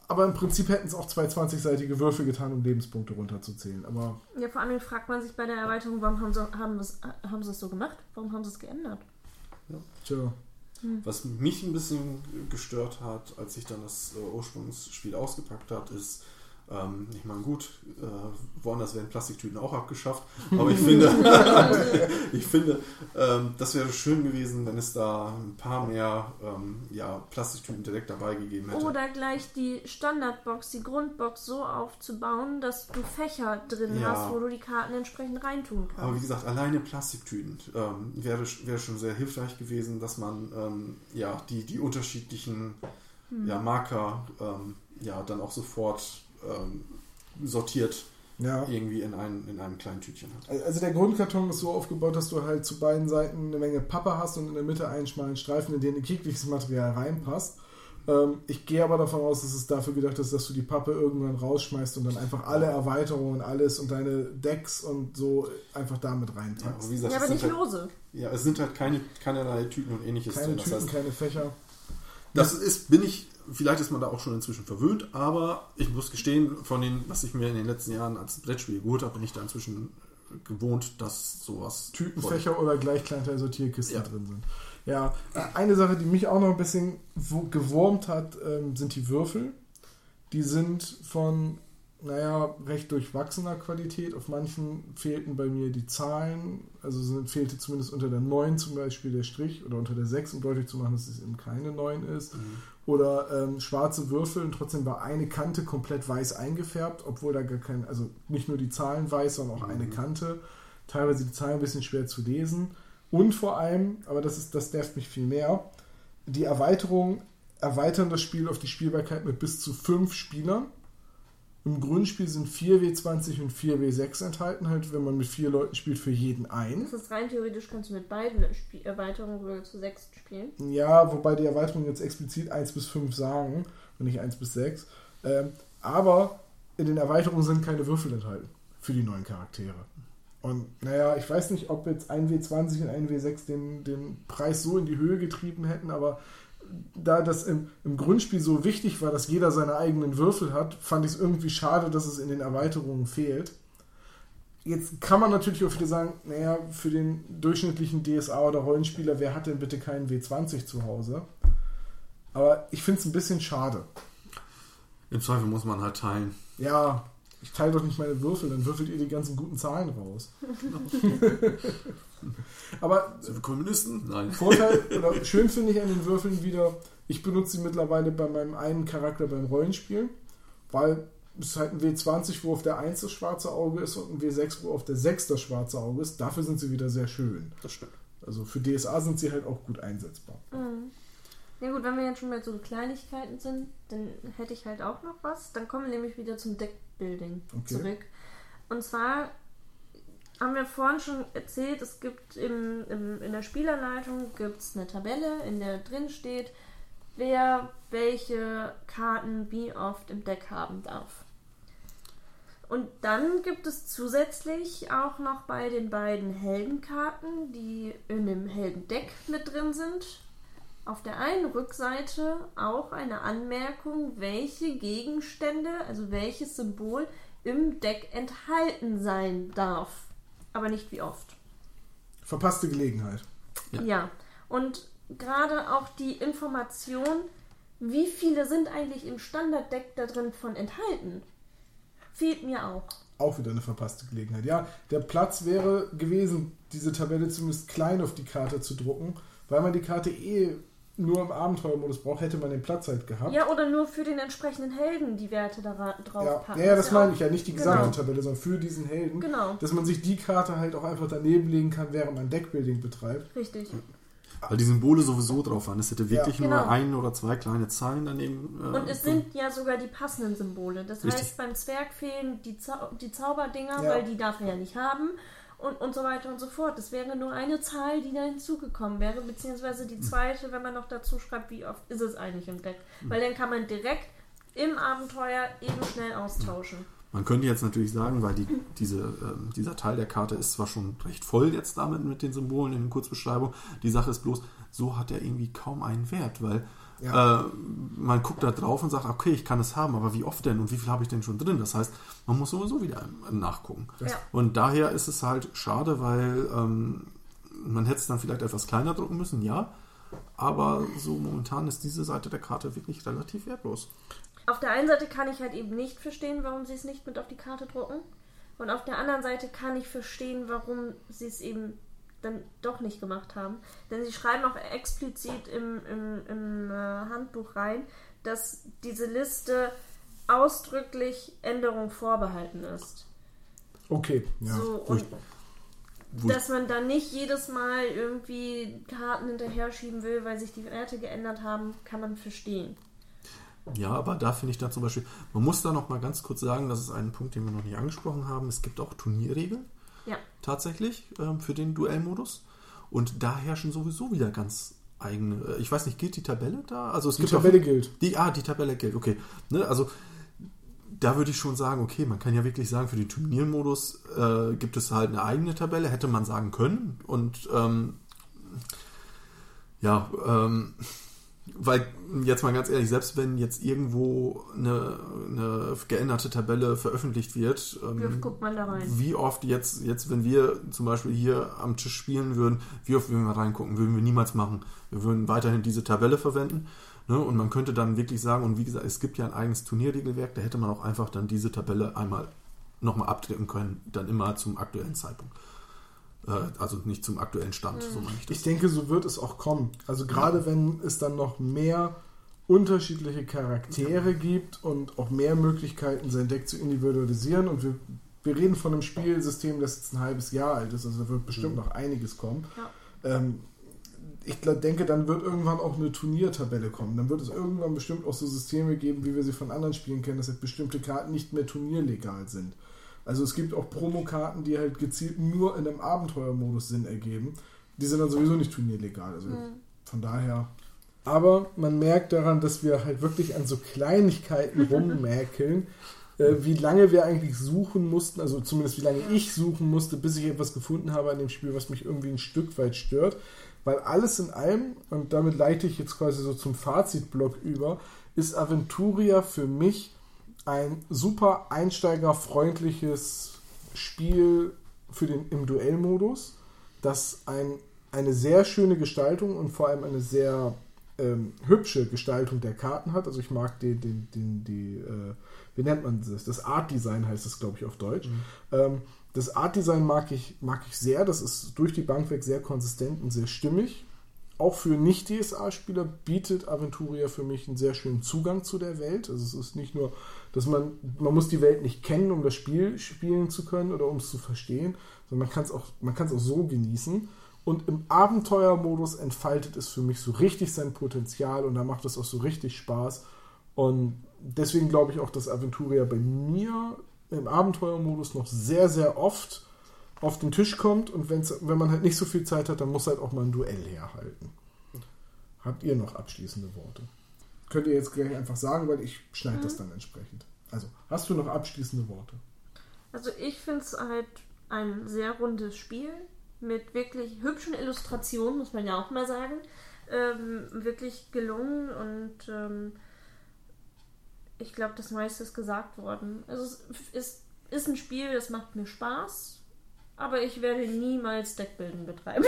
Aber im Prinzip hätten es auch zwei 20-seitige Würfel getan, um Lebenspunkte runterzuzählen. Aber Ja, vor allem fragt man sich bei der Erweiterung, warum haben sie, haben, das, haben sie es so gemacht? Warum haben sie es geändert? tja. Was mich ein bisschen gestört hat, als ich dann das äh, Ursprungsspiel ausgepackt hat, ist, ähm, ich meine, gut, äh, woanders werden Plastiktüten auch abgeschafft, aber ich finde, [LAUGHS] ich finde, ähm, das wäre schön gewesen, wenn es da ein paar mehr ähm, ja, Plastiktüten direkt dabei gegeben hätte. Oder gleich die Standardbox, die Grundbox so aufzubauen, dass du Fächer drin Ja. hast, wo du die Karten entsprechend reintun Aber wie kannst. gesagt, alleine Plastiktüten ähm, wäre, wäre schon sehr hilfreich gewesen, dass man ähm, ja, die, die unterschiedlichen ja, Marker ähm, ja, dann auch sofort ähm, sortiert Ja. irgendwie in, ein, in einem kleinen Tütchen hat. Also der Grundkarton ist so aufgebaut, dass du halt zu beiden Seiten eine Menge Pappe hast und in der Mitte einen schmalen Streifen, in den jegliches Material reinpasst. Ähm, ich gehe aber davon aus, dass es dafür gedacht ist, dass du die Pappe irgendwann rausschmeißt und dann einfach alle Erweiterungen, alles und deine Decks und so einfach damit Ja, reinpackst. aber wie gesagt, Ja, aber es, nicht sind halt, lose. ja, es sind halt keine, keinerlei Tüten und ähnliches keine drin. Das Tüten, heißt, keine Fächer. Das ist, bin ich, vielleicht ist man da auch schon inzwischen verwöhnt, aber ich muss gestehen, von den, was ich mir in den letzten Jahren als Brettspiel geholt habe, bin ich da inzwischen gewohnt, dass sowas. Tütenfächer oder gleich Kleinteil-Sortierkisten Ja. drin sind. Ja, äh, eine Sache, die mich auch noch ein bisschen gewurmt hat, ähm, sind die Würfel. Die sind von, naja, recht durchwachsener Qualität. Auf manchen fehlten bei mir die Zahlen. Also sind, fehlte zumindest unter der 9 zum Beispiel der Strich oder unter der 6, um deutlich zu machen, dass es eben keine 9 ist. Oder ähm, schwarze Würfel und trotzdem war eine Kante komplett weiß eingefärbt, obwohl da gar kein, also nicht nur die Zahlen weiß, sondern auch eine Kante. Teilweise die Zahlen ein bisschen schwer zu lesen. Und vor allem, aber das ist, das nervt mich viel mehr, die Erweiterung erweitern das Spiel auf die Spielbarkeit mit bis zu fünf Spielern. Im Grundspiel sind 4W20 und 4W6 enthalten, halt, wenn man mit vier Leuten spielt, für jeden ein. Das ist rein theoretisch, kannst du mit beiden Spie- Erweiterungen sogar zu sechs spielen. Ja, wobei die Erweiterungen jetzt explizit 1 bis 5 sagen und nicht 1 bis 6. Ähm, aber in den Erweiterungen sind keine Würfel enthalten für die neuen Charaktere. Und naja, ich weiß nicht, ob jetzt ein W20 und ein W6 den, den Preis so in die Höhe getrieben hätten, aber da das im, im Grundspiel so wichtig war, dass jeder seine eigenen Würfel hat, fand ich es irgendwie schade, dass es in den Erweiterungen fehlt. Jetzt kann man natürlich auch wieder sagen, naja, für den durchschnittlichen DSA oder Rollenspieler, wer hat denn bitte keinen W20 zu Hause? Aber ich finde es ein bisschen schade. Im Zweifel muss man halt teilen. Ja, ich teile doch nicht meine Würfel, dann würfelt ihr die ganzen guten Zahlen raus. [LAUGHS] Aber Sind wir Kommunisten? Nein. Vorteil oder [LAUGHS] schön finde ich an den Würfeln wieder, ich benutze sie mittlerweile bei meinem einen Charakter beim Rollenspielen, weil es ist halt ein W20, wo auf der 1 das schwarze Auge ist und ein W6, wo auf der 6 das schwarze Auge ist. Dafür sind sie wieder sehr schön. Das stimmt. Also für DSA sind sie halt auch gut einsetzbar. Mhm. Ja gut, wenn wir jetzt schon bei so Kleinigkeiten sind, dann hätte ich halt auch noch was. Dann kommen wir nämlich wieder zum Deckbuilding Okay. zurück. Und zwar haben wir vorhin schon erzählt, es gibt im, im, in der Spielerleitung gibt's eine Tabelle, in der drin steht, wer welche Karten wie oft im Deck haben darf. Und dann gibt es zusätzlich auch noch bei den beiden Heldenkarten, die in dem Heldendeck mit drin sind, auf der einen Rückseite auch eine Anmerkung, welche Gegenstände, also welches Symbol im Deck enthalten sein darf. Aber nicht wie oft. Verpasste Gelegenheit. Ja. Ja. Und gerade auch die Information, wie viele sind eigentlich im Standarddeck da drin von enthalten, fehlt mir auch. Auch wieder eine verpasste Gelegenheit. Ja, der Platz wäre gewesen, diese Tabelle zumindest klein auf die Karte zu drucken, weil man die Karte eh nur im Abenteuermodus braucht, hätte man den Platz halt gehabt. Ja, oder nur für den entsprechenden Helden die Werte da Ja, draufpacken. ja, das Ist meine ich ja, nicht die gesamte Genau. Tabelle, sondern für diesen Helden. Genau, Dass man sich die Karte halt auch einfach daneben legen kann, während man Deckbuilding betreibt. richtig. Weil die Symbole sowieso drauf waren. Es hätte wirklich Ja. nur Genau. ein oder zwei kleine Zeilen daneben. äh, Und es sind ja sogar die passenden Symbole. Das Richtig. heißt, beim Zwerg fehlen die, Zau die Zauberdinger, Ja. weil die darf er ja nicht haben. Und, und so weiter und so fort. Das wäre nur eine Zahl, die da hinzugekommen wäre, beziehungsweise die zweite, wenn man noch dazu schreibt, wie oft ist es eigentlich im Deck. Weil dann kann man direkt im Abenteuer eben schnell austauschen. Man könnte jetzt natürlich sagen, weil die, diese, ähm, dieser Teil der Karte ist zwar schon recht voll jetzt damit mit den Symbolen in den Kurzbeschreibungen, die Sache ist bloß, so hat er irgendwie kaum einen Wert, weil Ja. äh, man guckt da drauf und sagt, okay, ich kann es haben, aber wie oft denn und wie viel habe ich denn schon drin? Das heißt, man muss sowieso wieder nachgucken. Ja. Und daher ist es halt schade, weil ähm, man hätte es dann vielleicht etwas kleiner drucken müssen, ja, aber so momentan ist diese Seite der Karte wirklich relativ wertlos. Auf der einen Seite kann ich halt eben nicht verstehen, warum sie es nicht mit auf die Karte drucken. Und auf der anderen Seite kann ich verstehen, warum sie es eben dann doch nicht gemacht haben. Denn sie schreiben auch explizit im, im, im äh, Handbuch rein, dass diese Liste ausdrücklich Änderung vorbehalten ist. Okay, ja. so, und dass man dann nicht jedes Mal irgendwie Karten hinterher schieben will, weil sich die Werte geändert haben, kann man verstehen. Ja, aber da finde ich dann zum Beispiel, man muss da noch mal ganz kurz sagen, das ist ein Punkt, den wir noch nicht angesprochen haben. Es gibt auch Turnierregeln Ja. tatsächlich ähm, für den Duellmodus. Und da herrschen sowieso wieder ganz eigene. äh, Ich weiß nicht, gilt die Tabelle da? Also es Die gibt Tabelle auch, gilt. Die, ah, die Tabelle gilt, okay. Ne, also da würde ich schon sagen, okay, man kann ja wirklich sagen, für den Turniermodus äh, gibt es halt eine eigene Tabelle, hätte man sagen können. Und ähm, ja, ähm, weil jetzt mal ganz ehrlich, selbst wenn jetzt irgendwo eine, eine geänderte Tabelle veröffentlicht wird, Wie oft ähm, wie oft jetzt, jetzt, wenn wir zum Beispiel hier am Tisch spielen würden, wie oft würden wir reingucken? Würden wir niemals machen. Wir würden weiterhin diese Tabelle verwenden. Ne? Und man könnte dann wirklich sagen, und wie gesagt, es gibt ja ein eigenes Turnierregelwerk, da hätte man auch einfach dann diese Tabelle einmal nochmal abdrücken können, dann immer zum aktuellen Zeitpunkt. Äh, also nicht zum aktuellen Stand, so meine ich das. Ich denke, so wird es auch kommen. Also gerade wenn es dann noch mehr unterschiedliche Charaktere gibt und auch mehr Möglichkeiten, sein Deck zu individualisieren. Und wir, wir reden von einem Spielsystem, das jetzt ein halbes Jahr alt ist. Also da wird bestimmt noch einiges kommen. Ähm, ich denke, dann wird irgendwann auch eine Turniertabelle kommen. Dann wird es irgendwann bestimmt auch so Systeme geben, wie wir sie von anderen Spielen kennen, dass halt bestimmte Karten nicht mehr turnierlegal sind. Also es gibt auch Promokarten, die halt gezielt nur in einem Abenteuermodus Sinn ergeben. Die sind dann sowieso nicht turnierlegal. Also von daher. Aber man merkt daran, dass wir halt wirklich an so Kleinigkeiten [LAUGHS] rummäkeln, äh, wie lange wir eigentlich suchen mussten, also zumindest wie lange ich suchen musste, bis ich etwas gefunden habe an dem Spiel, was mich irgendwie ein Stück weit stört. Weil alles in allem, und damit leite ich jetzt quasi so zum Fazitblock über, ist Aventuria für mich ein super einsteigerfreundliches Spiel für den, im Duellmodus, das ein, eine sehr schöne Gestaltung und vor allem eine sehr ähm, hübsche Gestaltung der Karten hat. Also ich mag den, den, den, die, äh, wie nennt man das? Das Art Design heißt das, glaube ich, auf Deutsch. Ähm, das Art Design mag ich, mag ich sehr. Das ist durch die Bank weg sehr konsistent und sehr stimmig. Auch für Nicht-DSA-Spieler bietet Aventuria für mich einen sehr schönen Zugang zu der Welt. Also es ist nicht nur, dass man, man muss die Welt nicht kennen, um das Spiel spielen zu können oder um es zu verstehen, sondern man kann es auch, man kann es auch so genießen. Und im Abenteuermodus entfaltet es für mich so richtig sein Potenzial und da macht es auch so richtig Spaß. Und deswegen glaube ich auch, dass Aventuria bei mir im Abenteuermodus noch sehr, sehr oft auf den Tisch kommt und wenn man halt nicht so viel Zeit hat, dann muss halt auch mal ein Duell herhalten. Habt ihr noch abschließende Worte? Könnt ihr jetzt gleich einfach sagen, weil ich schneide das dann entsprechend. Also, hast du noch abschließende Worte? Also ich finde es halt ein sehr rundes Spiel mit wirklich hübschen Illustrationen, muss man ja auch mal sagen. Ähm, wirklich gelungen und ähm, ich glaube, das meiste ist gesagt worden. Also es ist, ist ein Spiel, das macht mir Spaß, aber ich werde niemals Deckbilden betreiben.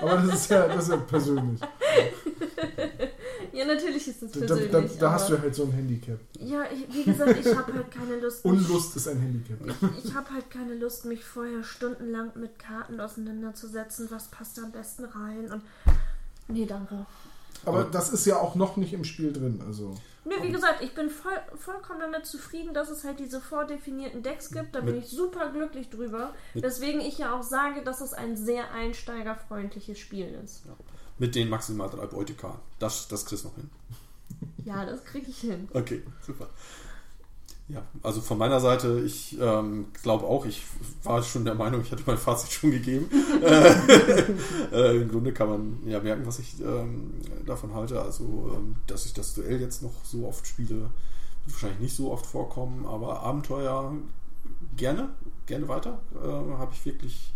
Aber das ist ja, das ist ja persönlich. [LAUGHS] ja, natürlich ist das Da, persönlich. da, da hast aber- du halt so ein Handicap. ja, ich, wie gesagt, ich habe halt keine [LAUGHS] Lust. Unlust ist ein Handicap. Ich, ich habe halt keine Lust, mich vorher stundenlang mit Karten auseinanderzusetzen. Was passt da am besten rein? Und nee, danke. Aber, das ist ja auch noch nicht im Spiel drin. Also. Nö, wie gesagt, ich bin voll, vollkommen damit zufrieden, dass es halt diese vordefinierten Decks gibt. Da bin ich super glücklich drüber. Deswegen ich ja auch sage, dass es ein sehr einsteigerfreundliches Spiel ist. Mit den maximal drei Beutekarten. Das, das kriegst du noch hin. [LAUGHS] Ja, das kriege ich hin. Okay, super. Ja, also von meiner Seite, ich ähm, glaube auch, ich war schon der Meinung, ich hatte mein Fazit schon gegeben. [LAUGHS] äh, äh, Im Grunde kann man ja merken, was ich ähm, davon halte. Also, ähm, dass ich das Duell jetzt noch so oft spiele, wird wahrscheinlich nicht so oft vorkommen, aber Abenteuer gerne, gerne weiter. Äh, habe ich wirklich,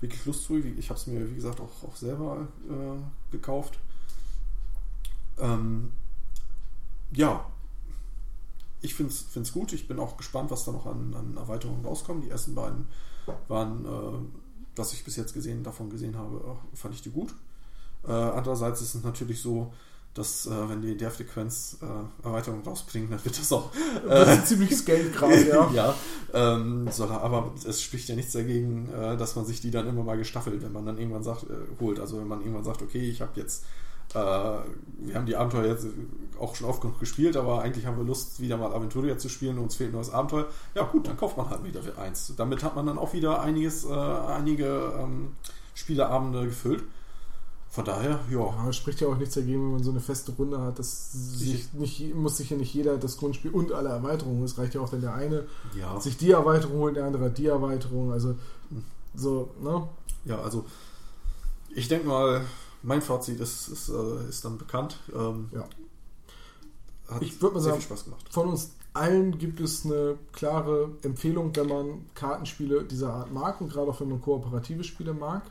wirklich Lust zu. Ich habe es mir, wie gesagt, auch, auch selber äh, gekauft. Ähm, ja, ich finde es gut. Ich bin auch gespannt, was da noch an, an Erweiterungen rauskommen. Die ersten beiden waren, äh, was ich bis jetzt gesehen, davon gesehen habe, fand ich die gut. Äh, andererseits ist es natürlich so, dass äh, wenn die der Frequenz äh, Erweiterungen rausbringen, dann wird das auch Das ist ein ziemliches Geld gerade, [LAUGHS] ja. ja, ähm, soll er, aber es spricht ja nichts dagegen, äh, dass man sich die dann immer mal gestaffelt, wenn man dann irgendwann sagt, äh, holt. Also wenn man irgendwann sagt, okay, ich habe jetzt, äh, wir haben die Abenteuer jetzt auch schon oft genug gespielt, aber eigentlich haben wir Lust, wieder mal Aventuria zu spielen und uns fehlt nur das Abenteuer. Ja gut, dann kauft man halt wieder eins. Damit hat man dann auch wieder einiges, äh, einige ähm, Spieleabende gefüllt. Von daher, ja, Ja, spricht ja auch nichts dagegen, wenn man so eine feste Runde hat. Das sich nicht, muss sich ja nicht jeder das Grundspiel und alle Erweiterungen. Es reicht ja auch, wenn der eine ja. sich die Erweiterung holt, der andere die Erweiterung. Also so, ne? Ja, also ich denke mal, mein Fazit ist, ist, äh, ist dann bekannt. Ähm, Ja. Hat Ich würd mal sagen- viel Spaß gemacht. Von uns allen gibt es eine klare Empfehlung, wenn man Kartenspiele dieser Art mag und gerade auch wenn man kooperative Spiele mag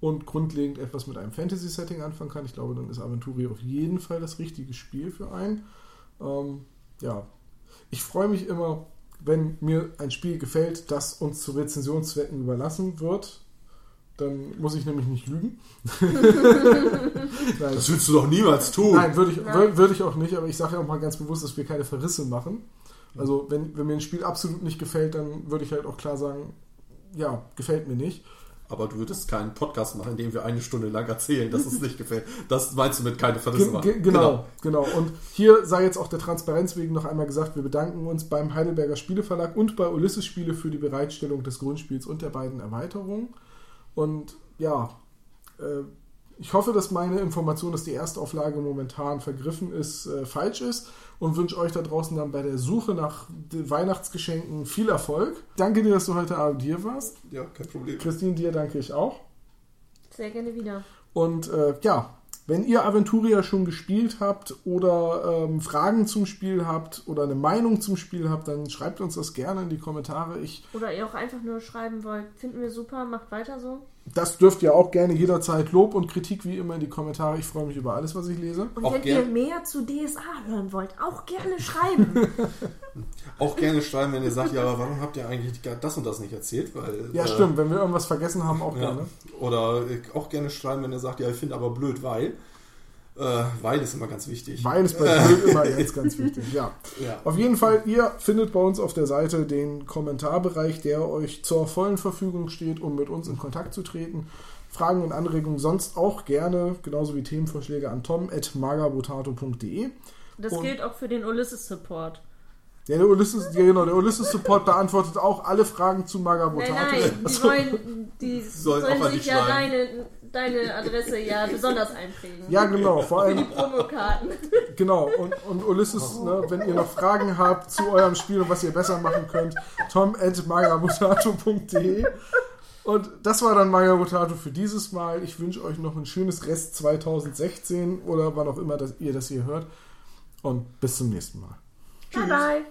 und grundlegend etwas mit einem Fantasy-Setting anfangen kann. Ich glaube, dann ist Aventuria auf jeden Fall das richtige Spiel für einen. Ähm, ja, ich freue mich immer, wenn mir ein Spiel gefällt, das uns zu Rezensionszwecken überlassen wird. Dann muss ich nämlich nicht lügen. Nein, [LAUGHS] Das willst du doch niemals tun. Nein, würde ich, Nein. wür- würde ich auch nicht, aber ich sage ja auch mal ganz bewusst, dass wir keine Verrisse machen. Also, wenn, wenn mir ein Spiel absolut nicht gefällt, dann würde ich halt auch klar sagen, ja, gefällt mir nicht. Aber du würdest keinen Podcast machen, in dem wir eine Stunde lang erzählen, dass es nicht gefällt. Das meinst du mit keine Verrisse Ge machen. ge genau, genau. Und hier sei jetzt auch der Transparenz wegen noch einmal gesagt, wir bedanken uns beim Heidelberger Spieleverlag und bei Ulysses Spiele für die Bereitstellung des Grundspiels und der beiden Erweiterungen. Und ja, äh, ich hoffe, dass meine Information, dass die Erstauflage momentan vergriffen ist, äh, falsch ist und wünsche euch da draußen dann bei der Suche nach Weihnachtsgeschenken viel Erfolg. Danke dir, dass du heute Abend hier warst. Ja, kein Problem. Christine, dir danke ich auch. Sehr gerne wieder. Und äh, ja, wenn ihr Aventuria schon gespielt habt oder ähm, Fragen zum Spiel habt oder eine Meinung zum Spiel habt, dann schreibt uns das gerne in die Kommentare. Ich, Oder ihr auch einfach nur schreiben wollt, finden wir super, macht weiter so. Das dürft ihr auch gerne jederzeit Lob und Kritik wie immer in die Kommentare. Ich freue mich über alles, was ich lese. Und Auch wenn ihr mehr zu DSA hören wollt, auch gerne schreiben. [LAUGHS] Auch gerne schreiben, wenn ihr sagt, ja, aber warum habt ihr eigentlich das und das nicht erzählt? Weil, Ja, äh, stimmt. Wenn wir irgendwas vergessen haben, auch Ja. gerne. Oder äh, auch gerne schreiben, wenn ihr sagt, ja, ich finde aber blöd, weil. Äh, weil ist immer ganz wichtig. Weil es bei [LAUGHS] Bild immer jetzt ganz wichtig. Ja. Ja. Auf jeden Fall, ihr findet bei uns auf der Seite den Kommentarbereich, der euch zur vollen Verfügung steht, um mit uns in Kontakt zu treten. Fragen und Anregungen sonst auch gerne, genauso wie Themenvorschläge an tom.magabotato.de. Das Und- gilt auch für den Ulysses Support. Ja, der Ulysses, ja, genau, der Ulysses Support beantwortet auch alle Fragen zu Magabotato. Nein, nein, die Achso. [LAUGHS] wollen, die Sollen sollen, sich ja schreiben. Deine, Adresse ja besonders einprägen. Ja, genau, vor Für die allem, Promokarten. genau. Und, und Ulysses, ne, wenn ihr noch Fragen habt zu eurem Spiel und was ihr besser machen könnt, tom.magabotato.de. Und das war dann Magabotato für dieses Mal. Ich wünsche euch noch ein schönes Rest 2016 oder wann auch immer das, ihr das hier hört. Und bis zum nächsten Mal. Bye bye.